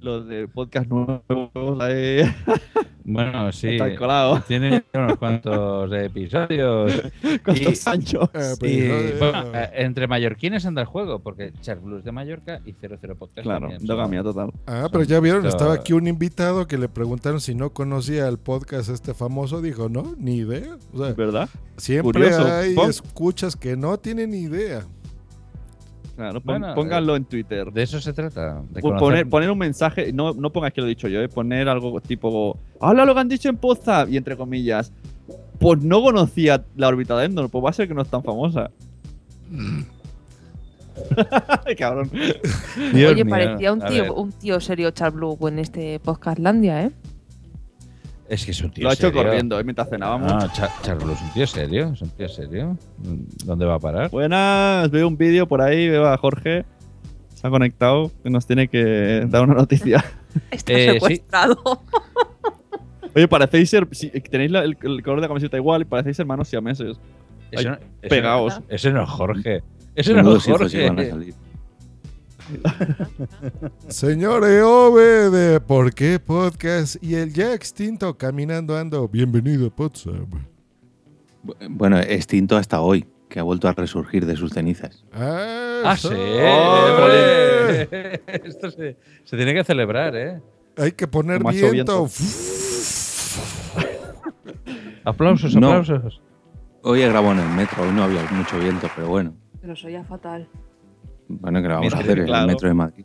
Speaker 8: lo de podcast nuevos ahí.
Speaker 2: Bueno, sí.
Speaker 8: Está colado.
Speaker 2: Tiene unos cuantos episodios.
Speaker 8: ¿Cuántos Sancho?
Speaker 2: y, bueno, eh, entre mallorquines anda el juego, porque Char Blues de Mallorca y 00 Podcast.
Speaker 8: Claro, dogamia total.
Speaker 6: Ah, pero ya vieron, estaba aquí un invitado que le preguntaron si no conocía el podcast este famoso. Dijo, no, ni idea. O sea,
Speaker 8: ¿Verdad?
Speaker 6: Siempre
Speaker 8: Curioso.
Speaker 6: hay escuchas que no tienen ni idea.
Speaker 8: Claro, pon-
Speaker 2: Bueno,
Speaker 8: pónganlo en Twitter.
Speaker 2: De eso se trata. De
Speaker 8: Pon-
Speaker 2: conocer-
Speaker 8: Poner, poner un mensaje, no, no pongas que lo he dicho yo, eh, poner algo tipo, ¡Hala lo que han dicho en Podzap! Y entre comillas, pues no conocía la órbita de Endor, pues va a ser que no es tan famosa. Cabrón.
Speaker 2: Dios
Speaker 15: Oye,
Speaker 2: mío.
Speaker 15: parecía un tío, un tío serio Charblue en este Podcastlandia, ¿eh?
Speaker 2: Es que es un tío
Speaker 8: Lo ha hecho
Speaker 2: serio.
Speaker 8: corriendo, eh, mientras cenábamos.
Speaker 2: No, Char, Char Blues es un tío serio. Es un tío serio. ¿Dónde va a parar?
Speaker 8: Buenas, veo un vídeo por ahí, veo a Jorge. Se ha conectado, nos tiene que dar una noticia.
Speaker 15: Está
Speaker 2: Eh, sí.
Speaker 15: secuestrado.
Speaker 8: Oye, parecéis ser. si- tenéis la- el, el color de la camiseta igual y parecéis hermanos siameses.
Speaker 2: Eso
Speaker 8: Ay,
Speaker 2: no- eso
Speaker 8: pegaos.
Speaker 2: no- Ese no es Jorge. Ese no es Jorge.
Speaker 6: Señor Eove de ¿Por qué Podcast? Y el ya extinto Caminando Ando. Bienvenido a
Speaker 39: Bueno, extinto hasta hoy, que ha vuelto a resurgir de sus cenizas.
Speaker 2: Ah, sí.
Speaker 6: ¡Ole!
Speaker 2: hombre. Esto se, se tiene que celebrar, ¿eh?
Speaker 6: Hay que poner
Speaker 8: Demasiado
Speaker 6: viento.
Speaker 2: Aplausos,
Speaker 39: No.
Speaker 2: aplausos.
Speaker 39: Hoy he grabado en el metro, hoy no había mucho viento, pero bueno.
Speaker 15: Pero soy ya fatal.
Speaker 39: Bueno, ¿qué le vamos a hacer? En
Speaker 2: claro.
Speaker 39: el metro de Madrid.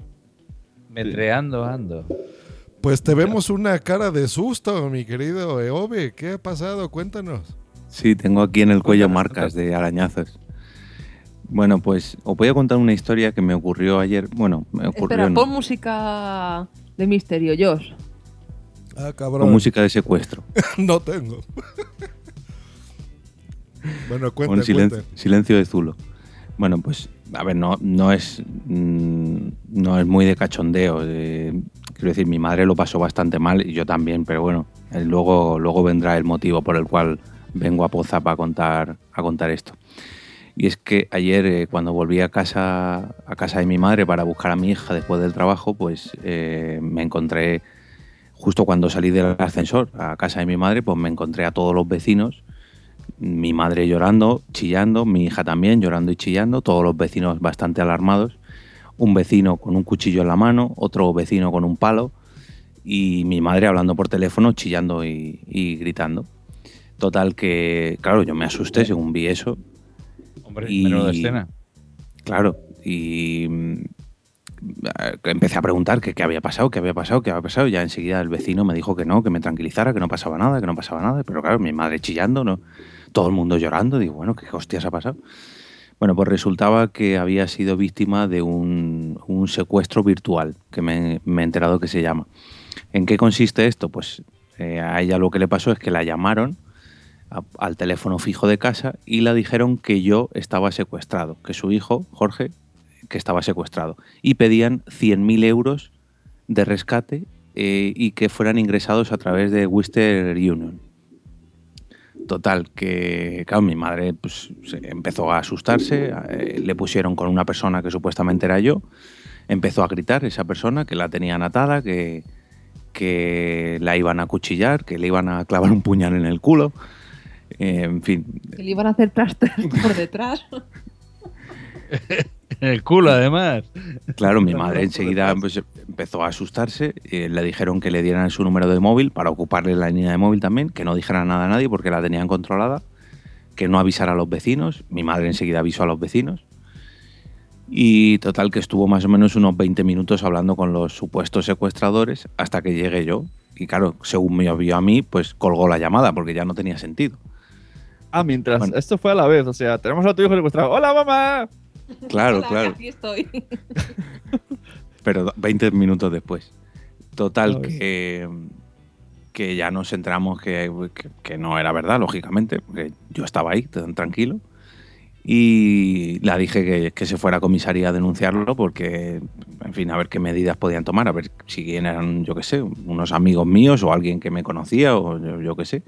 Speaker 2: Metreando ando.
Speaker 6: Pues te vemos una cara de susto, mi querido Eove. ¿Qué ha pasado? Cuéntanos.
Speaker 39: Sí, tengo aquí en el cuello marcas de arañazos. Bueno, pues os voy a contar una historia que me ocurrió ayer. Bueno, me ocurrió
Speaker 15: Espera,
Speaker 39: no,
Speaker 15: pon música de misterio, Josh.
Speaker 6: Ah,
Speaker 39: con
Speaker 6: cabrón.
Speaker 39: música de secuestro.
Speaker 6: no tengo. bueno, cuenta,
Speaker 39: con
Speaker 6: cuenta.
Speaker 39: silencio de Zulo. Bueno, pues, a ver, no, no es mm, no es muy de cachondeo. quiero decir, mi madre lo pasó bastante mal y yo también, pero bueno, eh, luego, luego vendrá el motivo por el cual vengo a Pozap a contar, a contar esto. Y es que ayer, eh, cuando volví a casa, a casa de mi madre para buscar a mi hija después del trabajo, pues eh, me encontré, justo cuando salí del ascensor a casa de mi madre, pues me encontré a todos los vecinos mi madre llorando, chillando, mi hija también llorando y chillando, todos los vecinos bastante alarmados, un vecino con un cuchillo en la mano, otro vecino con un palo y mi madre hablando por teléfono, chillando y, y gritando. Total que, claro, yo me asusté según vi eso.
Speaker 2: Hombre, menuda escena.
Speaker 39: Claro, y mm, eh, empecé a preguntar qué había pasado, qué había pasado, qué había pasado. Ya enseguida el vecino me dijo que no, que me tranquilizara, que no pasaba nada, que no pasaba nada. Pero claro, mi madre chillando, no. Todo el mundo llorando. Digo, bueno, ¿qué hostias ha pasado? Bueno, pues resultaba que había sido víctima de un, secuestro virtual, que me, he enterado que se llama. ¿En qué consiste esto? Pues eh, a ella lo que le pasó es que la llamaron al teléfono fijo de casa y la dijeron que yo estaba secuestrado, que su hijo, Jorge, que estaba secuestrado. Y pedían 100.000 euros de rescate eh, y que fueran ingresados a través de Western Union. Total, que claro, mi madre pues, empezó a asustarse, eh, le pusieron con una persona que supuestamente era yo, empezó a gritar esa persona que la tenían atada, que, que la iban a cuchillar, que le iban a clavar un puñal en el culo, eh, en fin,
Speaker 15: Que le iban a hacer trastos por detrás.
Speaker 2: En el culo, además.
Speaker 39: Claro, mi madre enseguida pues, empezó a asustarse. eh, le dijeron que le dieran su número de móvil para ocuparle la línea de móvil también, que no dijera nada a nadie porque la tenían controlada, que no avisara a los vecinos. Mi madre enseguida avisó a los vecinos. Y total que estuvo más o menos unos 20 minutos hablando con los supuestos secuestradores hasta que llegué yo. Y claro, según me vio a mí, pues colgó la llamada porque ya no tenía sentido.
Speaker 8: Ah, mientras. Esto fue a la vez. O sea, tenemos a tu hijo secuestrado. ¡Hola, mamá!
Speaker 39: Claro,
Speaker 15: Hola,
Speaker 39: claro.
Speaker 15: Aquí estoy.
Speaker 39: pero 20 minutos después. Total, que, que ya nos enteramos que, que- que no era verdad, lógicamente, porque yo estaba ahí, tan tranquilo. Y la dije que, que se fuera a comisaría a denunciarlo porque, en fin, a ver qué medidas podían tomar, a ver si eran, yo qué sé, unos amigos míos o alguien que me conocía o yo, yo qué sé.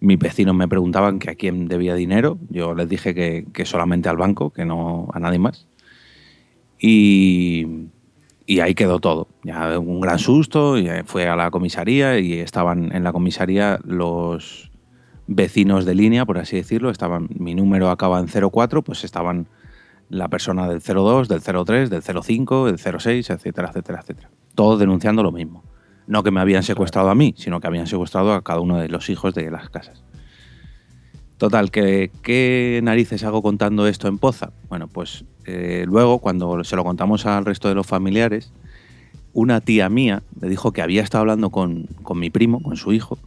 Speaker 39: Mis vecinos me preguntaban que a quién debía dinero. Yo les dije que, que solamente al banco, que no a nadie más. Y, y ahí quedó todo. Ya un gran susto, y fue a la comisaría y estaban en la comisaría los vecinos de línea, por así decirlo. Estaban, mi número acaba en 04, pues estaban la persona del 02, del 03, del 05, del 06, etcétera, etcétera, etcétera. Todos denunciando lo mismo. No que me habían secuestrado a mí, sino que habían secuestrado a cada uno de los hijos de las casas. Total, que, ¿qué narices hago contando esto en Poza? Bueno, pues eh, luego, cuando se lo contamos al resto de los familiares, una tía mía le dijo que había estado hablando con, con mi primo, con su hijo,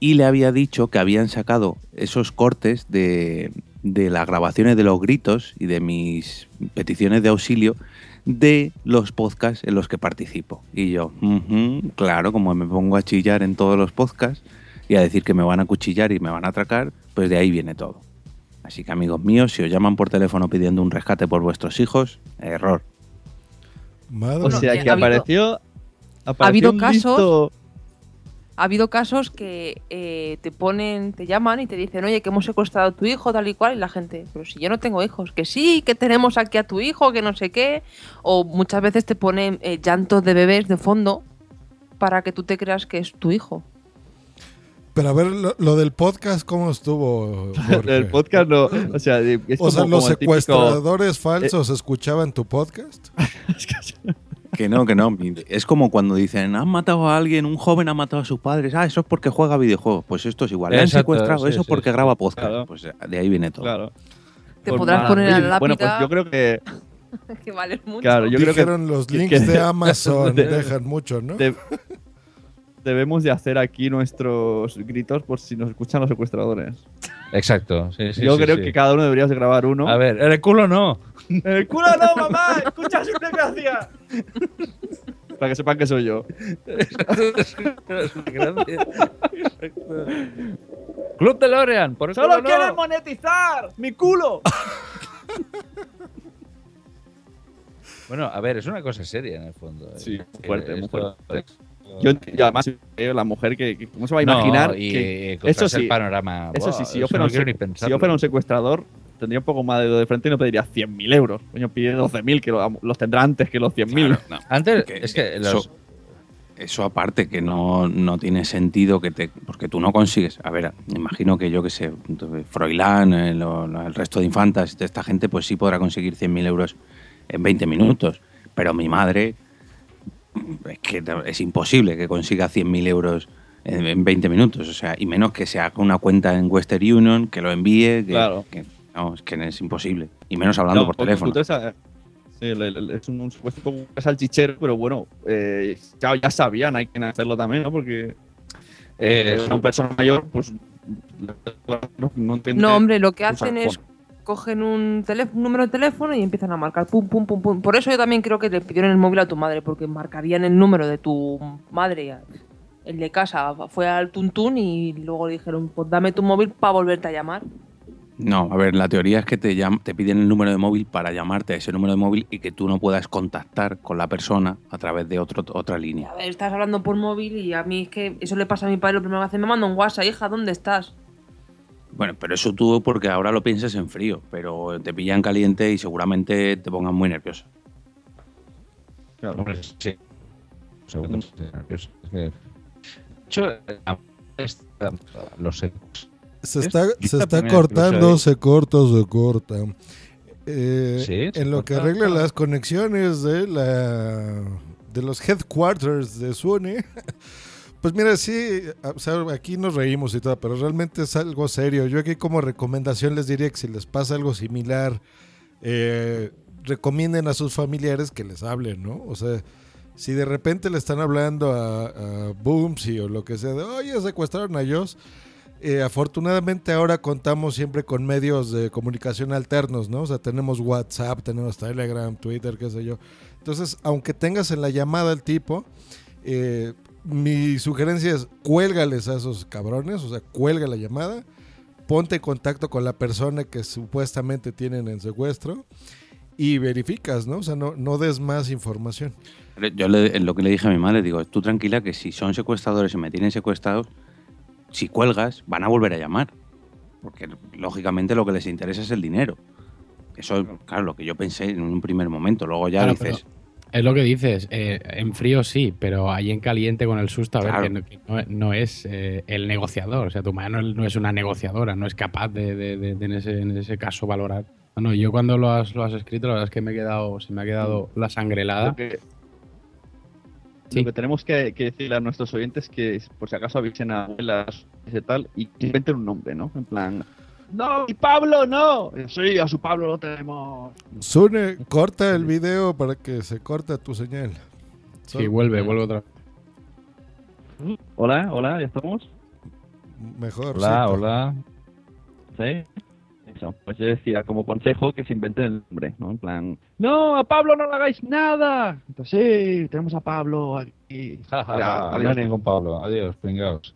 Speaker 39: y le había dicho que habían sacado esos cortes de, de las grabaciones de los gritos y de mis peticiones de auxilio de los podcasts en los que participo. Y yo, "Ujú, claro, como me pongo a chillar en todos los podcasts y a decir que me van a cuchillar y me van a atracar, pues de ahí viene todo. Así que amigos míos, si os llaman por teléfono pidiendo un rescate por vuestros hijos, error.
Speaker 6: Madre
Speaker 8: O sea, que
Speaker 15: ha
Speaker 8: apareció.
Speaker 15: ha habido
Speaker 8: un
Speaker 15: casos-
Speaker 8: listo-
Speaker 15: Ha habido casos que eh, te ponen, te llaman y te dicen, oye, que hemos secuestrado a tu hijo, tal y cual, y la gente, pero si yo no tengo hijos, que sí, que tenemos aquí a tu hijo, que no sé qué. O muchas veces te ponen eh, llantos de bebés de fondo para que tú te creas que es tu hijo.
Speaker 6: Pero a ver, lo, lo del podcast, ¿cómo estuvo?
Speaker 8: El podcast no. O sea, es
Speaker 6: o sea,
Speaker 8: como-
Speaker 6: los
Speaker 8: como el típico- Eh,
Speaker 6: secuestradores falsos escuchaban tu podcast.
Speaker 39: Que no, que no. Es como cuando dicen, han matado a alguien, un joven ha matado a sus padres. Ah, eso es porque juega videojuegos. Pues esto es igual. Le han secuestrado,
Speaker 2: sí,
Speaker 39: eso es
Speaker 2: sí,
Speaker 39: porque
Speaker 2: sí.
Speaker 39: graba podcast.
Speaker 8: Claro.
Speaker 39: Pues de ahí viene todo.
Speaker 8: Claro.
Speaker 15: Te
Speaker 8: Pues
Speaker 15: podrás
Speaker 8: nada,
Speaker 15: poner a la
Speaker 8: Bueno, pues yo creo que.
Speaker 15: que valen mucho.
Speaker 8: Claro, yo creo que.
Speaker 6: Dijeron los links
Speaker 8: que-
Speaker 6: de Amazon
Speaker 8: de-
Speaker 6: dejan mucho, ¿no?
Speaker 8: de- debemos de hacer aquí nuestros gritos por si nos escuchan los secuestradores.
Speaker 2: Exacto. sí, sí,
Speaker 8: Yo
Speaker 2: sí,
Speaker 8: creo
Speaker 2: sí.
Speaker 8: que cada uno deberíamos de grabar uno.
Speaker 2: A ver, en el culo no.
Speaker 8: ¡En el culo no, mamá! ¡Escucha su desgracia! Para que sepan que soy yo.
Speaker 2: Club de Lorean, por eso
Speaker 8: ¡Solo
Speaker 2: no.
Speaker 8: quieren monetizar! ¡Mi culo!
Speaker 2: Bueno, a ver, es una cosa seria en el fondo. eh.
Speaker 8: Sí, fuerte, muy fuerte. Yo, y además, eh, la mujer que, que- ¿cómo se va a
Speaker 2: No,
Speaker 8: imaginar?
Speaker 2: y,
Speaker 8: que,
Speaker 2: eh, contraste
Speaker 8: eso sí,
Speaker 2: el panorama.
Speaker 8: Eso sí, si yo, fuera
Speaker 2: no
Speaker 8: un si yo fuera secuestrador, tendría un poco más de de frente y no pediría 100.000 euros. Coño, pide 12.000, que lo- los tendrá antes que los 100.000.
Speaker 39: Claro, no.
Speaker 2: Antes,
Speaker 39: Que
Speaker 2: es que
Speaker 39: eso,
Speaker 2: los-
Speaker 39: eso aparte que no, no tiene sentido que te porque tú no consigues a ver me imagino que yo que sé Froilán eh, lo- lo- el resto de infantas de esta gente pues sí podrá conseguir 100.000 euros en 20 minutos pero mi madre es que es imposible que consiga 100.000 euros en, en 20 minutos o sea y menos que se haga una cuenta en Western Union que lo envíe que,
Speaker 8: Claro.
Speaker 39: que- no es que es imposible y menos hablando
Speaker 8: No,
Speaker 39: por teléfono
Speaker 8: tú te sa- sí, es un, un supuesto un poco salchichero, pero bueno, eh, ya, ya sabían, hay que hacerlo también, ¿no? Porque eh, una persona mayor, pues
Speaker 39: No, entiende-
Speaker 15: No, hombre, lo que hacen es cogen un, un número de teléfono y empiezan a marcar pum, pum, pum, pum. Por eso yo también creo que le pidieron el móvil a tu madre, porque marcarían el número de tu madre, el de casa, fue al tuntún y luego le dijeron, pues dame tu móvil para volverte a llamar.
Speaker 39: No, a ver, la teoría es que te, te piden el número de móvil para llamarte a ese número de móvil y que tú no puedas contactar con la persona a través de otro, otra línea.
Speaker 15: A ver, estás hablando por móvil y a mí es que eso le pasa a mi padre, lo primero que hace, me manda un WhatsApp, hija, ¿dónde estás?
Speaker 39: Bueno, pero eso tú porque ahora lo piensas en frío, pero te pillan caliente y seguramente te pongan muy nervioso.
Speaker 8: Claro, hombre, sí. Seguro, nervioso. De hecho, los.
Speaker 6: Se está,
Speaker 8: Es-
Speaker 6: se está cortando, se corta, se corta. Eh,
Speaker 8: Sí, se
Speaker 6: en lo que arregla las conexiones de la de los headquarters de Sony. Pues mira, sí, o sea, aquí nos reímos y todo, pero realmente es algo serio. Yo aquí como recomendación les diría que si les pasa algo similar, eh, recomienden a sus familiares que les hablen, ¿no? O sea, si de repente le están hablando a, a Boomsy o lo que sea, de, oye, secuestraron a Joss, eh, afortunadamente ahora contamos siempre con medios de comunicación alternos, ¿no? O sea, tenemos WhatsApp, tenemos Telegram, Twitter, qué sé yo. Entonces, aunque tengas en la llamada al tipo, eh, mi sugerencia es cuélgales a esos cabrones, o sea, cuelga la llamada, ponte en contacto con la persona que supuestamente tienen en secuestro y verificas, ¿no? O sea, no, no des más información.
Speaker 39: Yo le- lo que le dije a mi madre, digo, tú tranquila que si son secuestradores y me tienen secuestrados, si cuelgas, van a volver a llamar. Porque lógicamente lo que les interesa es el dinero. Eso es, claro, lo que yo pensé en un primer momento. Luego ya
Speaker 7: Claro,
Speaker 39: dices,
Speaker 7: pero Es lo que dices, eh, en frío sí, pero ahí en caliente con el susto, a ver, que no, que no- no es eh, el negociador. O sea, tu madre no, no es una negociadora, no es capaz de, de- de- de en, ese, en ese caso valorar. No, no, yo cuando lo has, lo has escrito, la verdad es que me he quedado, se me ha quedado la sangre helada.
Speaker 8: Lo que,
Speaker 7: Sí.
Speaker 8: lo que tenemos que, que decirle a nuestros oyentes que por si acaso avisen a abuelas y tal y inventen un nombre, ¿no? En plan, no, mi Pablo no. Sí, a su Pablo lo tenemos.
Speaker 6: Sune, corta el video para que se corte tu señal.
Speaker 7: Sí, vuelve, vuelve otra vez.
Speaker 8: Hola, hola, ya estamos.
Speaker 6: Mejor.
Speaker 8: Hola, hola. ¿Sí? Eso, pues yo decía como consejo que se inventen el nombre, ¿no? En plan, no, a Pablo no le hagáis nada. Entonces, sí, tenemos a Pablo aquí. Ya,
Speaker 40: no
Speaker 8: adiós.
Speaker 40: hay ningún Pablo. Adiós, pringaos.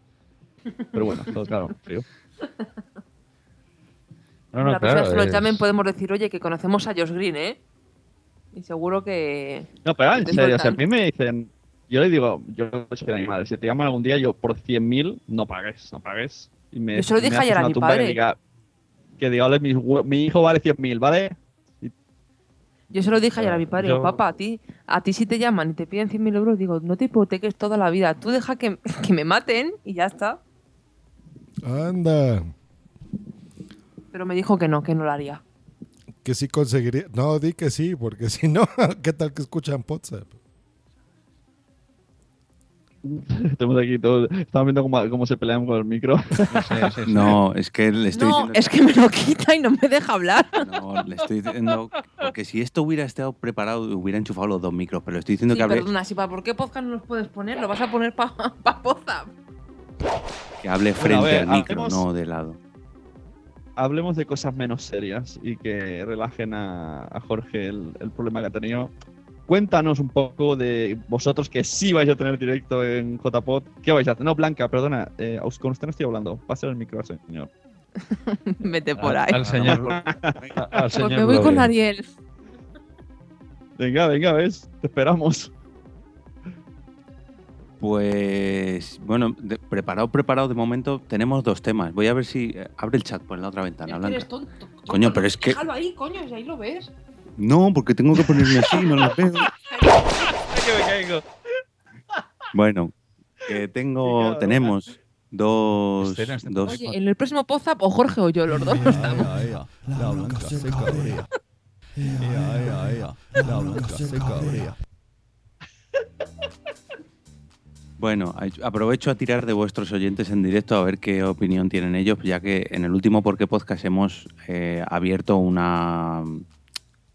Speaker 8: Pero bueno, todo claro, frío.
Speaker 40: No, no,
Speaker 15: la persona que nos
Speaker 40: es-
Speaker 15: llamen podemos decir, oye, que conocemos a Josh Green, ¿eh? Y seguro que...
Speaker 8: No, pero en serio, o sea, a mí me dicen, yo le digo, yo soy a mi madre, si te llaman algún día, yo por 100.000 no pagues, no pagues. Y me,
Speaker 15: Yo se lo dije ayer a mi padre.
Speaker 8: Que diga, que diga, "Ole, mi, hijo vale 100.000, ¿vale?
Speaker 15: Yo se lo dije ayer a mi padre,
Speaker 8: Yo-
Speaker 15: papá, a ti, a ti si te llaman y te piden 100.000 euros, digo, no te hipoteques toda la vida, tú deja que, que me maten y ya está.
Speaker 6: Anda.
Speaker 15: Pero me dijo que no, que no lo haría.
Speaker 6: Que sí conseguiría. No, di que sí, porque si no, ¿qué tal que escuchan WhatsApp?
Speaker 8: Estamos aquí todos, estamos viendo cómo, cómo se pelean con el micro.
Speaker 39: no, es que le estoy
Speaker 15: No,
Speaker 39: diciendo...
Speaker 15: es que me lo quita y no me deja hablar.
Speaker 39: No, le estoy diciendo... Porque si esto hubiera estado preparado, hubiera enchufado los dos micros, pero le estoy diciendo
Speaker 15: Sí,
Speaker 39: que hable,
Speaker 15: perdona, si para por qué podcast no los puedes poner, lo vas a poner para pa WhatsApp.
Speaker 39: que hable frente
Speaker 8: ver,
Speaker 39: al micro, no de lado.
Speaker 8: Hablemos de cosas menos serias y que relajen a, a Jorge el, el problema que ha tenido. Cuéntanos un poco de vosotros que sí vais a tener directo en JPod. ¿Qué vais a hacer? No, Blanca, perdona, eh, con usted no estoy hablando. Pasa el micro al señor.
Speaker 15: Vete por
Speaker 8: Al-
Speaker 15: ahí.
Speaker 8: al señor-
Speaker 15: Pues me voy con Ariel.
Speaker 8: Venga, venga, ves, te esperamos.
Speaker 39: Pues bueno, de- preparado, preparado de momento. Tenemos dos temas. Voy a ver si eh, abre el chat por la otra ventana.
Speaker 15: Eres tonto.
Speaker 39: Coño, pero es que
Speaker 15: Déjalo ahí, coño, si ahí lo ves.
Speaker 39: no, porque tengo que ponerme así, no lo veo.
Speaker 8: que me caigo.
Speaker 39: Bueno, que tengo, tenemos dos, dos.
Speaker 15: Oye, en el próximo WhatsApp o Jorge o yo, los dos no estamos.
Speaker 41: La blanca se cabrea. Ea, ea, ea. La blanca se cabrea.
Speaker 39: Bueno, aprovecho a tirar de vuestros oyentes en directo a ver qué opinión tienen ellos, ya que en el último Por qué Podcast hemos eh, abierto una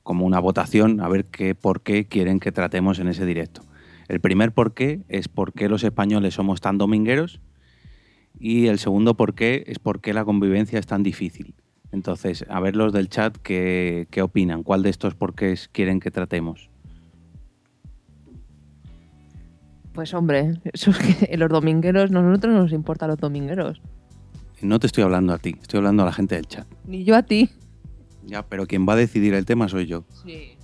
Speaker 39: como una votación a ver qué por qué quieren que tratemos en ese directo. El primer por qué es por qué los españoles somos tan domingueros Y el segundo por qué es por qué la convivencia es tan difícil. Entonces, a ver los del chat qué, qué opinan, cuál de estos porqués quieren que tratemos.
Speaker 15: Pues hombre, eso es que los domingueros, nosotros no nos importan los domingueros.
Speaker 39: No te estoy hablando a ti, estoy hablando a la gente del chat.
Speaker 15: Ni yo a ti.
Speaker 39: Ya, pero quien va a decidir el tema soy yo.
Speaker 15: Sí.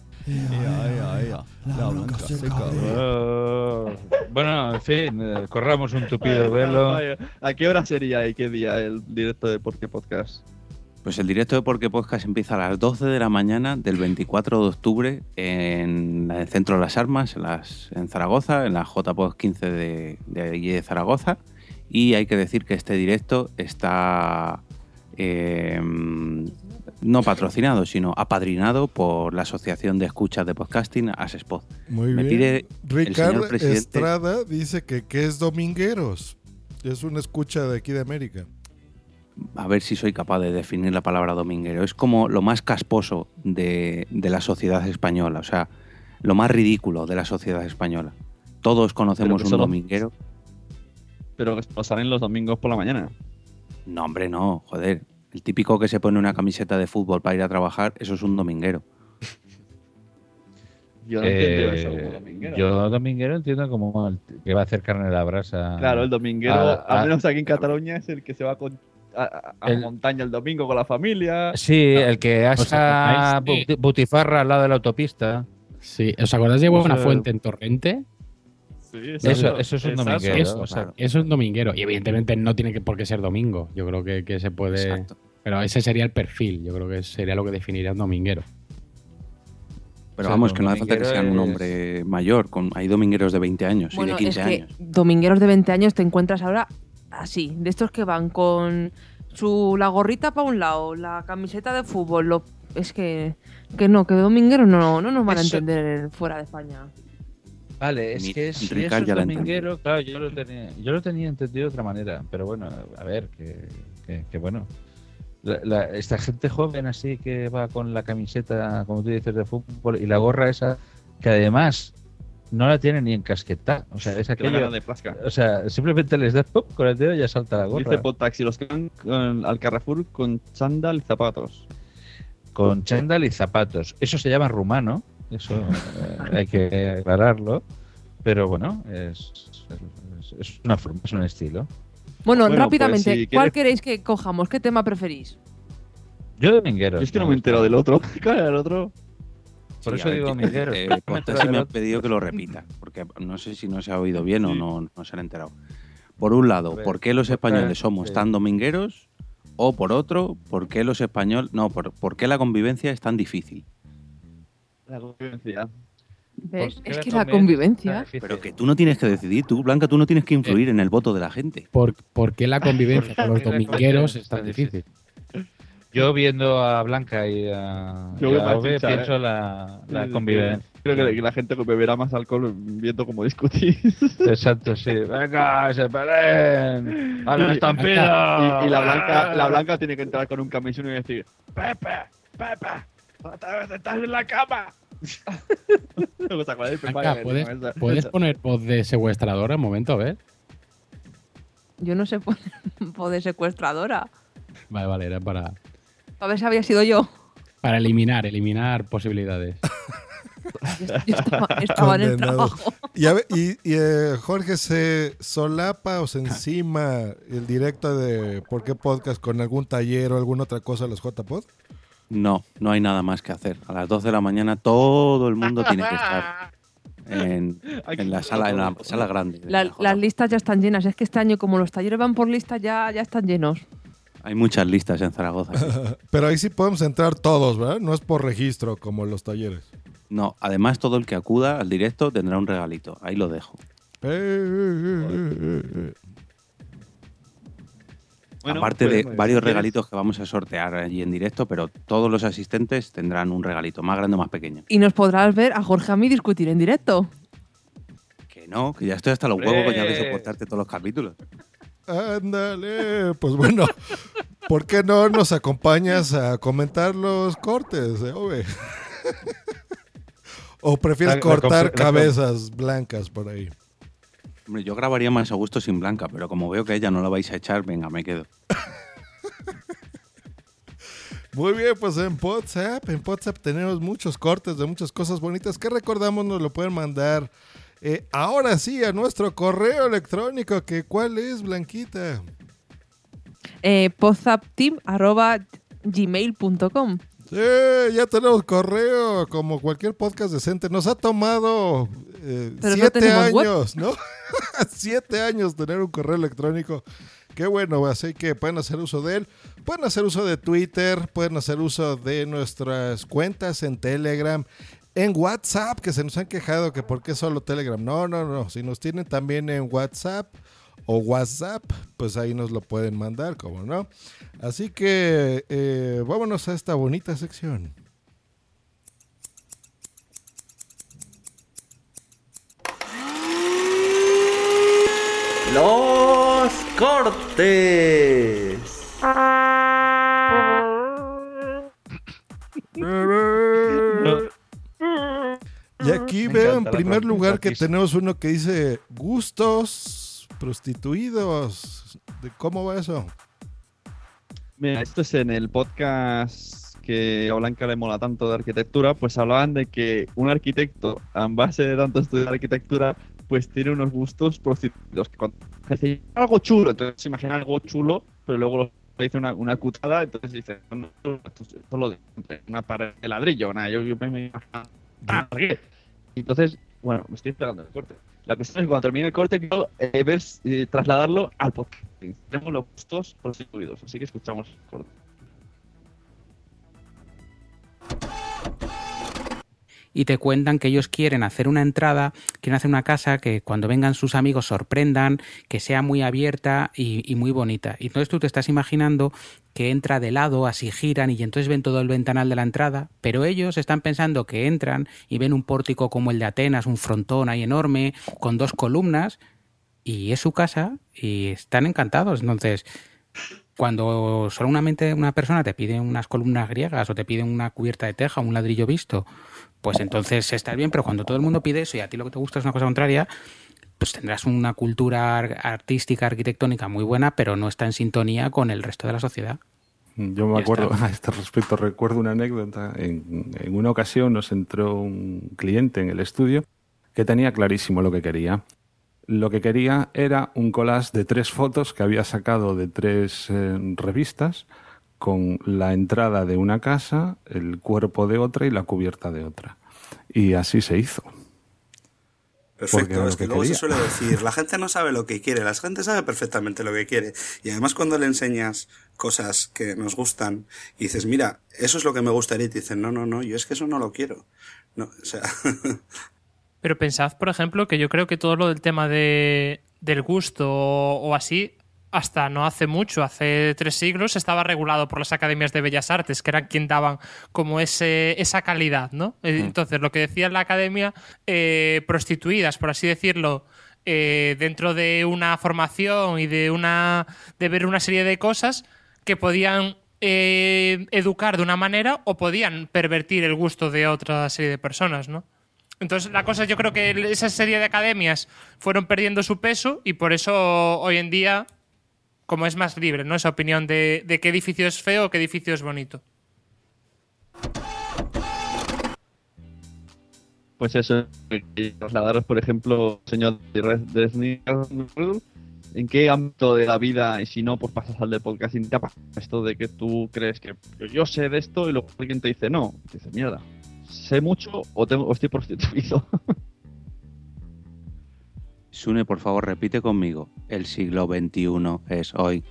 Speaker 41: La blanca seca.
Speaker 2: Oh, bueno, en fin, eh, corramos un tupido velo.
Speaker 8: ¿A qué hora sería y qué día el directo de Por qué Podcast?
Speaker 39: Pues el directo de Porque Podcast empieza a las 12 de la mañana del 24 de octubre en el Centro de las Armas, en, las, en Zaragoza, en la JPOD 15 de, de allí de Zaragoza. Y hay que decir que este directo está eh, no patrocinado, sino apadrinado por la Asociación de Escuchas de Podcasting, ASESPOD.
Speaker 6: Muy
Speaker 39: Me
Speaker 6: bien.
Speaker 39: pide el
Speaker 6: Ricardo
Speaker 39: señor presidente...
Speaker 6: Estrada dice que, que es domingueros. Es una escucha de aquí de América.
Speaker 39: A ver si soy capaz de definir la palabra dominguero. Es como lo más casposo de, de la sociedad española, o sea, lo más ridículo de la sociedad española. Todos conocemos un
Speaker 8: solo-
Speaker 39: dominguero.
Speaker 8: Pero que salen los domingos por la mañana.
Speaker 39: No, hombre, no, joder. El típico que se pone una camiseta de fútbol para ir a trabajar, eso es un dominguero.
Speaker 8: Yo no
Speaker 2: Eh,
Speaker 8: entiendo eso como dominguero.
Speaker 2: Yo dominguero entiendo como el que va a hacer carne de la brasa.
Speaker 8: Claro, el dominguero,
Speaker 2: a- a-
Speaker 8: al menos aquí en Cataluña, es el que se va con- a, a- a
Speaker 2: El-
Speaker 8: montaña el domingo con la familia.
Speaker 2: Sí, el que
Speaker 7: ¿Os
Speaker 2: asa
Speaker 7: de-
Speaker 2: butifarra al lado de la autopista.
Speaker 7: Sí, ¿os acordáis de
Speaker 2: Eso-
Speaker 7: Buena Fuente en Torrente?
Speaker 8: Sí,
Speaker 2: Eso, eso es un dominguero.
Speaker 7: Eso,
Speaker 2: o sea,
Speaker 7: eso es dominguero. Y evidentemente no tiene que, por qué ser domingo. Yo creo que, que se puede.
Speaker 39: Exacto.
Speaker 7: Pero ese sería el perfil. Yo creo que sería lo que definiría un dominguero.
Speaker 39: Pero
Speaker 2: O sea,
Speaker 39: vamos, que no hace falta que sean un
Speaker 2: es-
Speaker 39: hombre mayor. Con, hay domingueros de 20 años y
Speaker 15: Bueno,
Speaker 39: de
Speaker 15: es
Speaker 39: 15
Speaker 15: que
Speaker 39: años.
Speaker 15: domingueros de 20 años te encuentras ahora así, de estos que van con su la gorrita para un lado, la camiseta de fútbol, lo- es que que no, que domingueros no, no nos van a entender fuera de España.
Speaker 2: Vale, es
Speaker 39: Mi-
Speaker 2: que si
Speaker 39: Ricard
Speaker 2: eso es dominguero, claro, yo lo, tenía, yo lo tenía entendido de otra manera, pero bueno, a ver, que, que- que bueno. La- la- esta gente joven así que va con la camiseta, como tú dices, de fútbol y la gorra esa, que además no la tienen ni encasquetada. O sea, es aquello.
Speaker 8: de plasca.
Speaker 2: O sea, simplemente les das pop con el dedo y ya salta la gorra.
Speaker 8: Dice Potaxi, los que van con- al Carrefour con chándal y zapatos.
Speaker 2: con chándal y zapatos. Eso se llama rumano, eso eh, hay que aclararlo, pero bueno, es, es- es una forma, es un estilo.
Speaker 15: Bueno,
Speaker 8: Bueno,
Speaker 15: rápidamente,
Speaker 8: pues, si
Speaker 15: ¿cuál
Speaker 8: quieres-
Speaker 15: queréis que cojamos? ¿Qué tema preferís?
Speaker 2: Yo dominguero.
Speaker 8: Yo es que no me entero del otro. ¿Cuál era el otro?
Speaker 2: Por
Speaker 39: Sí,
Speaker 2: eso digo dominguero.
Speaker 39: eh,
Speaker 2: No me
Speaker 39: Potaxi
Speaker 2: entero
Speaker 39: me
Speaker 2: del
Speaker 39: ha
Speaker 2: otro.
Speaker 39: pedido que lo repita, porque no sé si no se ha oído bien o no, no se han enterado. Por un lado,
Speaker 2: ver,
Speaker 39: ¿por qué los españoles somos tan domingueros? O por otro, ¿por qué los españoles... No, por, ¿por qué la convivencia es tan difícil?
Speaker 8: La convivencia.
Speaker 15: ¿Ves?
Speaker 2: ¿Por qué
Speaker 15: Es que la
Speaker 2: convivencia?
Speaker 39: Pero que tú no tienes que decidir, tú, Blanca, tú no tienes que influir en el voto de la gente.
Speaker 7: ¿Por, por qué la convivencia con los
Speaker 2: ¿Por qué la
Speaker 7: domingueros es tan difícil?
Speaker 2: Yo viendo a Blanca y a,
Speaker 8: Yo
Speaker 2: y a Ove,
Speaker 8: chicha,
Speaker 2: pienso
Speaker 8: ¿eh?
Speaker 2: la, la convivencia.
Speaker 8: Creo que, que la gente beberá más alcohol viendo cómo discutís.
Speaker 2: Exacto, sí. Venga, se peleen. A la
Speaker 8: Y-
Speaker 2: estampida.
Speaker 8: Y, y la blanca, la blanca tiene que entrar con un camisón y decir, Pepe, Pepe, otra vez estás en la cama.
Speaker 7: ¿puedes,
Speaker 8: tenía esa-
Speaker 7: ¿puedes
Speaker 8: esa-
Speaker 7: poner voz de secuestradora un momento? A ver.
Speaker 15: Yo no sé poner voz de secuestradora.
Speaker 7: Vale, vale, era para,
Speaker 15: A ver si había sido yo.
Speaker 7: para eliminar, eliminar posibilidades.
Speaker 15: Yo estaba, estaba en el trabajo.
Speaker 6: Y, a ver, y- y, eh, Jorge, ¿se solapa o se encima el directo de ¿Por qué podcast con algún taller o alguna otra cosa de los JPod?
Speaker 39: No, no hay nada más que hacer. A las 12 de la mañana todo el mundo tiene que estar en, en la sala, en la sala grande.
Speaker 15: La-
Speaker 39: la
Speaker 15: las listas ya están llenas. Es que este año, como los talleres van por lista, ya, ya están llenos.
Speaker 39: Hay muchas listas en Zaragoza. sí.
Speaker 6: Pero ahí sí podemos entrar todos, ¿verdad? No es por registro como los talleres.
Speaker 39: No, además todo el que acuda al directo tendrá un regalito. Ahí lo dejo.
Speaker 6: Eh, eh, eh.
Speaker 8: Bueno,
Speaker 39: Aparte
Speaker 8: pues,
Speaker 39: de
Speaker 8: pues,
Speaker 39: varios
Speaker 8: si quieres-
Speaker 39: regalitos que vamos a sortear allí en directo, pero todos los asistentes tendrán un regalito, más grande o más pequeño.
Speaker 15: Y nos podrás ver a Jorge a mí discutir en directo.
Speaker 39: Que no, que ya estoy hasta los huevos ya de soportarte todos los capítulos.
Speaker 6: Ándale, pues bueno, ¿por qué no nos acompañas a comentar los cortes, eh, Ove? ¿O prefieres
Speaker 2: La-
Speaker 6: cortar
Speaker 2: la
Speaker 6: cabezas blancas por ahí?
Speaker 39: Hombre, yo grabaría más a gusto sin Blanca, pero como veo que ella no la vais a echar, venga, me quedo.
Speaker 6: Muy bien, pues en WhatsApp, en WhatsApp tenemos muchos cortes de muchas cosas bonitas que recordamos nos lo pueden mandar eh, ahora sí a nuestro correo electrónico, que ¿cuál es, Blanquita?
Speaker 15: Eh, podzapteam.gmail.com
Speaker 6: Sí, ya tenemos correo, como cualquier podcast decente. Nos ha tomado eh,
Speaker 15: no
Speaker 6: siete
Speaker 15: web.
Speaker 6: años, ¿no? siete años tener un correo electrónico. Qué bueno, así que pueden hacer uso de él. Pueden hacer uso de Twitter, pueden hacer uso de nuestras cuentas en Telegram, en WhatsApp, que se nos han quejado que por qué solo Telegram. No, no, no. Si nos tienen también en WhatsApp o WhatsApp, pues ahí nos lo pueden mandar, como no. Así que eh, vámonos a esta bonita sección.
Speaker 34: Los cortes.
Speaker 6: Y aquí
Speaker 8: Me
Speaker 6: veo en primer lugar que tenemos uno que dice gustos prostituidos. ¿De ¿Cómo va eso?
Speaker 8: Mira, esto es en el podcast que a Blanca le mola tanto de arquitectura, pues hablaban de que un arquitecto, en base de tanto estudiar arquitectura, pues tiene unos gustos prostituidos. Que cuando dice algo chulo, entonces se imagina algo chulo, pero luego lo le dice una, una cutada, entonces dice, no, no, esto es solo de una pared de ladrillo, nada, yo, me imagino. Ah. Entonces, bueno, me estoy esperando el corte. La cuestión es que cuando termine el corte, quiero eh, ver, eh, trasladarlo al podcast. Tenemos los gustos prostituidos, así que escuchamos el corte.
Speaker 42: Y te cuentan que ellos quieren hacer una entrada, quieren hacer una casa que cuando vengan sus amigos sorprendan, que sea muy abierta y, muy bonita. Y entonces tú te estás imaginando que entra de lado, así giran y entonces ven todo el ventanal de la entrada, pero ellos están pensando que entran y ven un pórtico como el de Atenas, un frontón ahí enorme, con dos columnas, y es su casa y están encantados. Entonces, cuando solamente una persona te pide unas columnas griegas o te pide una cubierta de teja, un ladrillo visto, pues entonces está bien, pero cuando todo el mundo pide eso y a ti lo que te gusta es una cosa contraria, pues tendrás una cultura ar- artística, arquitectónica muy buena, pero no está en sintonía con el resto de la sociedad.
Speaker 43: Yo me
Speaker 42: Ya
Speaker 43: acuerdo,
Speaker 42: está.
Speaker 43: a este respecto, recuerdo una anécdota. En, en una ocasión nos entró un cliente en el estudio que tenía clarísimo lo que quería. Lo que quería era un collage de tres fotos que había sacado de tres eh, revistas con la entrada de una casa, el cuerpo de otra y la cubierta de otra. Y así se hizo.
Speaker 44: Perfecto, es que
Speaker 43: que
Speaker 44: luego se suele decir, la gente no sabe lo que quiere, la gente sabe perfectamente lo que quiere. Y además cuando le enseñas cosas que nos gustan y dices, mira, eso es lo que me gustaría, y te dicen, no, no, no, yo es que eso no lo quiero. No, o sea,
Speaker 45: Pero pensad, por ejemplo, que yo creo que todo lo del tema de, del gusto o, o así, hasta no hace mucho, hace tres siglos, estaba regulado por las academias de bellas artes, que eran quien daban como ese, esa calidad, ¿no? Eh,
Speaker 46: Mm.
Speaker 45: Entonces, lo que decía la academia, eh, prostituidas, por así decirlo, eh, dentro de una formación y de una de ver una serie de cosas que podían eh, educar de una manera o podían pervertir el gusto de otra serie de personas, ¿no? Entonces, la cosa, yo creo que esa serie de academias fueron perdiendo su peso y por eso hoy en día, como es más libre, ¿no? Esa opinión de, qué edificio es feo o qué edificio es bonito.
Speaker 8: Pues eso, trasladaros, por ejemplo, señor Desni, en qué ámbito de la vida, y si no, pues pasas al de podcasting, te ha pasado esto de que tú crees que yo sé de esto y luego alguien te dice no, y dices, mierda, sé mucho o, tengo, o estoy prostituido.
Speaker 39: Sune, por favor, repite conmigo. El siglo XXI es hoy.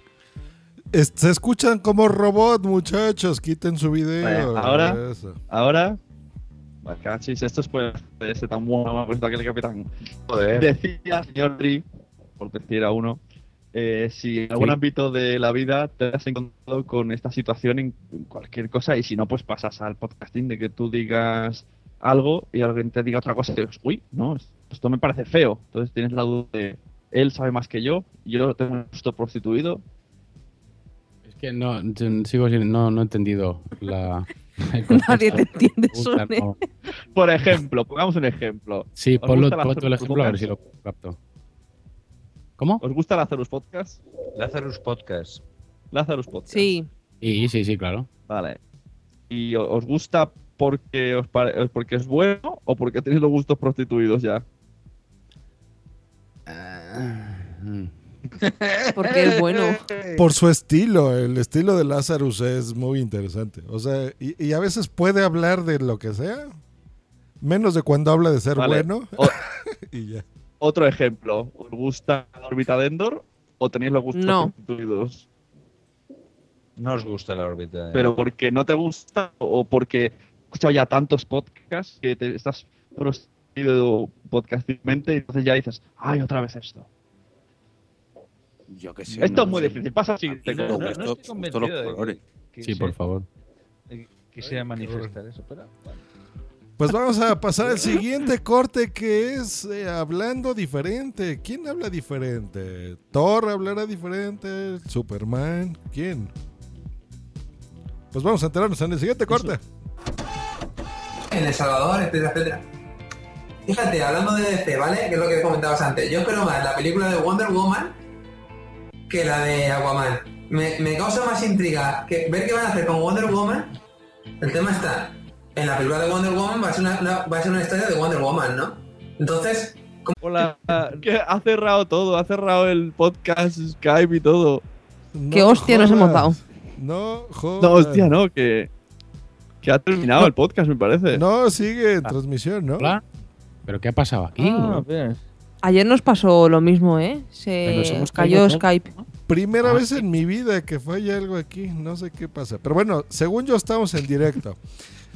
Speaker 6: Es- Se escuchan como robot, muchachos. Quiten su video.
Speaker 8: Vale, ahora,
Speaker 6: Eso.
Speaker 8: ahora, cachis, esto es pues ese tan bueno pues, de aquel capitán. Decía, señor Tri, por decir a uno, eh, si en algún
Speaker 7: Sí.
Speaker 8: ámbito de la vida te has encontrado con esta situación en en cualquier cosa y si no, pues pasas al podcasting de que tú digas algo y alguien te diga otra cosa y dices, uy, no, esto me parece feo. Entonces tienes la duda de, él sabe más que yo, yo tengo un gusto prostituido,
Speaker 7: Es que no, sigo sin, no, no he entendido la.
Speaker 15: Nadie te entiende,
Speaker 7: Me gusta, no.
Speaker 8: Por ejemplo, pongamos un ejemplo.
Speaker 7: Sí,
Speaker 8: ¿Os
Speaker 7: ponlo, el ejemplo a ver si lo capto. ¿Cómo?
Speaker 8: ¿Os gusta Lazarus Podcast?
Speaker 2: Lazarus Podcast.
Speaker 8: Lazarus Podcast.
Speaker 15: Sí.
Speaker 7: Sí, sí, sí, claro.
Speaker 8: Vale. ¿Y os gusta porque, os pare- porque es bueno o porque tenéis los gustos prostituidos ya?
Speaker 15: Porque es bueno.
Speaker 6: Por su estilo, el estilo de Lazarus es muy interesante. O sea, y, y a veces puede hablar de lo que sea, menos de cuando habla de ser
Speaker 8: Vale.
Speaker 6: bueno.
Speaker 8: O-
Speaker 6: y ya.
Speaker 8: Otro ejemplo. ¿Os gusta la órbita de Endor o tenéis los gustos
Speaker 15: No.
Speaker 8: prostituidos?
Speaker 2: No os gusta la órbita. de-
Speaker 8: Pero porque no te gusta o porque has escuchado ya tantos podcasts que te estás podcastilmente y entonces ya dices, ay, otra vez esto.
Speaker 39: Yo que sé.
Speaker 8: Esto
Speaker 39: no
Speaker 8: es muy difícil. Pasa así.
Speaker 39: No,
Speaker 2: no, no
Speaker 39: esto-
Speaker 2: estoy
Speaker 39: esto
Speaker 2: convencido
Speaker 39: los
Speaker 2: de que-
Speaker 39: colores.
Speaker 2: que
Speaker 7: Sí, por favor.
Speaker 2: eh, Quisiera manifestar eso, pero.
Speaker 6: Pues vamos a pasar al siguiente corte que es eh, hablando diferente. ¿Quién habla diferente? ¿Thor hablará diferente? ¿Superman? ¿Quién? Pues vamos a enterarnos en el siguiente corte.
Speaker 47: en El Salvador, etcétera, etcétera. Fíjate, hablando de DC, ¿vale? Que es lo que comentabas antes. Yo espero más la película de Wonder Woman que la de Aquaman. Me, me causa más intriga que ver qué van a hacer con Wonder Woman. El tema está, en la película de Wonder Woman va a ser una, una- va a ser una historia de Wonder Woman, ¿no? Entonces,
Speaker 8: Hola, que ha cerrado todo, ha cerrado el podcast, Skype y todo.
Speaker 15: Qué hostia nos hemos dado.
Speaker 6: No, joder.
Speaker 8: No, hostia, no, que, que ha terminado el podcast, me parece.
Speaker 6: No, sigue en transmisión, ¿no?
Speaker 7: Hola. ¿Pero qué ha pasado aquí?
Speaker 2: Ah.
Speaker 15: Ayer nos pasó lo mismo, ¿eh?
Speaker 7: Pero
Speaker 15: Se
Speaker 7: hemos
Speaker 15: cayó
Speaker 7: caído
Speaker 15: Skype.
Speaker 6: Primera
Speaker 7: Ah,
Speaker 6: vez
Speaker 7: sí.
Speaker 6: en mi vida que falla algo aquí, no sé qué pasa. Pero bueno, según yo estamos en directo.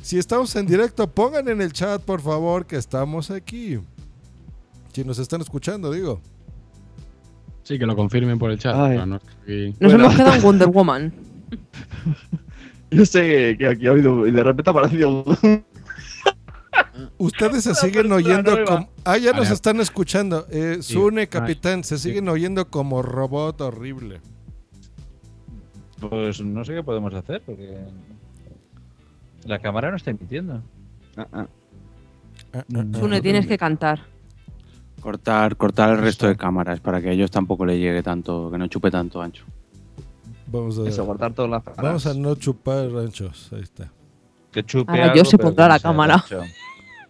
Speaker 6: Si estamos en directo, pongan en el chat, por favor, que estamos aquí. Si nos están escuchando, digo.
Speaker 7: Sí, que lo confirmen por el chat. No.
Speaker 15: Nos
Speaker 8: Bueno.
Speaker 15: hemos quedado en Wonder Woman.
Speaker 8: Yo sé que aquí ha habido y de repente ha aparecido.
Speaker 6: Ustedes se siguen oyendo
Speaker 8: nueva.
Speaker 6: como... Ah, ya nos están escuchando. Eh. Sune,
Speaker 7: Ah,
Speaker 6: capitán, se siguen oyendo como robot horrible.
Speaker 2: Pues no sé qué podemos hacer porque la cámara no está emitiendo.
Speaker 8: Ah, ah.
Speaker 15: Sune, tienes que cantar.
Speaker 39: Cortar, cortar el resto de cámaras para que a ellos tampoco le llegue tanto, que no chupe tanto ancho.
Speaker 6: Vamos a,
Speaker 8: Eso, guardar todas las
Speaker 6: vamos a no chupar ranchos. Ahí está.
Speaker 2: Que chupe
Speaker 15: Ahora
Speaker 2: algo,
Speaker 15: yo se pondrá la cámara.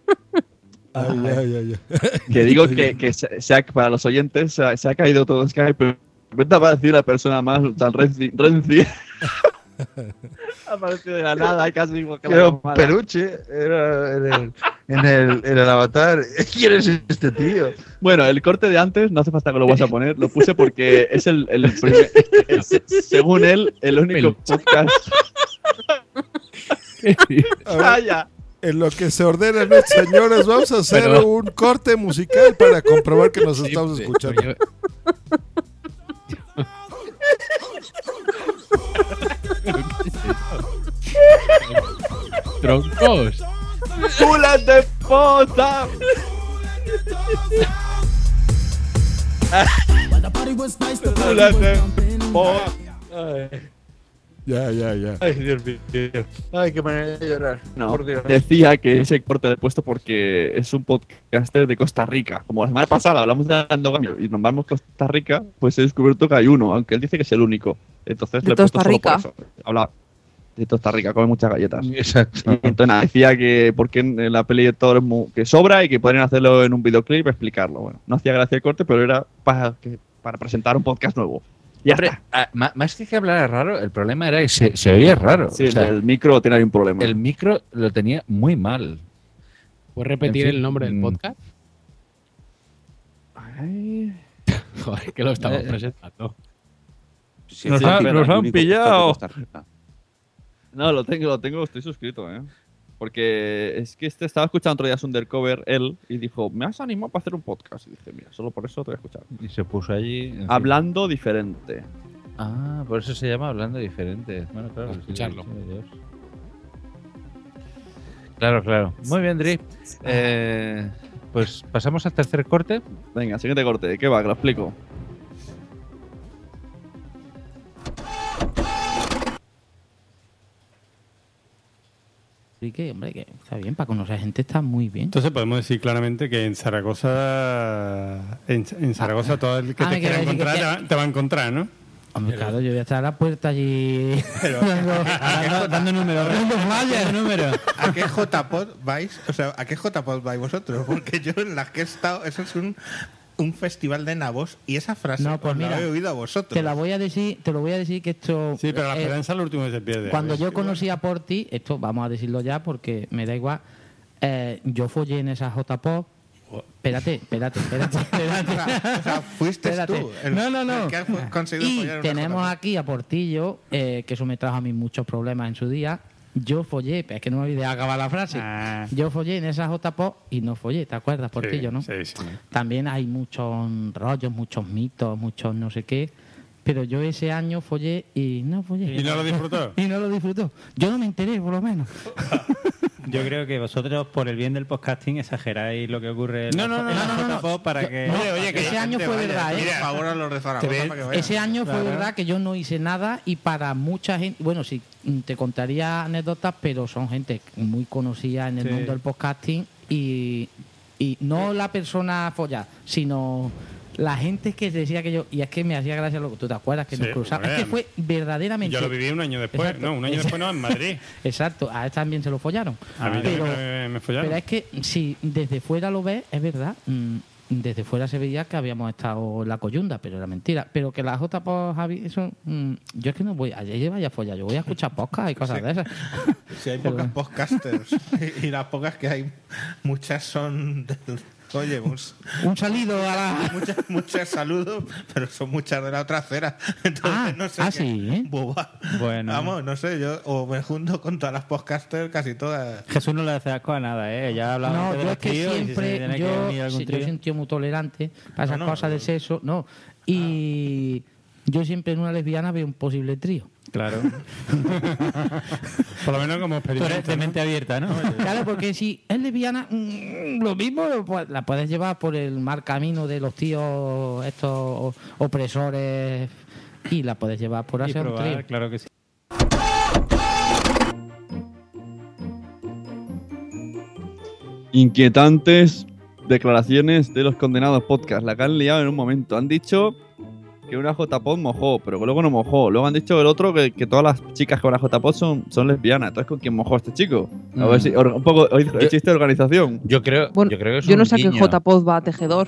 Speaker 2: Tocho.
Speaker 6: Ay, ay, ay, ay.
Speaker 8: Que digo que, que se, se ha- para los oyentes se ha, se ha caído todo Skype, pero de repente ha aparecido la persona más tan renci. renci. ha aparecido de la nada, casi igual que la
Speaker 48: Era un
Speaker 8: cámara.
Speaker 48: peluche, era en el, en el, en el avatar. ¿Quién es este tío?
Speaker 8: Bueno, el corte de antes, no hace falta que lo vas a poner, lo puse porque es el, el primer, es, según él, el único podcast.
Speaker 6: A ver,
Speaker 8: Calla.
Speaker 6: En lo que se ordenan, ¿no, señores, vamos a hacer
Speaker 7: Pero-
Speaker 6: un corte musical para comprobar que nos estamos escuchando.
Speaker 7: Troncos.
Speaker 8: ¡Culas de pota! ¡Culas de pota!
Speaker 6: Ya, ya, ya.
Speaker 48: Ay, Dios mío. Ay, qué manera de llorar.
Speaker 8: No,
Speaker 48: Por Dios.
Speaker 8: decía que ese corte lo he puesto porque es un podcaster de Costa Rica. Como la semana pasada hablamos de endogamia y nos vamos a Costa Rica, pues he descubierto que hay uno, aunque él dice que es el único. Entonces
Speaker 15: ¿De
Speaker 8: lo he puesto
Speaker 15: Costa
Speaker 8: solo por
Speaker 15: Rica?
Speaker 8: eso. Habla de Costa Rica, come muchas galletas.
Speaker 48: Exacto.
Speaker 8: Y entonces nada, decía que porque en la peli de Thor es mu- que sobra y que podrían hacerlo en un videoclip explicarlo. Bueno, no hacía gracia el corte, pero era para, que- para presentar un podcast nuevo. Ya
Speaker 2: Hombre, más que que hablara raro, el problema era que se, se oía raro.
Speaker 8: Sí,
Speaker 2: O sea,
Speaker 8: el micro tiene ahí un problema.
Speaker 2: el micro lo tenía muy mal.
Speaker 7: ¿Puedes repetir
Speaker 2: En fin,
Speaker 7: el nombre del
Speaker 2: mm.
Speaker 7: podcast?
Speaker 8: Ay.
Speaker 7: Joder, que lo estamos
Speaker 2: Eh,
Speaker 7: presentando.
Speaker 8: Nos nos han pillado. No, lo tengo, lo tengo, estoy suscrito, ¿eh? Porque es que este estaba escuchando otro día su Undercover él y dijo, me has animado para hacer un podcast. Y dije, mira, solo por eso te voy a escuchar.
Speaker 2: Y se puso allí. en fin.
Speaker 8: Hablando diferente.
Speaker 2: Ah, por eso se llama Hablando Diferente. Bueno, claro.
Speaker 7: Para escucharlo.
Speaker 2: sí, Dios. Claro, claro. Muy bien, Dri. Eh, pues pasamos al tercer corte.
Speaker 8: Venga, siguiente corte. ¿De qué va? Que lo explico.
Speaker 42: Que, hombre, que está bien, para conocer gente está muy bien.
Speaker 49: Entonces podemos decir claramente que en Zaragoza
Speaker 50: En, en Zaragoza todo el que
Speaker 49: ah,
Speaker 50: te quiera encontrar
Speaker 49: que-
Speaker 50: te va, te va a encontrar, ¿no?
Speaker 49: Hombre, claro, yo voy a estar a la puerta allí dando, dando, dando números, dando flyers, números.
Speaker 51: ¿A qué JPod vais? O sea, ¿a qué JPod vais vosotros? Porque yo en las que he estado, eso es un, un festival de nabos y esa frase
Speaker 49: No, pues
Speaker 51: la he oído a vosotros.
Speaker 49: Te la voy a decir, te lo voy a decir que esto.
Speaker 50: Sí, pero la
Speaker 49: eh,
Speaker 50: esperanza es lo último que se pierde.
Speaker 49: Cuando yo conocí a Porti, esto vamos a decirlo ya porque me da igual. eh, yo follé en esa J-Pop. Espérate, espérate, espérate. espérate.
Speaker 51: O sea, fuiste
Speaker 49: Espérate.
Speaker 51: tú el-
Speaker 49: no, no, no.
Speaker 51: el que ha fu- conseguido
Speaker 49: y tenemos aquí a Portillo, eh, que eso me trajo a mí muchos problemas en su día. Yo follé, pero es que no me olvidé de acabar la frase. Yo follé en esa J-Pop y no follé, ¿te acuerdas, Portillo, no?
Speaker 50: Sí, sí.
Speaker 49: También hay muchos rollos, muchos mitos, muchos no sé qué. Pero yo ese año follé y no follé.
Speaker 50: ¿Y no lo disfrutó?
Speaker 49: y no lo disfrutó. Yo no me enteré, por lo menos.
Speaker 52: Yo creo que vosotros, por el bien del podcasting, exageráis lo que ocurre en
Speaker 49: No, no, no,
Speaker 52: en
Speaker 49: no, no,
Speaker 52: para que...
Speaker 49: no, Oye, oye, que ese año fue verdad, ¿eh?
Speaker 51: Por favor, a los de Zaragoza.
Speaker 49: Ese año fue verdad que yo no hice nada y para mucha gente, bueno, sí, te contaría anécdotas, pero son gente muy conocida en el
Speaker 52: Sí.
Speaker 49: mundo del podcasting y, y no la persona follada, sino la gente que decía que yo, y es que me hacía gracia lo que tú te acuerdas, que
Speaker 50: Sí,
Speaker 49: nos cruzamos, es que fue verdaderamente...
Speaker 50: Yo lo viví un año después.
Speaker 49: Exacto.
Speaker 50: No, un año después no, en Madrid.
Speaker 49: Exacto, a él también se lo follaron.
Speaker 50: A mí
Speaker 49: pero,
Speaker 50: me, me follaron.
Speaker 49: pero es que si desde fuera lo ves, es verdad. mm, Desde fuera se veía que habíamos estado en la coyunda, pero era mentira. Pero que la J por Javi, eso. mm, yo es que no voy. Ayer vaya a follar, yo voy a escuchar podcast y cosas
Speaker 51: Sí.
Speaker 49: de esas.
Speaker 51: Si hay
Speaker 49: Pero-
Speaker 51: pocas podcasters y, y las pocas que hay, muchas son. de- Oye, un,
Speaker 49: Un saludo a la.
Speaker 51: Muchas, muchas saludos, pero son muchas de la otra acera. Entonces,
Speaker 49: Ah,
Speaker 51: no sé.
Speaker 49: ah,
Speaker 51: qué-
Speaker 49: sí, ¿eh?
Speaker 51: Boba.
Speaker 52: Bueno.
Speaker 51: Vamos, no sé, yo o me junto con todas las podcasters, casi todas.
Speaker 52: Jesús no le hace asco a nada, ¿eh? Ya ha hablado
Speaker 49: No,
Speaker 52: antes de
Speaker 49: yo
Speaker 52: los
Speaker 49: es que
Speaker 52: tríos, y si se
Speaker 49: siempre.
Speaker 52: tiene que
Speaker 49: Yo,
Speaker 52: unir algún
Speaker 49: sí, yo
Speaker 52: trío.
Speaker 49: soy un tío muy tolerante para esas
Speaker 51: No, no,
Speaker 49: cosas de sexo. No. Y. Yo siempre en una lesbiana veo un posible trío.
Speaker 52: Claro.
Speaker 50: Por lo menos como experimento.
Speaker 52: de
Speaker 50: ¿no?
Speaker 52: mente abierta, ¿no?
Speaker 49: Claro, porque si es lesbiana, mm, lo mismo la puedes llevar por el mal camino de los tíos estos opresores y la puedes llevar por
Speaker 52: Y
Speaker 49: hacer un
Speaker 52: probar,
Speaker 49: trío.
Speaker 52: claro que sí.
Speaker 8: Inquietantes declaraciones de los condenados podcast. La que han liado en un momento. Han dicho que una JPod mojó, pero luego no mojó. Luego han dicho el otro que, que todas las chicas que van a JPod son, son lesbianas. Entonces, ¿con quién mojó este chico? A ver
Speaker 2: Mm.
Speaker 8: si. or- un poco el chiste de organización.
Speaker 2: Yo creo,
Speaker 15: Bueno,
Speaker 2: yo creo que es
Speaker 15: yo no sé a qué. JPod va a tejedor.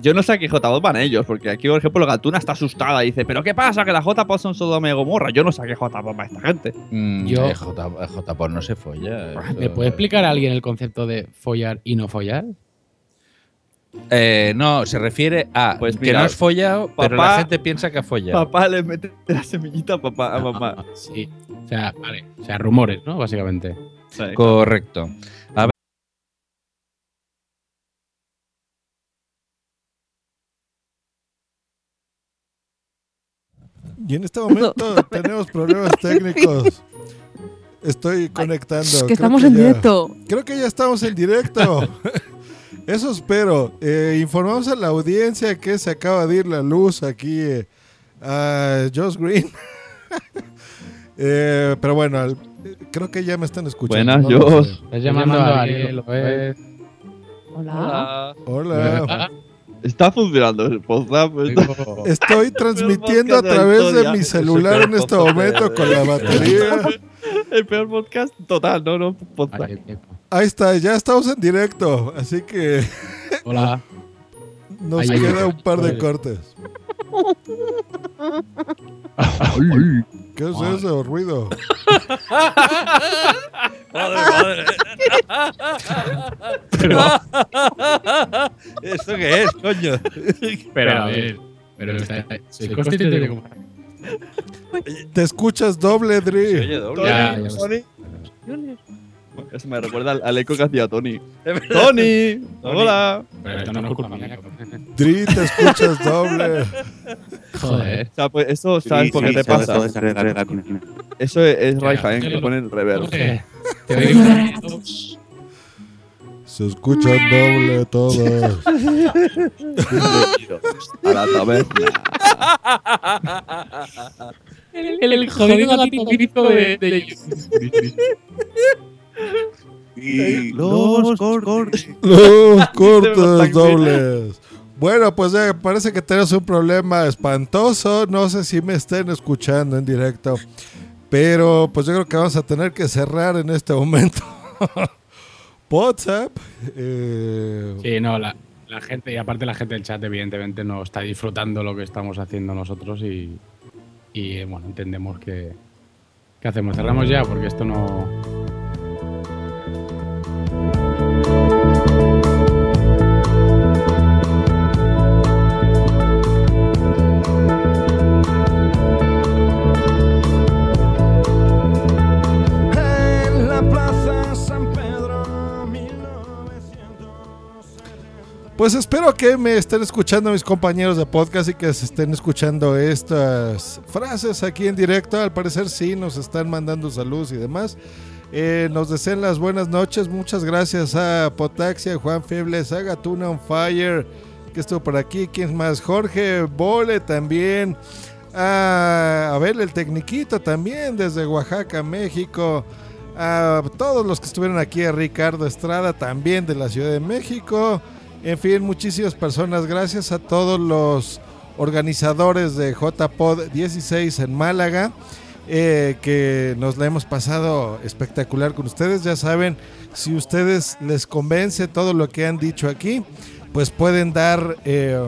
Speaker 8: Yo no sé a qué JPod van ellos, porque aquí, por ejemplo, Gatuna está asustada y dice: ¿Pero qué pasa? Que las JPod son Sodoma y Gomorra. Yo no sé a qué JPod va esta gente.
Speaker 2: Mm,
Speaker 7: Yo-
Speaker 2: eh, J, eh, JPod no se folla.
Speaker 7: ¿Me puede explicar a alguien el concepto de follar y no follar?
Speaker 2: Eh, no, se refiere a
Speaker 8: Pues
Speaker 2: que no has follado, pero
Speaker 8: papá-
Speaker 2: la gente piensa que ha follado.
Speaker 8: Papá le mete la semillita a papá, a mamá.
Speaker 7: Sí. O sea, vale. O sea, rumores, ¿no? Básicamente.
Speaker 2: Correcto. A ver,
Speaker 6: Y en este momento tenemos problemas técnicos. Estoy conectando.
Speaker 15: que
Speaker 6: creo
Speaker 15: estamos en
Speaker 6: ya-
Speaker 15: directo.
Speaker 6: Creo que ya estamos en directo. Eso espero. Eh, informamos a la audiencia que se acaba de ir la luz aquí eh, a Josh Green. Eh, pero bueno, al- creo que ya me están escuchando.
Speaker 8: Buenas,
Speaker 6: no
Speaker 8: Josh.
Speaker 7: Estás llamando a Ariel.
Speaker 15: Hola.
Speaker 6: Hola.
Speaker 8: Está funcionando el WhatsApp.
Speaker 6: Estoy transmitiendo a través de mi celular
Speaker 8: el
Speaker 6: en este momento con la batería.
Speaker 8: El peor podcast total, no, no, podcast.
Speaker 6: Ahí está, ya estamos en directo, así que
Speaker 7: Hola.
Speaker 6: nos
Speaker 7: Ahí
Speaker 6: queda
Speaker 7: un-
Speaker 6: par de cortes. ¿Qué es eso, ruido?
Speaker 2: Madre, madre. ¿Esto qué es, coño?
Speaker 7: Pero a ver. Pero está, soy consciente de cómo.
Speaker 6: Te escuchas doble, Dri.
Speaker 8: Oye, doble.
Speaker 7: Ya, ya
Speaker 8: Tony. Eso me recuerda al, al eco que hacía Tony. ¡Tony! ¡Hola!
Speaker 7: Pero esto no es culpa mía.
Speaker 6: Dri, te escuchas doble.
Speaker 7: Joder.
Speaker 8: O sea, pues eso, ¿sabes por qué te pasa? Eso es, es Rai Jaén, que pone el reverb.
Speaker 7: Joder. Te digo-
Speaker 6: Se escuchan doble todos.
Speaker 8: A la taberna.
Speaker 7: El, el jodido gatito grito de, de
Speaker 48: Y los cortes.
Speaker 6: Los cortes dobles. Bueno, pues ya parece que tenemos un problema espantoso. No sé si me estén escuchando en directo. Pero pues yo creo que vamos a tener que cerrar en este momento. WhatsApp. eh,
Speaker 7: Sí, no, la, la gente, y aparte la gente del chat, evidentemente, no está disfrutando lo que estamos haciendo nosotros y, y, eh, bueno, entendemos que. ¿Qué hacemos? Cerramos ya porque esto no.
Speaker 6: Pues espero que me estén escuchando mis compañeros de podcast y que se estén escuchando estas frases aquí en directo. Al parecer sí, nos están mandando saludos y demás. Eh, nos desean las buenas noches. Muchas gracias a Potaxia, Juan Febles, a Gatuna on Fire, que estuvo por aquí. ¿Quién más? Jorge Bole también. A, a ver, el Tecniquito también desde Oaxaca, México. A todos los que estuvieron aquí, a Ricardo Estrada también de la Ciudad de México. En fin, muchísimas personas. Gracias a todos los organizadores de JPod 16 en Málaga. eh, que nos la hemos pasado espectacular con ustedes. Ya saben, si ustedes les convence todo lo que han dicho aquí, pues pueden dar eh,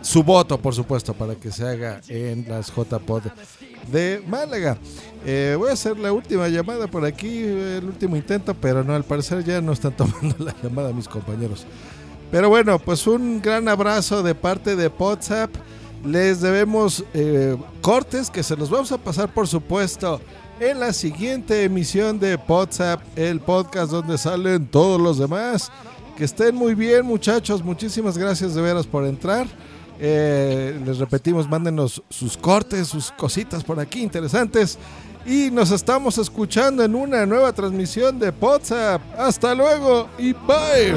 Speaker 6: su voto, por supuesto, para que se haga en las JPod de Málaga. Eh, voy a hacer la última llamada por aquí, el último intento, pero no, al parecer ya no están tomando la llamada mis compañeros. Pero bueno, pues un gran abrazo de parte de WhatsApp. Les debemos eh, cortes que se los vamos a pasar, por supuesto, en la siguiente emisión de WhatsApp, el podcast donde salen todos los demás. Que estén muy bien, muchachos. Muchísimas gracias de veras por entrar. Eh, les repetimos, mándenos sus cortes, sus cositas por aquí interesantes y nos estamos escuchando en una nueva transmisión de WhatsApp. Hasta luego y bye.